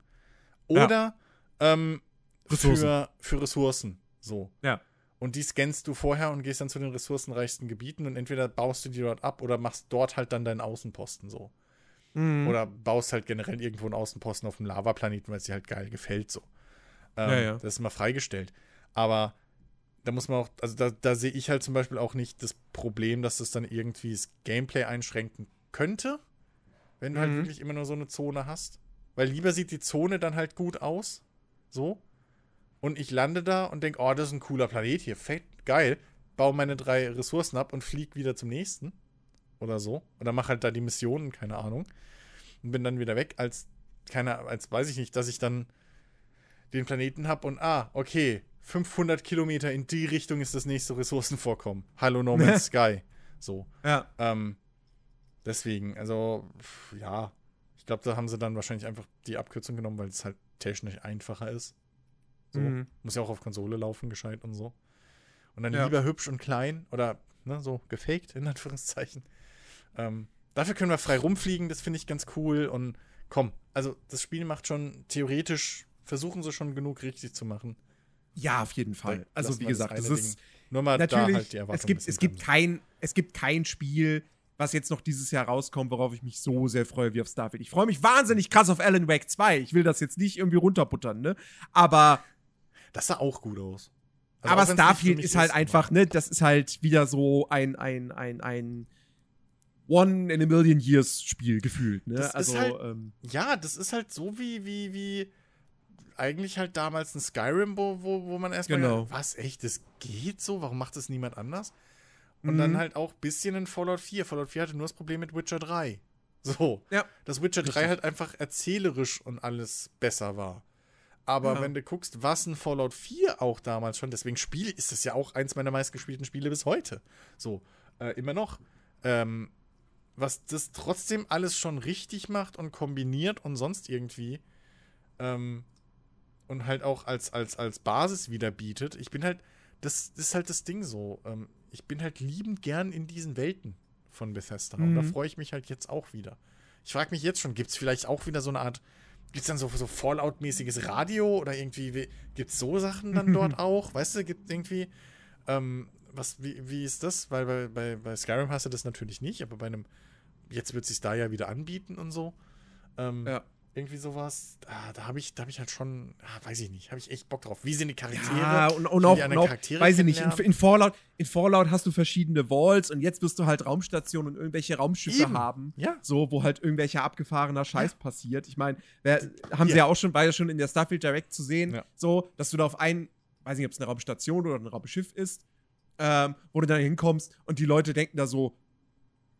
[SPEAKER 2] Oder ähm,
[SPEAKER 1] Ressourcen.
[SPEAKER 2] Für, für Ressourcen. So.
[SPEAKER 1] Ja.
[SPEAKER 2] Und die scannst du vorher und gehst dann zu den ressourcenreichsten Gebieten und entweder baust du die dort ab oder machst dort halt dann deinen Außenposten so.
[SPEAKER 1] Mhm.
[SPEAKER 2] Oder baust halt generell irgendwo einen Außenposten auf dem Lavaplaneten, weil es dir halt geil gefällt so. Ähm,
[SPEAKER 1] Ja, ja.
[SPEAKER 2] Das ist mal freigestellt. Aber da muss man auch, also da, da sehe ich halt zum Beispiel auch nicht das Problem, dass das dann irgendwie das Gameplay einschränken könnte, wenn du halt
[SPEAKER 1] Mhm.
[SPEAKER 2] wirklich immer nur so eine Zone hast. Weil lieber sieht die Zone dann halt gut aus. So. Und ich lande da und denke, oh, das ist ein cooler Planet hier. Fett, geil. Baue meine drei Ressourcen ab und flieg wieder zum nächsten. Oder so. Oder mach halt da die Missionen, keine Ahnung. Und bin dann wieder weg, als, keine, als weiß ich nicht, dass ich dann den Planeten habe und, ah, okay, 500 Kilometer in die Richtung ist das nächste Ressourcenvorkommen. Hallo No Man's Sky. So.
[SPEAKER 1] ja.
[SPEAKER 2] Ähm, deswegen, also, ja. Ich glaube, da haben sie dann wahrscheinlich einfach die Abkürzung genommen, weil es halt technisch einfacher ist. So.
[SPEAKER 1] Mhm.
[SPEAKER 2] Muss ja auch auf Konsole laufen, gescheit und so. Und dann
[SPEAKER 1] Ja.
[SPEAKER 2] lieber hübsch und klein oder ne, so gefaked, in Anführungszeichen. Ähm, dafür können wir frei rumfliegen, das finde ich ganz cool. Und komm, also das Spiel macht schon theoretisch, versuchen sie schon genug richtig zu machen.
[SPEAKER 1] Ja, auf jeden Fall.
[SPEAKER 2] Da
[SPEAKER 1] Also, wie
[SPEAKER 2] das
[SPEAKER 1] gesagt, es ist
[SPEAKER 2] Ding. Nur mal da
[SPEAKER 1] natürlich,
[SPEAKER 2] halt die Erwartung
[SPEAKER 1] es gibt, es gibt kein, es gibt kein Spiel, was jetzt noch dieses Jahr rauskommt, worauf ich mich so sehr freue wie auf Starfield. Ich freue mich wahnsinnig krass auf Alan Wake 2. Ich will das jetzt nicht irgendwie runterbuttern, ne? Aber,
[SPEAKER 2] Das sah auch gut aus. Also
[SPEAKER 1] aber Starfield ist halt
[SPEAKER 2] aber-
[SPEAKER 1] einfach, ne? Das ist halt wieder so ein, ein, ein, ein One in a Million Years Spiel gefühlt, ne?
[SPEAKER 2] Das ist
[SPEAKER 1] also,
[SPEAKER 2] halt-
[SPEAKER 1] ähm,
[SPEAKER 2] Ja, das ist halt so wie, wie, wie eigentlich halt damals ein Skyrim, wo, wo, wo man erstmal,
[SPEAKER 1] Genau.
[SPEAKER 2] gedacht, was, echt, das geht so? Warum macht das niemand anders? Und
[SPEAKER 1] Mhm.
[SPEAKER 2] dann halt auch ein bisschen in Fallout 4. Fallout 4 hatte nur das Problem mit Witcher 3. So.
[SPEAKER 1] Ja.
[SPEAKER 2] Dass Witcher 3
[SPEAKER 1] Richtig.
[SPEAKER 2] halt einfach erzählerisch und alles besser war. Aber
[SPEAKER 1] Ja.
[SPEAKER 2] wenn du guckst, was ein Fallout 4 auch damals schon, deswegen Spiel ist das ja auch eins meiner meistgespielten Spiele bis heute. So, äh, immer noch. Ähm, was das trotzdem alles schon richtig macht und kombiniert und sonst irgendwie ähm, und halt auch als, als, als Basis wieder bietet. Ich bin halt, das, das ist halt das Ding so. Ähm, ich bin halt liebend gern in diesen Welten von Bethesda. Und da
[SPEAKER 1] Mhm.
[SPEAKER 2] freue ich mich halt jetzt auch wieder. Ich frage mich jetzt schon, gibt es vielleicht auch wieder so eine Art, gibt es dann so, so Fallout-mäßiges Radio oder irgendwie, gibt es so Sachen dann dort auch? Weißt du, gibt irgendwie, ähm, was, wie, wie ist das? Weil bei, bei, bei Skyrim hast du das natürlich nicht, aber bei einem, jetzt wird sich da ja wieder anbieten und so. Ähm,
[SPEAKER 1] Ja.
[SPEAKER 2] Irgendwie sowas, ah, da habe ich, da habe ich halt schon, ah, weiß ich nicht, habe ich echt Bock drauf. Wie sind die Charaktere?
[SPEAKER 1] Ja, und, und auch, und auch weiß ich nicht, in, in, Fallout, in Fallout hast du verschiedene Vaults und jetzt wirst du halt Raumstationen und irgendwelche Raumschiffe
[SPEAKER 2] Eben.
[SPEAKER 1] haben.
[SPEAKER 2] Ja.
[SPEAKER 1] So, wo halt irgendwelcher abgefahrener Scheiß passiert. Ich meine, haben sie
[SPEAKER 2] Ja.
[SPEAKER 1] ja auch schon, war ja schon in der Starfield Direct zu sehen,
[SPEAKER 2] Ja.
[SPEAKER 1] so, dass du da auf einen, weiß nicht, ob es eine Raumstation oder ein Raumschiff ist, ähm, wo du dann hinkommst und die Leute denken da so,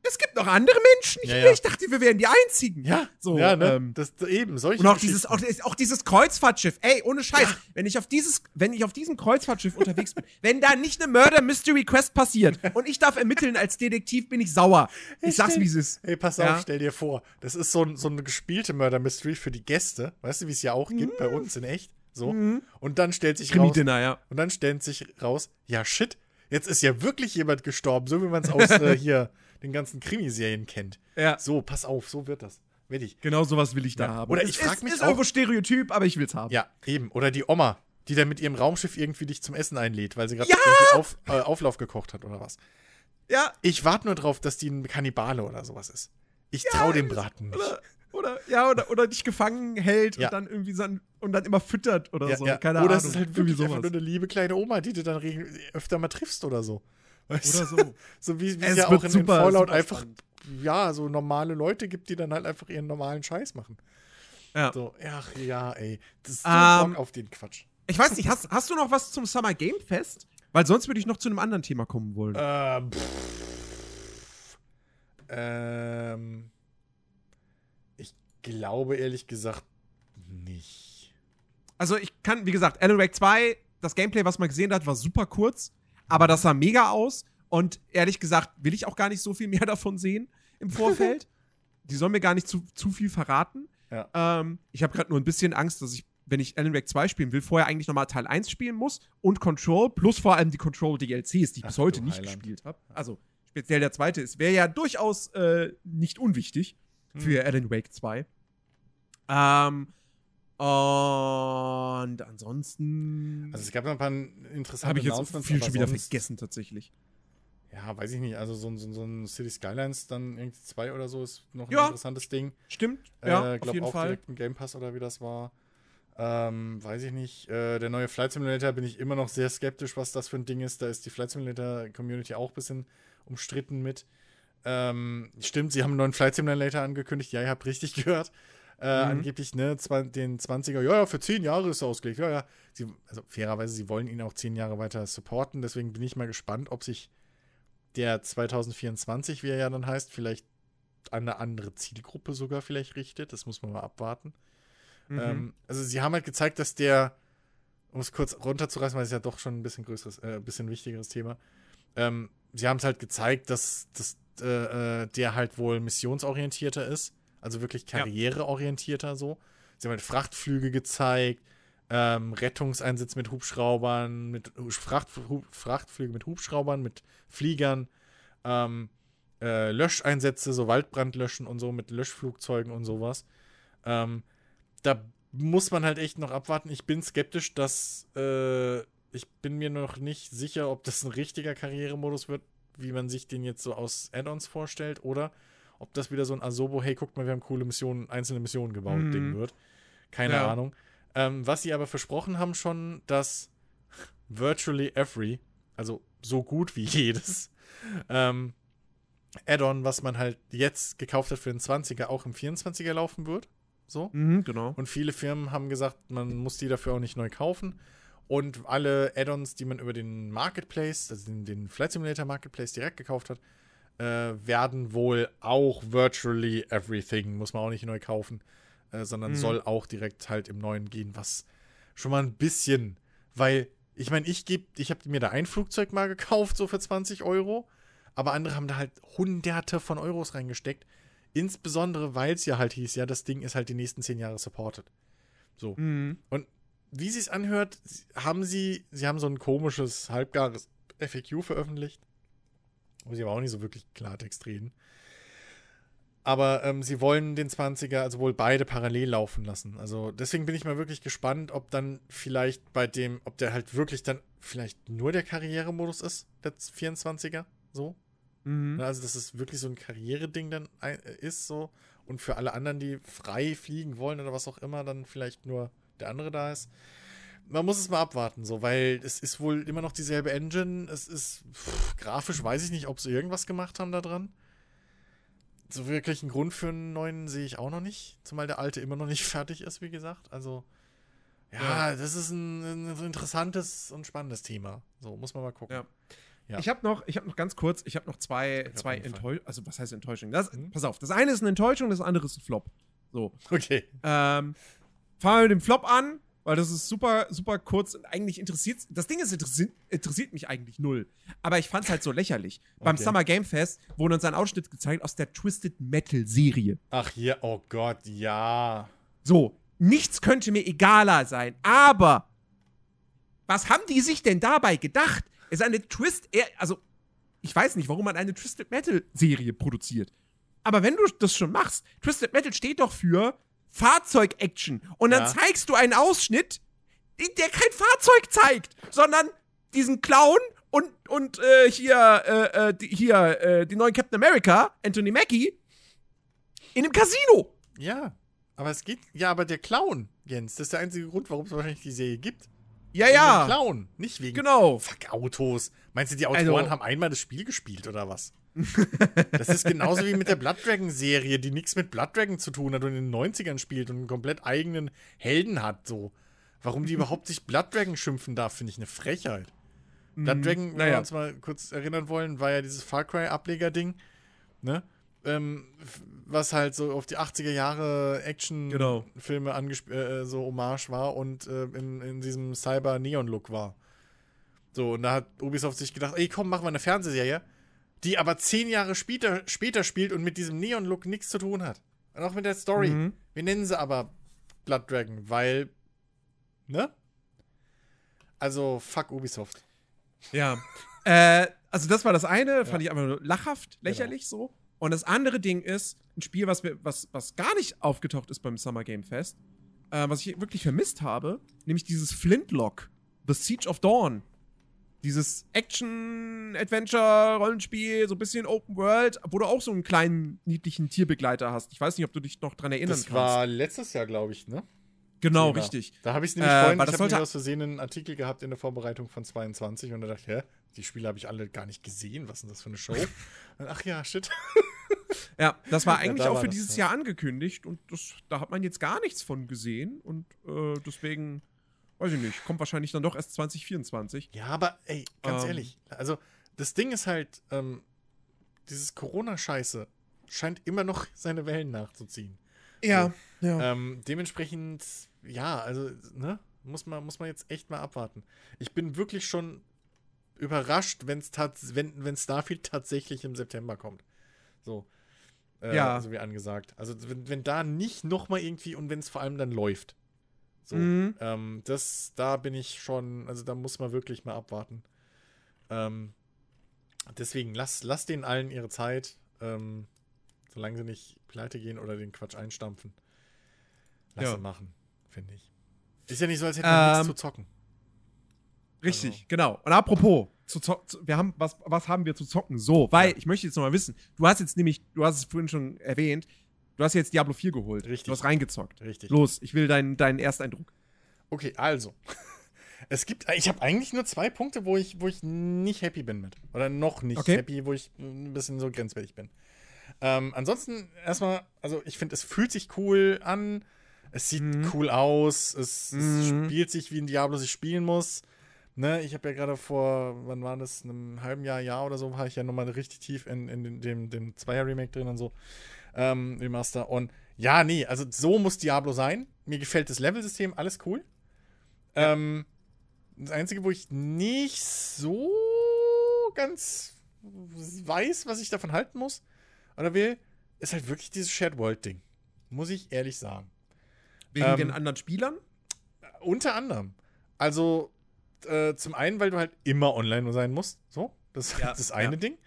[SPEAKER 1] es gibt noch andere Menschen hier.
[SPEAKER 2] Ja, ja.
[SPEAKER 1] Ich dachte, wir wären die einzigen.
[SPEAKER 2] Ja,
[SPEAKER 1] So,
[SPEAKER 2] ja, ne?
[SPEAKER 1] ähm,
[SPEAKER 2] das, eben, solche
[SPEAKER 1] Und auch dieses, auch, auch dieses Kreuzfahrtschiff. Ey, ohne Scheiß. Wenn ich auf dieses, wenn ich auf diesem Kreuzfahrtschiff unterwegs bin, wenn da nicht eine Murder Mystery Quest passiert und ich darf ermitteln als Detektiv, bin ich sauer. Ich sag's, wie es ist.
[SPEAKER 2] Ey, pass
[SPEAKER 1] Ja.
[SPEAKER 2] auf, stell dir vor, das ist so, ein, so eine gespielte Murder Mystery für die Gäste. Weißt du, wie es ja auch gibt bei uns in echt? So. Und dann stellt sich raus,
[SPEAKER 1] ja.
[SPEAKER 2] und dann stellt sich raus, ja shit, jetzt ist ja wirklich jemand gestorben, so wie man es aus äh, hier den ganzen Krimiserien kennt.
[SPEAKER 1] Ja.
[SPEAKER 2] So, pass auf, so wird das. Werd ich.
[SPEAKER 1] Genau sowas will ich da
[SPEAKER 2] Ja.
[SPEAKER 1] haben.
[SPEAKER 2] Oder
[SPEAKER 1] Es
[SPEAKER 2] ich frag
[SPEAKER 1] ist,
[SPEAKER 2] mich
[SPEAKER 1] ist
[SPEAKER 2] auch-
[SPEAKER 1] irgendwo Stereotyp, aber ich will's haben.
[SPEAKER 2] Ja, eben. Oder die Oma, die dann mit ihrem Raumschiff irgendwie dich zum Essen einlädt, weil sie gerade
[SPEAKER 1] Ja!
[SPEAKER 2] irgendwie auf, äh, Auflauf gekocht hat oder was.
[SPEAKER 1] Ja.
[SPEAKER 2] Ich warte nur drauf, dass die ein Kannibale oder sowas ist. Ich trau dem Braten nicht.
[SPEAKER 1] Oder, oder, ja, oder, oder dich gefangen hält
[SPEAKER 2] Ja.
[SPEAKER 1] und dann irgendwie so, und dann immer füttert oder
[SPEAKER 2] Ja,
[SPEAKER 1] so.
[SPEAKER 2] ja.
[SPEAKER 1] Keine
[SPEAKER 2] oder
[SPEAKER 1] Ahnung.
[SPEAKER 2] es ist halt wirklich einfach nur eine liebe kleine Oma, die du dann öfter mal triffst oder so. Weißt
[SPEAKER 1] Oder so.
[SPEAKER 2] So wie wie
[SPEAKER 1] Es
[SPEAKER 2] ja auch in,
[SPEAKER 1] super,
[SPEAKER 2] Fallout einfach,
[SPEAKER 1] spannend.
[SPEAKER 2] ja, so normale Leute gibt, die dann halt einfach ihren normalen Scheiß machen.
[SPEAKER 1] Ja.
[SPEAKER 2] So, ach ja, ey. Das ist so
[SPEAKER 1] Ähm,
[SPEAKER 2] Bock auf den Quatsch.
[SPEAKER 1] Ich weiß nicht, hast, hast du noch was zum Summer Game Fest? Weil sonst würde ich noch zu einem anderen Thema kommen wollen.
[SPEAKER 2] Ähm, pff, ähm, ich glaube ehrlich gesagt nicht.
[SPEAKER 1] Also ich kann, wie gesagt, Alan Wake 2, das Gameplay, was man gesehen hat, war super kurz, aber das sah mega aus. Und ehrlich gesagt, will ich auch gar nicht so viel mehr davon sehen im Vorfeld. Die sollen mir gar nicht zu, zu viel verraten.
[SPEAKER 2] Ja.
[SPEAKER 1] Ähm, ich habe gerade nur ein bisschen Angst, dass ich, wenn ich Alan Wake 2 spielen will, vorher eigentlich nochmal Teil 1 spielen muss und Control, plus vor allem die Control DLCs, die ich
[SPEAKER 2] Ach
[SPEAKER 1] bis heute nicht
[SPEAKER 2] Heiland.
[SPEAKER 1] gespielt habe. Also speziell der zweite ist, wäre ja durchaus äh, nicht unwichtig für
[SPEAKER 2] Hm.
[SPEAKER 1] Alan Wake 2. Ähm, und ansonsten
[SPEAKER 2] Also es gab noch ein paar interessante
[SPEAKER 1] habe ich jetzt viel schon wieder vergessen tatsächlich.
[SPEAKER 2] Ja, weiß ich nicht. Also so, ein- so, ein- so ein City Skylines dann irgendwie zwei oder so ist noch ein
[SPEAKER 1] Ja.
[SPEAKER 2] interessantes Ding.
[SPEAKER 1] Stimmt, ja,
[SPEAKER 2] äh,
[SPEAKER 1] auf
[SPEAKER 2] glaub
[SPEAKER 1] jeden
[SPEAKER 2] auch
[SPEAKER 1] Fall.
[SPEAKER 2] direkt im Game Pass oder wie das war. Ähm, weiß ich nicht. Äh, der neue Flight Simulator bin ich immer noch sehr skeptisch, was das für ein Ding ist. Da ist die Flight Simulator Community auch ein bisschen umstritten mit. Ähm, stimmt, sie haben einen neuen Flight Simulator angekündigt. Ja, ihr habt richtig gehört. Äh,
[SPEAKER 1] Mhm.
[SPEAKER 2] Angeblich, ne, den 20er, ja, ja, für 10 Jahre ist er ausgelegt. Ja, ja. Sie, also fairerweise, sie wollen ihn auch 10 Jahre weiter supporten. Deswegen bin ich mal gespannt, ob sich der 2024, wie er ja dann heißt, vielleicht an eine andere Zielgruppe sogar vielleicht richtet. Das muss man mal abwarten.
[SPEAKER 1] Mhm.
[SPEAKER 2] Ähm, also sie haben halt gezeigt, dass der, um es kurz runterzureißen, weil es ja doch schon ein bisschen größeres, äh, ein bisschen wichtigeres Thema. Ähm, sie haben es halt gezeigt, dass, dass äh, äh, der halt wohl missionsorientierter ist, also wirklich karriereorientierter so. Sie haben halt Frachtflüge gezeigt, ähm, Rettungseinsätze mit Hubschraubern, mit Fracht, Hu- Frachtflüge mit Hubschraubern, mit Fliegern, ähm, äh, Löscheinsätze, so Waldbrand löschen und so mit Löschflugzeugen und sowas. Ähm, da muss man halt echt noch abwarten. Ich bin skeptisch, dass äh, ich bin mir noch nicht sicher, ob das ein richtiger Karrieremodus wird, wie man sich den jetzt so aus Add-ons vorstellt, oder ob das wieder so ein Asobo, hey, guckt mal, wir haben coole Missionen, einzelne Missionen gebaut,
[SPEAKER 1] Mhm.
[SPEAKER 2] Ding wird. Keine
[SPEAKER 1] Ja.
[SPEAKER 2] Ahnung. Ähm, was sie aber versprochen haben schon, dass virtually every, also so gut wie jedes, ähm, Add-on, was man halt jetzt gekauft hat für den 20er, auch im 24er laufen wird. So.
[SPEAKER 1] Mhm, genau.
[SPEAKER 2] Und viele Firmen haben gesagt, man muss die dafür auch nicht neu kaufen. Und alle Add-ons, die man über den Marketplace, also den, den Flight Simulator Marketplace direkt gekauft hat, äh, werden wohl auch virtually everything, muss man auch nicht neu kaufen, äh, sondern
[SPEAKER 1] Mhm.
[SPEAKER 2] soll auch direkt halt im neuen gehen, was schon mal ein bisschen, weil ich meine, ich gebe, ich habe mir da ein Flugzeug mal gekauft, so für 20 Euro, aber andere haben da halt hunderte von Euros reingesteckt. Insbesondere, weil es ja halt hieß, ja, das Ding ist halt die nächsten 10 Jahre supported. So.
[SPEAKER 1] Mhm.
[SPEAKER 2] Wie sie es anhört, haben sie, sie haben so ein komisches, halbgares FAQ veröffentlicht, wo sie aber auch nicht so wirklich Klartext reden. Aber ähm, sie wollen den 20er, also wohl beide parallel laufen lassen. Also deswegen bin ich mal wirklich gespannt, ob dann vielleicht bei dem, ob der halt wirklich dann vielleicht nur der Karrieremodus ist, der 24er, so.
[SPEAKER 1] Mhm.
[SPEAKER 2] Also, dass es wirklich so ein Karriereding dann äh, ist, so. Und für alle anderen, die frei fliegen wollen oder was auch immer, dann vielleicht nur der andere da ist. Man muss es mal abwarten, so, weil es ist wohl immer noch dieselbe Engine. Es ist pff, grafisch, weiß ich nicht, ob sie irgendwas gemacht haben da dran. So wirklich einen Grund für einen neuen sehe ich auch noch nicht. Zumal der alte immer noch nicht fertig ist, wie gesagt. Also, ja,
[SPEAKER 1] Ja.
[SPEAKER 2] das ist ein, ein interessantes und spannendes Thema. So, muss man mal gucken.
[SPEAKER 1] Ja.
[SPEAKER 2] Ja.
[SPEAKER 1] Ich habe noch, ich habe noch ganz kurz, ich habe noch zwei, zwei. Enttäuschungen. Also was heißt Enttäuschung? Das,
[SPEAKER 2] Mhm.
[SPEAKER 1] Pass auf, das eine ist eine Enttäuschung, das andere ist ein Flop. So.
[SPEAKER 2] Okay.
[SPEAKER 1] Ähm, fangen wir mit dem Flop an, weil das ist super, super kurz und eigentlich interessiert Das Ding ist, interessiert, interessiert mich eigentlich null. Aber ich fand's halt so lächerlich. Beim
[SPEAKER 2] Okay.
[SPEAKER 1] Summer Game Fest wurde uns ein Ausschnitt gezeigt aus der Twisted Metal Serie.
[SPEAKER 2] Ach hier, oh Gott, ja.
[SPEAKER 1] So, nichts könnte mir egaler sein, aber was haben die sich denn dabei gedacht? Es ist eine Twist, also ich weiß nicht, warum man eine Twisted Metal Serie produziert. Aber wenn du das schon machst, Twisted Metal steht doch für Fahrzeug-Action. Und dann
[SPEAKER 2] Ja.
[SPEAKER 1] zeigst du einen Ausschnitt, der kein Fahrzeug zeigt, sondern diesen Clown und, und äh, hier, äh, äh, die, hier äh, den neuen Captain America, Anthony Mackie, in einem Casino.
[SPEAKER 2] Ja. Aber es geht. Ja, aber der Clown, Jens, das ist der einzige Grund, warum es wahrscheinlich die Serie gibt.
[SPEAKER 1] Ja,
[SPEAKER 2] Wegen
[SPEAKER 1] ja.
[SPEAKER 2] Clown, nicht wegen.
[SPEAKER 1] Genau.
[SPEAKER 2] Fuck, Autos. Meinst du, die Autoren
[SPEAKER 1] Also-
[SPEAKER 2] haben einmal das Spiel gespielt oder was? Das ist genauso wie mit der Blood Dragon-Serie, die nichts mit Blood Dragon zu tun hat und in den 90ern spielt und einen komplett eigenen Helden hat, so. Warum die überhaupt sich Blood Dragon schimpfen darf, finde ich eine Frechheit. Blood Dragon, wenn wir
[SPEAKER 1] naja.
[SPEAKER 2] uns mal kurz erinnern wollen, war ja dieses Far Cry-Ableger-Ding, ne? Ähm, was halt so auf die 80er Jahre
[SPEAKER 1] Genau.
[SPEAKER 2] Action-Filme angesp- äh, so Hommage war und äh, in, in diesem Cyber-Neon-Look war. So, und da hat Ubisoft sich gedacht, ey, komm, machen wir eine Fernsehserie, die aber zehn Jahre später, später spielt und mit diesem Neon-Look nichts zu tun hat. Und auch mit der Story.
[SPEAKER 1] Mhm.
[SPEAKER 2] Wir nennen sie aber Blood Dragon, weil, ne? Also, fuck Ubisoft.
[SPEAKER 1] Ja. äh, also das war das eine, fand ich einfach nur lachhaft, lächerlich so. Und das andere Ding ist ein Spiel, was, mir, was, was gar nicht aufgetaucht ist beim Summer Game Fest, äh, was ich wirklich vermisst habe, nämlich dieses Flintlock, The Siege of Dawn. Dieses Action-Adventure-Rollenspiel, so ein bisschen Open World, wo du auch so einen kleinen, niedlichen Tierbegleiter hast. Ich weiß nicht, ob du dich noch dran erinnern
[SPEAKER 2] Das
[SPEAKER 1] kannst.
[SPEAKER 2] war letztes Jahr, glaube ich, ne?
[SPEAKER 1] genau,
[SPEAKER 2] Thema.
[SPEAKER 1] richtig.
[SPEAKER 2] Da habe ich es nämlich
[SPEAKER 1] Äh,
[SPEAKER 2] vorhin,
[SPEAKER 1] weil
[SPEAKER 2] ich
[SPEAKER 1] das
[SPEAKER 2] habe aus Versehen einen Artikel gehabt in der Vorbereitung von 22 und da dachte ich, hä, die Spiele habe ich alle gar nicht gesehen, was ist denn das für eine Show? Und, ach ja, shit.
[SPEAKER 1] Ja, das war
[SPEAKER 2] Ja,
[SPEAKER 1] eigentlich
[SPEAKER 2] da
[SPEAKER 1] auch
[SPEAKER 2] war
[SPEAKER 1] für
[SPEAKER 2] das,
[SPEAKER 1] dieses
[SPEAKER 2] ja.
[SPEAKER 1] Jahr angekündigt und das, da hat man jetzt gar nichts von gesehen und äh, deswegen, weiß ich nicht, kommt wahrscheinlich dann doch erst 2024.
[SPEAKER 2] Ja, aber ey, ganz
[SPEAKER 1] Ähm.
[SPEAKER 2] ehrlich, also das Ding ist halt, ähm, dieses Corona-Scheiße scheint immer noch seine Wellen nachzuziehen.
[SPEAKER 1] Ja, ja.
[SPEAKER 2] Ähm, dementsprechend, ja, also, ne, muss man, muss man jetzt echt mal abwarten. Ich bin wirklich schon überrascht, wenn's tats wenn, wenn Starfield tatsächlich im September kommt. So. Äh,
[SPEAKER 1] Ja.
[SPEAKER 2] So wie angesagt. Also, wenn, wenn da nicht nochmal irgendwie und wenn es vor allem dann läuft. So.
[SPEAKER 1] Mhm.
[SPEAKER 2] Ähm, das, da bin ich schon, also da muss man wirklich mal abwarten. Ähm, deswegen, lass, lass denen allen ihre Zeit, ähm, solange sie nicht pleite gehen oder den Quatsch einstampfen. Lass
[SPEAKER 1] Ja.
[SPEAKER 2] sie machen, finde ich. Ist ja nicht so, als hätten wir nichts
[SPEAKER 1] Ähm,
[SPEAKER 2] zu zocken.
[SPEAKER 1] Richtig,
[SPEAKER 2] Also-
[SPEAKER 1] genau. Und apropos, zu zo- zu, wir haben, was, was haben wir zu zocken? So, weil,
[SPEAKER 2] Ja.
[SPEAKER 1] ich möchte jetzt noch mal wissen, du hast jetzt nämlich, du hast es vorhin schon erwähnt, du hast jetzt Diablo 4 geholt.
[SPEAKER 2] Richtig.
[SPEAKER 1] Du hast reingezockt.
[SPEAKER 2] Richtig.
[SPEAKER 1] Los, ich will deinen, deinen Ersteindruck.
[SPEAKER 2] Okay, also. Es gibt, ich habe eigentlich nur zwei Punkte, wo ich, wo ich nicht happy bin mit. Oder noch nicht
[SPEAKER 1] Okay.
[SPEAKER 2] happy, wo ich ein bisschen so grenzwertig bin. Ähm, ansonsten erstmal, also ich finde, es fühlt sich cool an. Es sieht
[SPEAKER 1] Mhm.
[SPEAKER 2] cool aus. Es, es
[SPEAKER 1] Mhm.
[SPEAKER 2] spielt sich, wie ein Diablo sich spielen muss. Ne, ich habe ja gerade vor, wann war das, einem halben Jahr, Jahr oder so, war ich ja nochmal richtig tief in, in dem, dem Zweier-Remake drin und so. Ähm, Remaster. Und ja, nee, also so muss Diablo sein. Mir gefällt das Level-System, alles cool. Ähm, das Einzige, wo ich nicht so ganz weiß, was ich davon halten muss oder will, ist halt wirklich dieses Shared World-Ding. Muss ich ehrlich sagen.
[SPEAKER 1] Wegen
[SPEAKER 2] Ähm,
[SPEAKER 1] den anderen Spielern?
[SPEAKER 2] Unter anderem. Also, äh, zum einen, weil du halt immer online sein musst. So, das ist
[SPEAKER 1] Ja,
[SPEAKER 2] das eine
[SPEAKER 1] ja.
[SPEAKER 2] Ding.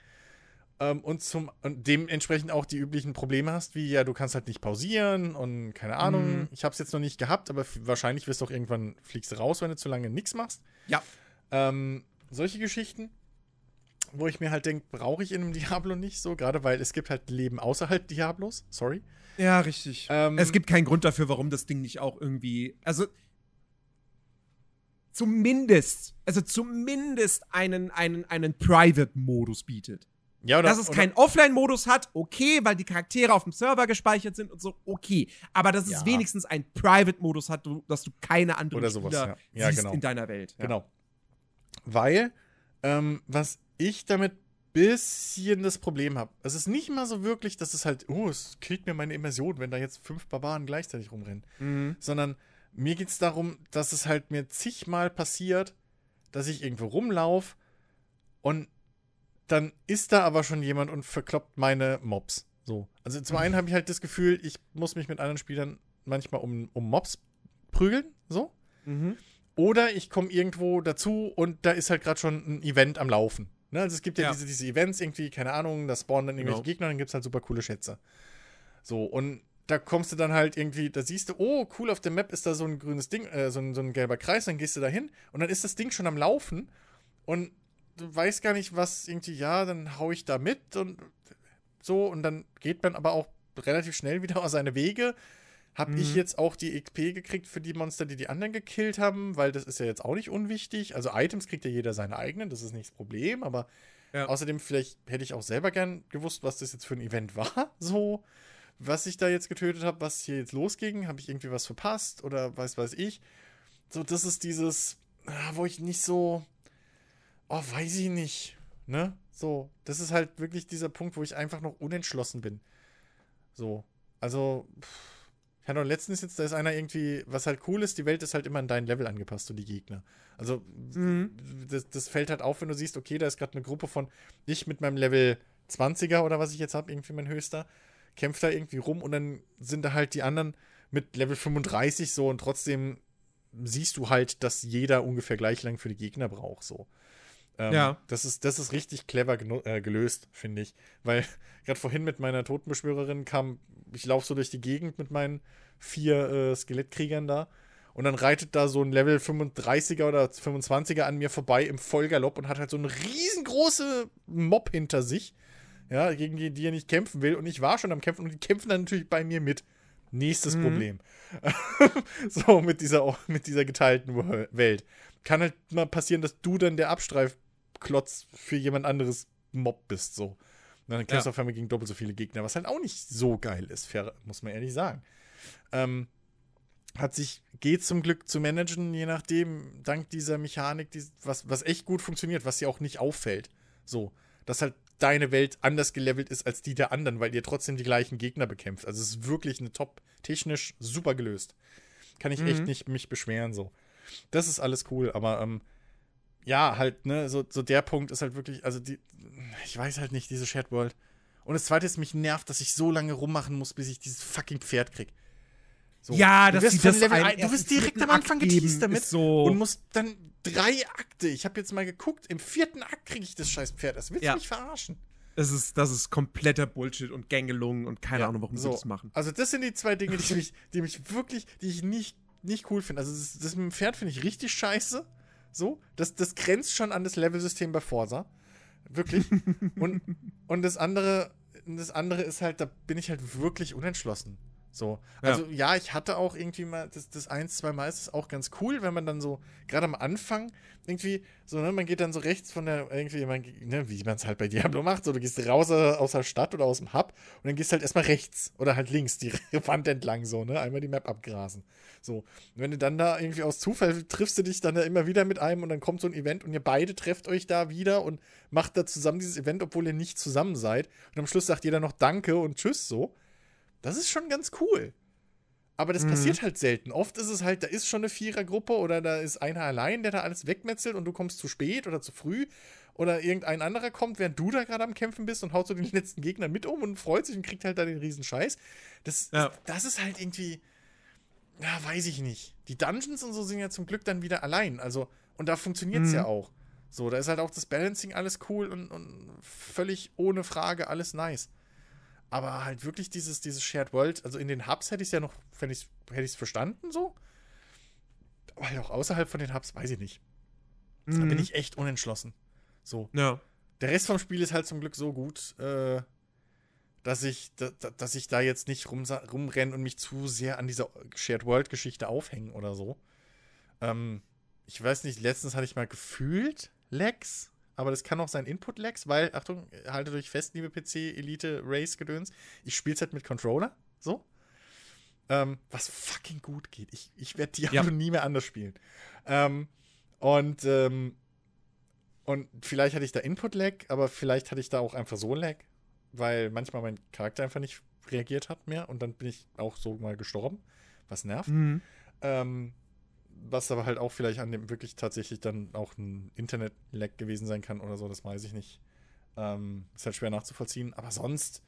[SPEAKER 2] Ähm, und zum und dementsprechend auch die üblichen Probleme hast, wie ja, du kannst halt nicht pausieren und keine Ahnung.
[SPEAKER 1] Mhm.
[SPEAKER 2] Ich habe es jetzt noch nicht gehabt, aber wahrscheinlich wirst du auch irgendwann fliegst du raus, wenn du zu lange nichts machst.
[SPEAKER 1] Ja.
[SPEAKER 2] Ähm, solche Geschichten, wo ich mir halt denke, brauche ich in einem Diablo nicht so, gerade weil es gibt halt Leben außerhalb Diablos. Sorry.
[SPEAKER 1] Ja, richtig.
[SPEAKER 2] Ähm,
[SPEAKER 1] es gibt keinen Grund dafür, warum das Ding nicht auch irgendwie. Also. Zumindest, also zumindest einen, einen, einen Private-Modus bietet.
[SPEAKER 2] Ja, oder,
[SPEAKER 1] Dass es
[SPEAKER 2] oder-
[SPEAKER 1] keinen Offline-Modus hat, okay, weil die Charaktere auf dem Server gespeichert sind und so, okay. Aber dass es
[SPEAKER 2] Ja.
[SPEAKER 1] wenigstens einen Private-Modus hat, dass du keine anderen
[SPEAKER 2] Oder sowas,
[SPEAKER 1] Spieler
[SPEAKER 2] ja.
[SPEAKER 1] Siehst
[SPEAKER 2] genau.
[SPEAKER 1] in deiner Welt.
[SPEAKER 2] Genau. Weil Ähm, was ich damit bisschen das Problem habe. Es ist nicht mal so wirklich, dass es halt, oh, es killt mir meine Immersion, wenn da jetzt fünf Barbaren gleichzeitig rumrennen.
[SPEAKER 1] Mhm.
[SPEAKER 2] Sondern mir geht es darum, dass es halt mir zigmal passiert, dass ich irgendwo rumlaufe und dann ist da aber schon jemand und verkloppt meine Mobs. So. Also zum einen habe ich halt das Gefühl, ich muss mich mit anderen Spielern manchmal um, um Mobs prügeln, so.
[SPEAKER 1] Mhm.
[SPEAKER 2] Oder ich komme irgendwo dazu und da ist halt gerade schon ein Event am Laufen. Ne? Also es gibt ja,
[SPEAKER 1] Ja.
[SPEAKER 2] Diese, diese Events irgendwie, keine Ahnung, da spawnen dann irgendwelche
[SPEAKER 1] Genau.
[SPEAKER 2] Gegner und dann gibt es halt super coole Schätze. So, und da kommst du dann halt irgendwie, da siehst du, oh, cool, auf der Map ist da so ein grünes Ding, äh, so, ein, so ein gelber Kreis, dann gehst du da hin und dann ist das Ding schon am Laufen und du weißt gar nicht, was irgendwie, ja, dann hau ich da mit und so und dann geht man aber auch relativ schnell wieder aus seine Wege. Hab ich
[SPEAKER 1] Mhm.
[SPEAKER 2] jetzt auch die XP gekriegt für die Monster, die die anderen gekillt haben, weil das ist ja jetzt auch nicht unwichtig. Also Items kriegt ja jeder seine eigenen, das ist nicht das Problem, aber
[SPEAKER 1] Ja.
[SPEAKER 2] außerdem vielleicht hätte ich auch selber gern gewusst, was das jetzt für ein Event war, so was ich da jetzt getötet habe, was hier jetzt losging, habe ich irgendwie was verpasst oder weiß weiß ich. So, das ist dieses, ah, wo ich nicht so, oh, weiß ich nicht, ne? So, das ist halt wirklich dieser Punkt, wo ich einfach noch unentschlossen bin. So, also, pff, ich hatte letztens jetzt, da ist einer irgendwie, was halt cool ist, die Welt ist halt immer an dein Level angepasst und die Gegner. Also,
[SPEAKER 1] Mhm.
[SPEAKER 2] das, das fällt halt auf, wenn du siehst, okay, da ist gerade eine Gruppe von, ich mit meinem Level 20er oder was ich jetzt habe, irgendwie mein höchster, kämpft da irgendwie rum und dann sind da halt die anderen mit Level 35 so und trotzdem siehst du halt, dass jeder ungefähr gleich lang für die Gegner braucht, so. Ähm,
[SPEAKER 1] Ja.
[SPEAKER 2] Das ist, das ist richtig clever äh, gelöst, finde ich. Weil gerade vorhin mit meiner Totenbeschwörerin kam, ich laufe so durch die Gegend mit meinen vier äh, Skelettkriegern da. Und dann reitet da so ein Level 35er oder 25er an mir vorbei im Vollgalopp und hat halt so eine riesengroße Mob hinter sich. Ja, gegen die, die er nicht kämpfen will. Und ich war schon am Kämpfen und die kämpfen dann natürlich bei mir mit. Nächstes
[SPEAKER 1] Mhm.
[SPEAKER 2] Problem. so, mit dieser, mit dieser geteilten Welt. Kann halt mal passieren, dass du dann der Abstreifklotz für jemand anderes Mob bist, so. Und dann kämpfst du
[SPEAKER 1] Ja.
[SPEAKER 2] auf einmal gegen doppelt so viele Gegner, was halt auch nicht so geil ist, fair, muss man ehrlich sagen. Ähm, hat sich, geht zum Glück zu managen, je nachdem, dank dieser Mechanik, die, was, was echt gut funktioniert, was dir auch nicht auffällt. So, dass halt deine Welt anders gelevelt ist als die der anderen, weil ihr trotzdem die gleichen Gegner bekämpft. Also es ist wirklich eine top, technisch super gelöst. Kann ich echt
[SPEAKER 1] Mhm.
[SPEAKER 2] nicht mich beschweren, so. Das ist alles cool, aber ähm, ja, halt, ne, so, so der Punkt ist halt wirklich, also die, ich weiß halt nicht, diese Shared World. Und das zweite ist, mich nervt, dass ich so lange rummachen muss, bis ich dieses fucking Pferd krieg. So.
[SPEAKER 1] Ja, sie
[SPEAKER 2] von
[SPEAKER 1] das
[SPEAKER 2] Level ein, du wirst direkt am Anfang geteased damit
[SPEAKER 1] ist so-
[SPEAKER 2] und musst dann drei Akte. Ich habe jetzt mal geguckt, im vierten Akt kriege ich das scheiß Pferd. Das willst
[SPEAKER 1] Ja.
[SPEAKER 2] du mich verarschen.
[SPEAKER 1] Das ist, das ist kompletter Bullshit und Gängelung und keine
[SPEAKER 2] Ja,
[SPEAKER 1] Ahnung, warum
[SPEAKER 2] so.
[SPEAKER 1] sie das machen.
[SPEAKER 2] Also das sind die zwei Dinge, die mich, die mich wirklich, die ich nicht, nicht cool finde. Also das, das mit dem Pferd finde ich richtig scheiße. So, das, das grenzt schon an das Levelsystem bei Forza. Wirklich. und, und das andere, das andere ist halt, da bin ich halt wirklich unentschlossen. So.
[SPEAKER 1] Ja.
[SPEAKER 2] Also ja, ich hatte auch irgendwie mal, das, das ein, zwei Mal ist es auch ganz cool, wenn man dann so, gerade am Anfang, irgendwie, so, ne, man geht dann so rechts von der, irgendwie, man, ne, wie man es halt bei Diablo macht, so, du gehst raus aus der Stadt oder aus dem Hub und dann gehst halt erstmal rechts oder halt links die Wand entlang, so, ne, einmal die Map abgrasen. So. Und wenn du dann da irgendwie aus Zufall triffst du dich dann da immer wieder mit einem und dann kommt so ein Event und ihr beide trefft euch da wieder und macht da zusammen dieses Event, obwohl ihr nicht zusammen seid. Und am Schluss sagt jeder noch Danke und Tschüss, so. Das ist schon ganz cool. Aber das
[SPEAKER 1] Mhm.
[SPEAKER 2] passiert halt selten. Oft ist es halt, da ist schon eine Vierergruppe oder da ist einer allein, der da alles wegmetzelt und du kommst zu spät oder zu früh. Oder irgendein anderer kommt, während du da gerade am Kämpfen bist und haut so den letzten Gegner mit um und freut sich und kriegt halt da den riesen Scheiß. Das,
[SPEAKER 1] Ja.
[SPEAKER 2] das ist halt irgendwie, ja, weiß ich nicht. Die Dungeons und so sind ja zum Glück dann wieder allein. Also, und da funktioniert es
[SPEAKER 1] Mhm.
[SPEAKER 2] ja auch. So, da ist halt auch das Balancing alles cool und, und völlig ohne Frage alles nice. Aber halt wirklich dieses, dieses Shared World, also in den Hubs hätte ich es ja noch, hätte ich es verstanden so. Aber halt auch außerhalb von den Hubs, weiß ich nicht. Da
[SPEAKER 1] Mhm.
[SPEAKER 2] bin ich echt unentschlossen. So.
[SPEAKER 1] Ja.
[SPEAKER 2] Der Rest vom Spiel ist halt zum Glück so gut, äh, dass ich, da, da- dass ich da jetzt nicht rum, rumrenne und mich zu sehr an dieser Shared World-Geschichte aufhängen oder so. Ähm, ich weiß nicht, letztens hatte ich mal gefühlt Lex, aber das kann auch sein Input-Lex, weil, Achtung, haltet euch fest, liebe PC, Elite, Race-Gedöns, ich spiele es halt mit Controller, so. Ähm, was fucking gut geht. Ich, ich werde Diablo
[SPEAKER 1] Ja.
[SPEAKER 2] nie mehr anders spielen. Ähm, und ähm, Und vielleicht hatte ich da Input-Lag, aber vielleicht hatte ich da auch einfach so Lag, weil manchmal mein Charakter einfach nicht reagiert hat mehr und dann bin ich auch so mal gestorben, was nervt.
[SPEAKER 1] Mhm.
[SPEAKER 2] Ähm, was aber halt auch vielleicht an dem wirklich tatsächlich dann auch ein Internet-Lag gewesen sein kann oder so, das weiß ich nicht. Ähm, ist halt schwer nachzuvollziehen, aber sonst,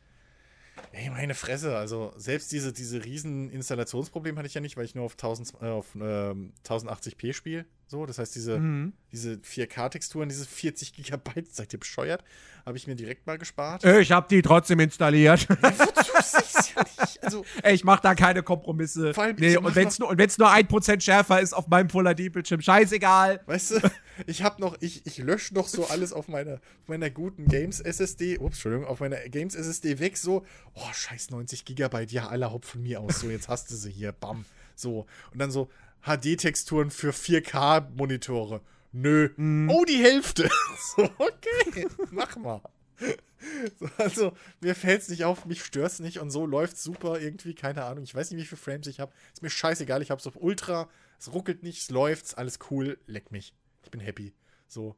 [SPEAKER 2] ey, meine Fresse, also selbst diese, diese riesen Installationsprobleme hatte ich ja nicht, weil ich nur auf, 1000, äh, auf ähm, 1080p spiele. So, das heißt, diese,
[SPEAKER 1] Mhm.
[SPEAKER 2] diese 4K-Texturen, diese 40 Gigabyte, seid ihr bescheuert? Habe ich mir direkt mal gespart.
[SPEAKER 1] Ich hab die trotzdem installiert.
[SPEAKER 2] Wozu ist ja nicht? Also,
[SPEAKER 1] Ey, ich mach da keine Kompromisse.
[SPEAKER 2] Vor allem,
[SPEAKER 1] nee, und
[SPEAKER 2] mach
[SPEAKER 1] wenn's nur, nur 1% schärfer ist auf meinem Full HD-Bildschirm, scheißegal.
[SPEAKER 2] Weißt du, ich habe noch, ich, ich lösche noch so alles auf meiner, auf meiner guten Games SSD, ups, Entschuldigung, auf meiner Games SSD weg, so, oh, scheiß 90 Gigabyte, ja, aller Haupt von mir aus, so, jetzt hast du sie hier, bam, so. Und dann so HD-Texturen für 4K-Monitore. Nö. Oh, die Hälfte. so, okay, mach mal. So, also, mir fällt's nicht auf, mich stört's nicht und so läuft's super irgendwie, keine Ahnung. Ich weiß nicht, wie viele Frames ich habe. Ist mir scheißegal, ich hab's auf Ultra, es ruckelt nicht, es läuft's, alles cool, leck mich. Ich bin happy. So.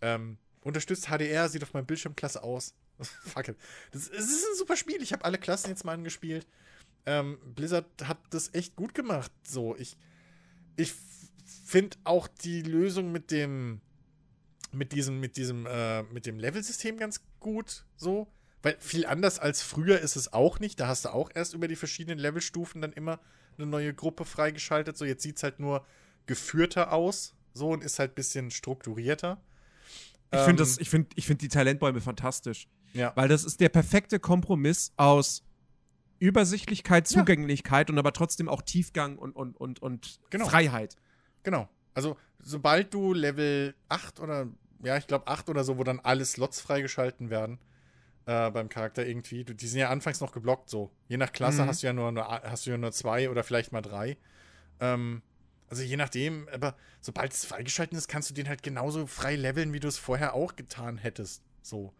[SPEAKER 2] Ähm, unterstützt HDR, sieht auf meinem Bildschirm klasse aus. Fuck it. Das, es ist ein super Spiel. Ich habe alle Klassen jetzt mal angespielt. Ähm, Blizzard hat das echt gut gemacht. So, ich, ich finde auch die Lösung mit dem, mit diesem, mit diesem, äh, mit dem Level-System ganz gut. So, weil viel anders als früher ist es auch nicht. Da hast du auch erst über die verschiedenen Levelstufen dann immer eine neue Gruppe freigeschaltet. So, jetzt sieht es halt nur geführter aus. So und ist halt ein bisschen strukturierter.
[SPEAKER 1] Ich
[SPEAKER 2] Ähm,
[SPEAKER 1] finde ich find, ich find die Talentbäume fantastisch.
[SPEAKER 2] Ja.
[SPEAKER 1] Weil das ist der perfekte Kompromiss aus Übersichtlichkeit,
[SPEAKER 2] Ja.
[SPEAKER 1] Zugänglichkeit und aber trotzdem auch Tiefgang und, und, und, und
[SPEAKER 2] Genau.
[SPEAKER 1] Freiheit.
[SPEAKER 2] Genau. Also, sobald du Level 8 oder, ja, ich glaube 8 oder so, wo dann alle Slots freigeschalten werden, äh, beim Charakter irgendwie, du, die sind ja anfangs noch geblockt so. Je nach Klasse
[SPEAKER 1] Mhm.
[SPEAKER 2] hast du ja nur, nur, hast du ja nur zwei oder vielleicht mal drei. Ähm, also je nachdem, aber sobald es freigeschalten ist, kannst du den halt genauso frei leveln, wie du es vorher auch getan hättest. So.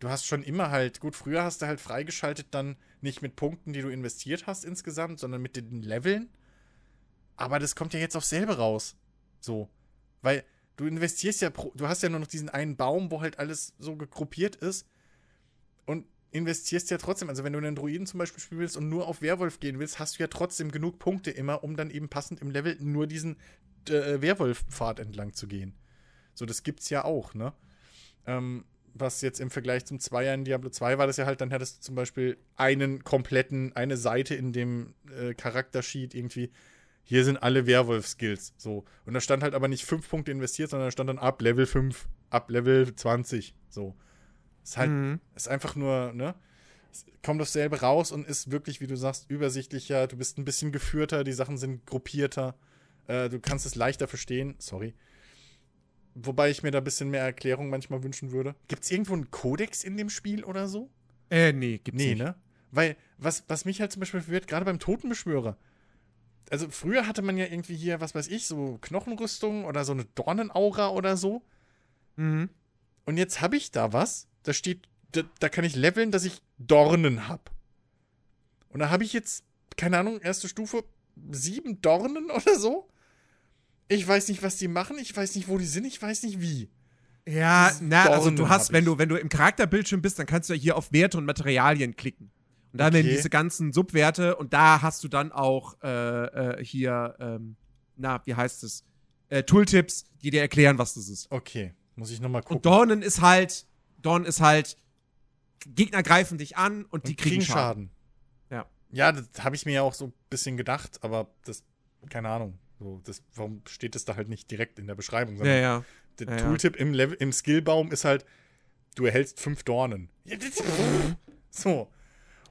[SPEAKER 2] Du hast schon immer halt, gut, früher hast du halt freigeschaltet dann nicht mit Punkten, die du investiert hast insgesamt, sondern mit den Leveln. Aber das kommt ja jetzt auf selbe raus. So. Weil du investierst ja, du hast ja nur noch diesen einen Baum, wo halt alles so gegruppiert ist. Und investierst ja trotzdem, also wenn du einen Druiden zum Beispiel spielen willst und nur auf Werwolf gehen willst, hast du ja trotzdem genug Punkte immer, um dann eben passend im Level nur diesen äh, Werwolf-Pfad entlang zu gehen. So, das gibt's ja auch, ne? Ähm, was jetzt im Vergleich zum Zweier in Diablo 2 war das ja halt, dann hattest du zum Beispiel einen kompletten, eine Seite in dem äh, Charaktersheet irgendwie, hier sind alle Werwolf-Skills. So. Und da stand halt aber nicht 5 Punkte investiert, sondern da stand dann ab Level 5, ab Level 20. So. Ist halt,
[SPEAKER 1] Mhm.
[SPEAKER 2] ist einfach nur, ne? Es kommt dasselbe raus und ist wirklich, wie du sagst, übersichtlicher. Du bist ein bisschen geführter, die Sachen sind gruppierter. Äh, du kannst es leichter verstehen. Sorry. Wobei ich mir da ein bisschen mehr Erklärung manchmal wünschen würde. Gibt es irgendwo einen Kodex in dem Spiel oder so?
[SPEAKER 1] Äh, nee, gibt's
[SPEAKER 2] Nee,
[SPEAKER 1] nicht.
[SPEAKER 2] ne? Weil, was, was mich halt zum Beispiel verwirrt, gerade beim Totenbeschwörer. Also, früher hatte man ja irgendwie hier, was weiß ich, so Knochenrüstung oder so eine Dornenaura oder so.
[SPEAKER 1] Mhm.
[SPEAKER 2] Und jetzt habe ich da was. Da steht, da, da kann ich leveln, dass ich Dornen hab. Und da habe ich jetzt, keine Ahnung, erste Stufe, sieben Dornen oder so. Ich weiß nicht, was die machen, ich weiß nicht, wo die sind, ich weiß nicht wie.
[SPEAKER 1] Ja, na, also du hast, wenn du, wenn du im Charakterbildschirm bist, dann kannst du ja hier auf Werte und Materialien klicken. Und da werden
[SPEAKER 2] Okay.
[SPEAKER 1] diese ganzen Subwerte und da hast du dann auch äh, äh, hier, ähm, na, wie heißt es? Äh, Tooltips, die dir erklären, was das ist.
[SPEAKER 2] Okay, muss ich nochmal gucken.
[SPEAKER 1] Und Dornen ist halt, Dornen ist halt, Gegner greifen dich an und die
[SPEAKER 2] Und
[SPEAKER 1] kriegen Schaden. Ja.
[SPEAKER 2] Ja, das habe ich mir ja auch so ein bisschen gedacht, aber das, keine Ahnung. So, das, warum steht das da halt nicht direkt in der Beschreibung?
[SPEAKER 1] Ja,
[SPEAKER 2] sondern
[SPEAKER 1] ja.
[SPEAKER 2] Der
[SPEAKER 1] Ja, ja.
[SPEAKER 2] Tooltip im, Level, im Skillbaum ist halt, du erhältst fünf Dornen. Ja, das, so.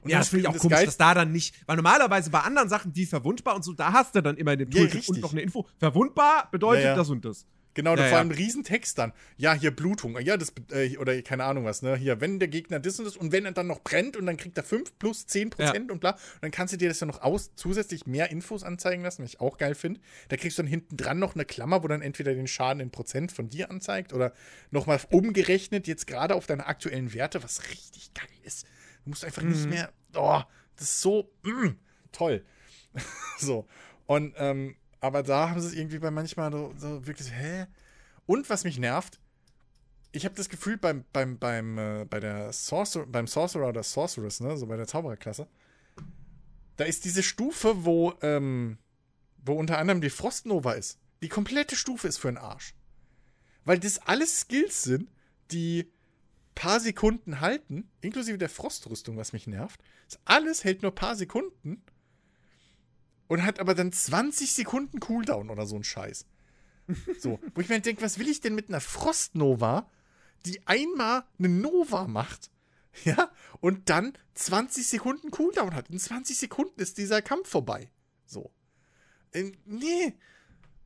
[SPEAKER 2] Und
[SPEAKER 1] ja, das finde ich auch
[SPEAKER 2] das
[SPEAKER 1] komisch,
[SPEAKER 2] Geil-
[SPEAKER 1] dass da dann nicht, weil normalerweise bei anderen Sachen, die verwundbar und so, da hast du dann immer in dem
[SPEAKER 2] Ja,
[SPEAKER 1] Tooltip
[SPEAKER 2] richtig.
[SPEAKER 1] und noch eine Info. Verwundbar bedeutet
[SPEAKER 2] Ja, ja.
[SPEAKER 1] das und das.
[SPEAKER 2] Genau, da
[SPEAKER 1] Ja,
[SPEAKER 2] vor
[SPEAKER 1] ja.
[SPEAKER 2] allem ein Riesentext dann. Ja, hier Blutung. Ja, das, äh, oder keine Ahnung was, ne? Hier, wenn der Gegner das und das und wenn er dann noch brennt und dann kriegt er 5 plus 10 Prozent und bla, und dann kannst du dir das ja noch aus, zusätzlich mehr Infos anzeigen lassen, was ich auch geil finde. Da kriegst du dann hinten dran noch eine Klammer, wo dann entweder den Schaden in Prozent von dir anzeigt oder nochmal umgerechnet, jetzt gerade auf deine aktuellen Werte, was richtig geil ist. Du musst einfach nicht
[SPEAKER 1] Mhm.
[SPEAKER 2] mehr, oh, das ist so, mm, toll. so. Und, ähm, aber da haben sie es irgendwie bei manchmal so, so wirklich, hä? Und was mich nervt, ich habe das Gefühl, beim, beim, beim, äh, bei der Sorcer beim Sorcerer oder Sorceress, ne, so bei der Zaubererklasse, da ist diese Stufe, wo, ähm, wo unter anderem die Frostnova ist. Die komplette Stufe ist für den Arsch. Weil das alles Skills sind, die paar Sekunden halten, inklusive der Frostrüstung, was mich nervt. Das alles hält nur paar Sekunden und hat aber dann 20 Sekunden Cooldown oder so ein Scheiß. So, wo ich mir denke, was will ich denn mit einer Frostnova, die einmal eine Nova macht, ja, und dann 20 Sekunden Cooldown hat. In 20 Sekunden ist dieser Kampf vorbei. So. Ähm, nee.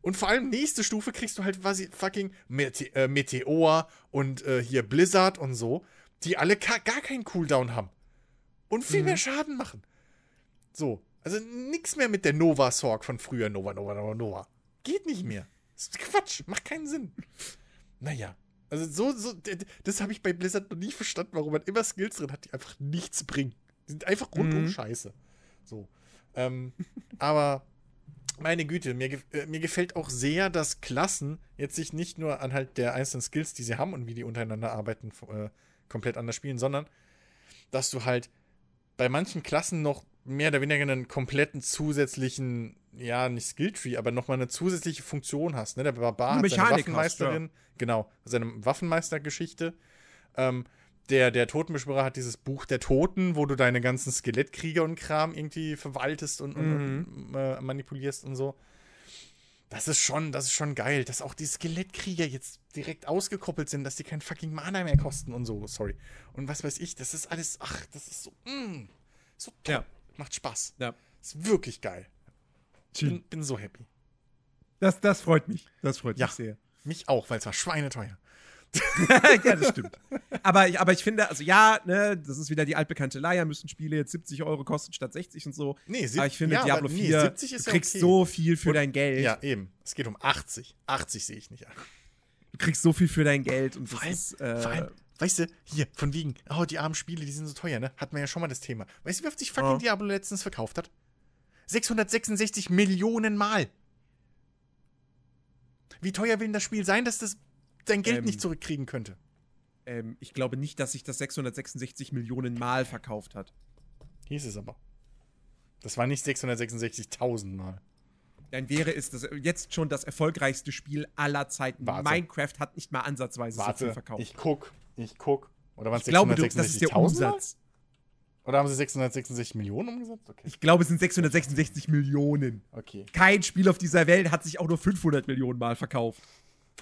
[SPEAKER 2] Und vor allem nächste Stufe kriegst du halt quasi fucking Mete äh, Meteor und äh, hier Blizzard und so, die alle gar keinen Cooldown haben. Und viel mhm. mehr Schaden machen. So. Also nichts mehr mit der Nova Sorg von früher. Nova, Nova, Nova, Nova. Geht nicht mehr. Das ist Quatsch. Macht keinen Sinn. Naja. Also so, so, das habe ich bei Blizzard noch nie verstanden, warum man immer Skills drin hat, die einfach nichts bringen. Die sind einfach rundum mhm. scheiße. So. Ähm, aber meine Güte, mir, äh, mir gefällt auch sehr, dass Klassen jetzt sich nicht nur anhand der einzelnen Skills, die sie haben und wie die untereinander arbeiten, äh, komplett anders spielen, sondern dass du halt bei manchen Klassen noch mehr oder weniger einen kompletten zusätzlichen, ja, nicht Skilltree, aber nochmal eine zusätzliche Funktion hast. Ne? Der Barbar hat seine Waffenmeisterin, hast, ja. genau, seine Waffenmeistergeschichte. Ähm, der, der Totenbeschwörer hat dieses Buch der Toten, wo du deine ganzen Skelettkrieger und Kram irgendwie verwaltest und, mhm. und äh, manipulierst und so. Das ist schon, das ist schon geil, dass auch die Skelettkrieger jetzt direkt ausgekoppelt sind, dass die kein fucking Mana mehr kosten und so, sorry. Und was weiß ich, das ist alles, ach, das ist so, mm, so toll. Ja. Macht Spaß. Ja. Ist wirklich geil. Bin, bin so happy.
[SPEAKER 1] Das, das freut mich. Das freut ja, mich sehr.
[SPEAKER 2] Mich auch, weil es war schweineteuer.
[SPEAKER 1] ja, das stimmt. Aber, aber ich finde, also ja, ne, das ist wieder die altbekannte Leier, müssen Spiele jetzt 70 Euro kosten statt 60 und so. Nee, aber ich finde, ja, Diablo 4, nee, 70 ist du kriegst ja okay. so viel für und, dein Geld.
[SPEAKER 2] Ja, eben. Es geht um 80. 80 sehe ich nicht an.
[SPEAKER 1] Du kriegst so viel für dein Geld und
[SPEAKER 2] vor allem, ist, äh, vor allem, weißt du, hier, von wegen, oh, die armen Spiele, die sind so teuer, ne? Hatten wir ja schon mal das Thema. Weißt du, wie oft sich fucking oh. Diablo letztens verkauft hat? 666 Millionen Mal. Wie teuer will denn das Spiel sein, dass das dein Geld ähm, nicht zurückkriegen könnte?
[SPEAKER 1] Ähm, ich glaube nicht, dass sich das 666 Millionen Mal verkauft hat.
[SPEAKER 2] Hieß es aber. Das war nicht 666.000 Mal.
[SPEAKER 1] Dann wäre es das jetzt schon das erfolgreichste Spiel aller Zeiten. Warte. Minecraft hat nicht mal ansatzweise
[SPEAKER 2] Warte,
[SPEAKER 1] so viel verkauft.
[SPEAKER 2] Ich guck, ich guck.
[SPEAKER 1] Oder waren es 666.000?
[SPEAKER 2] Oder haben sie 666 Millionen umgesetzt?
[SPEAKER 1] Okay. Ich glaube, es sind 666 Millionen.
[SPEAKER 2] Okay.
[SPEAKER 1] Kein Spiel auf dieser Welt hat sich auch nur 500 Millionen Mal verkauft.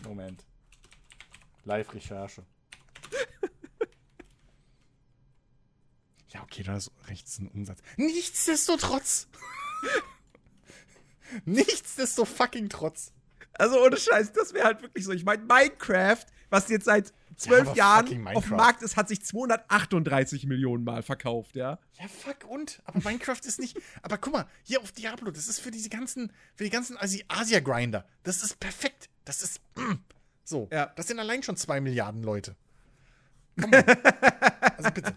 [SPEAKER 2] Moment. Live-Recherche. ja, okay, da ist rechts ein Umsatz. Nichtsdestotrotz. Nichtsdestotrotz fucking trotz.
[SPEAKER 1] Also ohne Scheiß, das wäre halt wirklich so. Ich meine, Minecraft, was jetzt seit zwölf ja, Jahren auf dem Markt ist, hat sich 238 Millionen Mal verkauft, ja.
[SPEAKER 2] Ja, fuck und. Aber Minecraft ist nicht. Aber guck mal, hier auf Diablo, das ist für diese ganzen, für die ganzen Asia-Grinder. Das ist perfekt. Das ist. Mm, so. Ja. Das sind allein schon zwei Milliarden Leute. Komm also
[SPEAKER 1] bitte.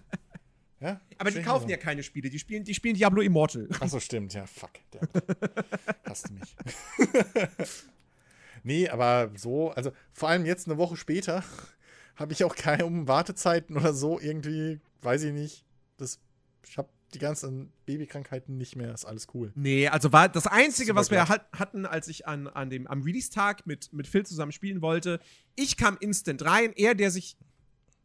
[SPEAKER 1] Ja? Aber die kaufen ja keine Spiele, die spielen, die spielen Diablo Immortal.
[SPEAKER 2] Achso, stimmt, ja, fuck. Hast du mich. nee, aber so, also vor allem jetzt eine Woche später habe ich auch keine Wartezeiten oder so irgendwie, weiß ich nicht. Das, ich habe die ganzen Babykrankheiten nicht mehr, ist alles cool.
[SPEAKER 1] Nee, also war das Einzige, was wir hat, hatten, als ich an, an dem, am Release-Tag mit, mit Phil zusammen spielen wollte, ich kam instant rein, er, der sich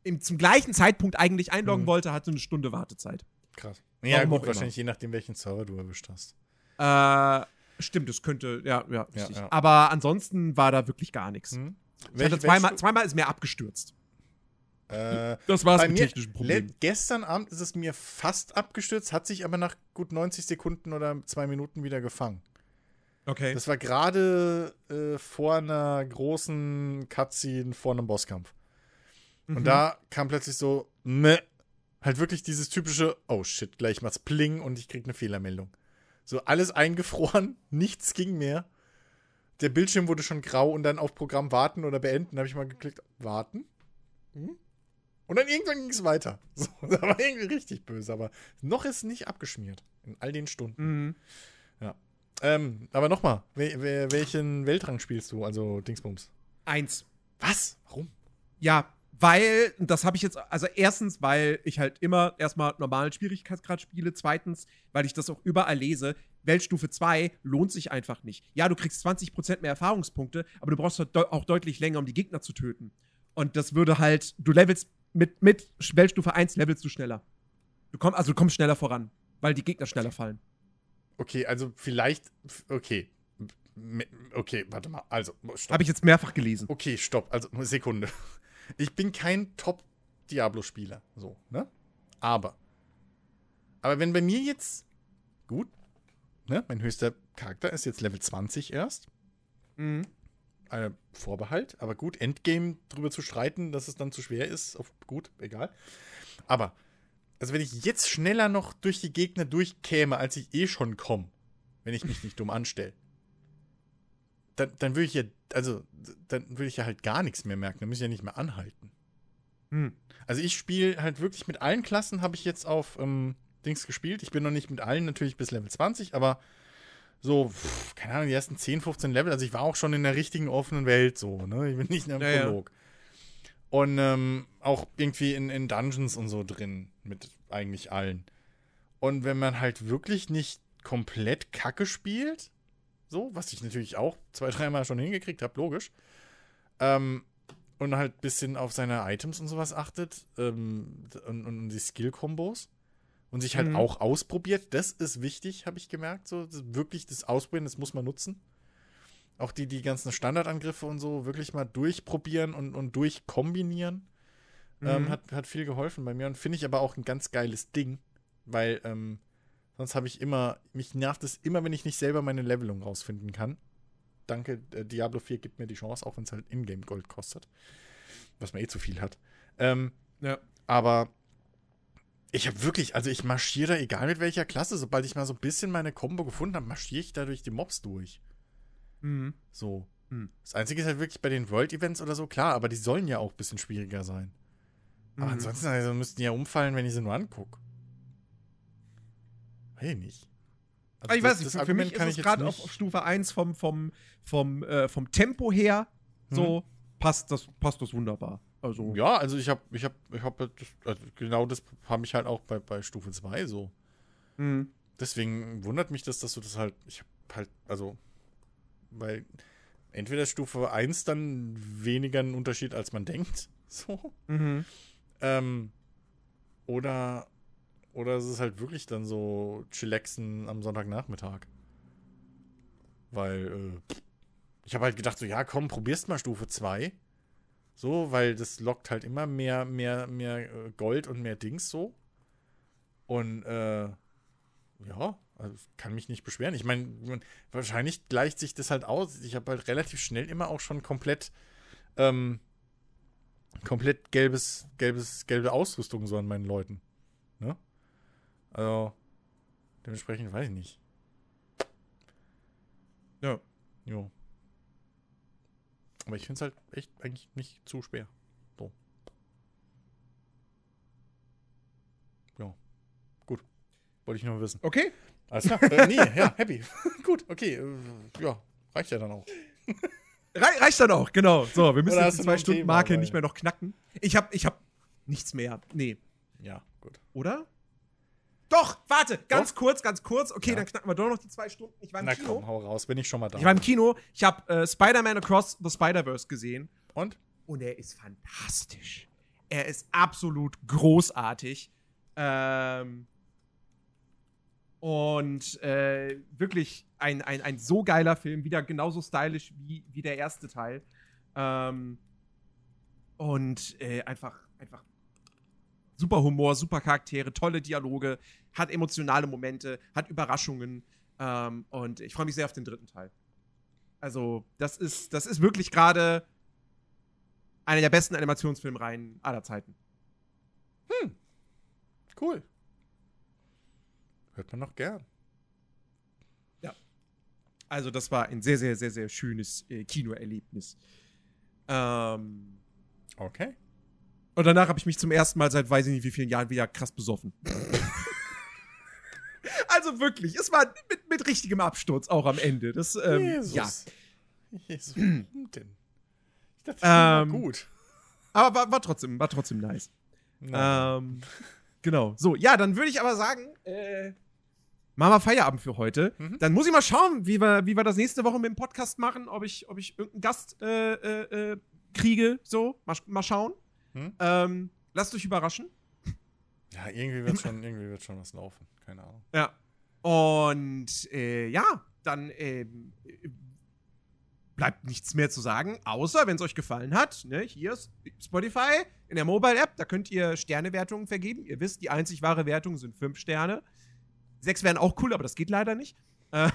[SPEAKER 1] im, zum gleichen Zeitpunkt eigentlich einloggen mhm. wollte, hatte eine Stunde Wartezeit.
[SPEAKER 2] Krass. Ja, Warum gut, wahrscheinlich je nachdem, welchen Server du erwischt hast.
[SPEAKER 1] Äh, stimmt, das könnte, ja, ja, ja, ja. Aber ansonsten war da wirklich gar nichts. Mhm. Welch, zweimal, zweimal ist mir abgestürzt.
[SPEAKER 2] Äh, das war es mit technischen Problemen. Gestern Abend ist es mir fast abgestürzt, hat sich aber nach gut 90 Sekunden oder zwei Minuten wieder gefangen.
[SPEAKER 1] Okay.
[SPEAKER 2] Das war gerade äh, vor einer großen Cutscene vor einem Bosskampf. Mhm. Und da kam plötzlich so, ne, halt wirklich dieses typische, oh shit, gleich macht's Pling und ich krieg eine Fehlermeldung. So alles eingefroren, nichts ging mehr. Der Bildschirm wurde schon grau und dann auf Programm warten oder beenden. Habe ich mal geklickt, warten. Hm? Und dann irgendwann ging es weiter. So, das war irgendwie richtig böse, aber noch ist nicht abgeschmiert. In all den Stunden. Mhm. Ja. Ähm, aber nochmal, wel welchen Weltrang spielst du, also Dingsbums?
[SPEAKER 1] Eins.
[SPEAKER 2] Was? Warum?
[SPEAKER 1] Ja, Weil, das habe ich jetzt, also erstens, weil ich halt immer erstmal normalen Schwierigkeitsgrad spiele. Zweitens, weil ich das auch überall lese. Weltstufe 2 lohnt sich einfach nicht. Ja, du kriegst 20% mehr Erfahrungspunkte, aber du brauchst halt de auch deutlich länger, um die Gegner zu töten. Und das würde halt, du levelst mit, mit Weltstufe 1 levelst du schneller. Du komm, also du kommst schneller voran, weil die Gegner schneller fallen.
[SPEAKER 2] Okay, also vielleicht, okay. Okay, warte mal. Also,
[SPEAKER 1] stopp. Habe ich jetzt mehrfach gelesen.
[SPEAKER 2] Okay, stopp. Also, Sekunde. Ich bin kein Top-Diablo-Spieler. So, ne? Aber. Aber wenn bei mir jetzt. Gut. Ne? Mein höchster Charakter ist jetzt Level 20 erst. Mhm. Äh, Vorbehalt. Aber gut, Endgame drüber zu streiten, dass es dann zu schwer ist. Auf, gut, egal. Aber. Also, wenn ich jetzt schneller noch durch die Gegner durchkäme, als ich eh schon komme, wenn ich mich nicht dumm anstelle, dann, dann würde ich ja, also, dann würde ich ja halt gar nichts mehr merken. Dann muss ich ja nicht mehr anhalten. Hm. Also ich spiele halt wirklich mit allen Klassen, habe ich jetzt auf ähm, Dings gespielt. Ich bin noch nicht mit allen natürlich bis Level 20, aber so, pff, keine Ahnung, die ersten 10, 15 Level. Also ich war auch schon in der richtigen offenen Welt so, ne? Ich bin nicht in einem ja, Prolog. Ja. Und ähm, auch irgendwie in, in Dungeons und so drin mit eigentlich allen. Und wenn man halt wirklich nicht komplett Kacke spielt, so, was ich natürlich auch zwei, dreimal schon hingekriegt habe, logisch. Ähm, und halt ein bisschen auf seine Items und sowas achtet ähm, und, und, die Skill-Kombos und sich halt mhm. auch ausprobiert. Das ist wichtig, habe ich gemerkt. So, wirklich das Ausprobieren, das muss man nutzen. Auch die, die ganzen Standardangriffe und so wirklich mal durchprobieren und, und durchkombinieren. Ähm, mhm. Ähm, hat, hat viel geholfen bei mir und finde ich aber auch ein ganz geiles Ding, weil ähm, Sonst habe ich immer, mich nervt es immer, wenn ich nicht selber meine Levelung rausfinden kann. Danke, äh, Diablo 4 gibt mir die Chance, auch wenn es halt Ingame Gold kostet. Was man eh zu viel hat. Ähm, ja. Aber ich habe wirklich, also ich marschiere da, egal mit welcher Klasse, sobald ich mal so ein bisschen meine Combo gefunden habe, marschiere ich da durch die Mobs durch. Mhm. So. Mhm. Das Einzige ist halt wirklich bei den World-Events oder so, klar, aber die sollen ja auch ein bisschen schwieriger sein. Aber mhm. ansonsten also, müssten die ja umfallen, wenn ich sie nur angucke. Hey, nicht.
[SPEAKER 1] Also ich das, weiß nicht, für, für mich ist es gerade auf Stufe 1 vom, vom, vom, äh, vom Tempo her so hm. passt, das, passt das wunderbar. Also.
[SPEAKER 2] Ja, also ich habe ich hab, ich hab, also genau das habe ich halt auch bei, bei Stufe 2 so. Mhm. Deswegen wundert mich das, dass du das halt, ich habe halt, also, weil entweder Stufe 1 dann weniger einen Unterschied, als man denkt, so. Mhm. Ähm, oder oder ist es halt wirklich dann so chillaxen am Sonntagnachmittag? Weil, äh, ich habe halt gedacht, so, ja, komm, probierst mal Stufe 2. So, weil das lockt halt immer mehr, mehr, mehr äh, Gold und mehr Dings so. Und, äh, ja, also kann mich nicht beschweren. Ich meine, wahrscheinlich gleicht sich das halt aus. Ich habe halt relativ schnell immer auch schon komplett, ähm, komplett gelbes, gelbes, gelbe Ausrüstung so an meinen Leuten. Ne? Also, dementsprechend weiß ich nicht. Ja. Jo. Aber ich finde es halt echt eigentlich nicht zu schwer. So. Ja. Gut. Wollte ich nur wissen.
[SPEAKER 1] Okay.
[SPEAKER 2] Alles klar. äh, nee, ja, happy. Gut, okay. Äh, ja, reicht ja dann auch.
[SPEAKER 1] Re reicht dann auch, genau. So, wir müssen jetzt die Zwei-Stunden-Marke nicht mehr noch knacken. Ich hab, ich hab nichts mehr. Nee.
[SPEAKER 2] Ja, gut.
[SPEAKER 1] Oder? Doch, warte, ganz doch? kurz, ganz kurz. Okay, ja. dann knacken wir doch noch die zwei Stunden. Ich war im
[SPEAKER 2] Na
[SPEAKER 1] Kino.
[SPEAKER 2] komm, hau raus, bin ich schon mal da.
[SPEAKER 1] Ich war im Kino. Ich habe äh, Spider-Man Across the Spider-Verse gesehen.
[SPEAKER 2] Und?
[SPEAKER 1] Und er ist fantastisch. Er ist absolut großartig. Ähm, und äh, wirklich ein, ein, ein so geiler Film, wieder genauso stylisch wie, wie der erste Teil. Ähm, und äh, einfach, einfach super Humor, super Charaktere, tolle Dialoge, hat emotionale Momente, hat Überraschungen. Ähm, und ich freue mich sehr auf den dritten Teil. Also, das ist, das ist wirklich gerade einer der besten Animationsfilmreihen aller Zeiten.
[SPEAKER 2] Hm. Cool. Hört man noch gern.
[SPEAKER 1] Ja. Also, das war ein sehr, sehr, sehr, sehr schönes äh, Kinoerlebnis. Ähm,
[SPEAKER 2] okay.
[SPEAKER 1] Und danach habe ich mich zum ersten Mal seit weiß ich nicht wie vielen Jahren wieder krass besoffen. also wirklich, es war mit, mit, richtigem Absturz auch am Ende. Das, ähm, Jesus. Ja. Jesus, warum denn? Ich dachte, das ähm,
[SPEAKER 2] gut.
[SPEAKER 1] Aber war, war, trotzdem, war trotzdem nice. Ähm, genau. So, ja, dann würde ich aber sagen, äh, machen wir Feierabend für heute. Mhm. Dann muss ich mal schauen, wie wir, wie wir das nächste Woche mit dem Podcast machen, ob ich, ob ich irgendeinen Gast äh, äh, äh kriege. So, mal, mal schauen. Mhm. Ähm, lasst euch überraschen.
[SPEAKER 2] Ja, irgendwie wird schon, irgendwie wird schon was laufen. Keine Ahnung.
[SPEAKER 1] Ja. Und äh, ja, dann äh, bleibt nichts mehr zu sagen, außer wenn es euch gefallen hat. Ne, hier ist Spotify in der Mobile-App, da könnt ihr Sternewertungen vergeben. Ihr wisst, die einzig wahre Wertung sind fünf Sterne. Sechs wären auch cool, aber das geht leider nicht.
[SPEAKER 2] Äh, ja,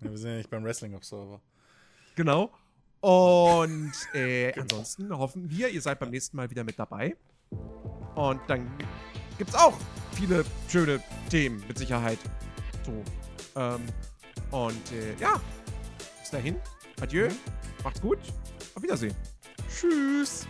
[SPEAKER 2] wir sind ja nicht beim Wrestling-Observer.
[SPEAKER 1] Genau. Und äh, genau. ansonsten hoffen wir, ihr seid beim nächsten Mal wieder mit dabei. Und dann gibt es auch viele schöne Themen, mit Sicherheit. So. Ähm, und äh, ja, bis dahin. Adieu. Mhm. Macht's gut. Auf Wiedersehen.
[SPEAKER 2] Tschüss.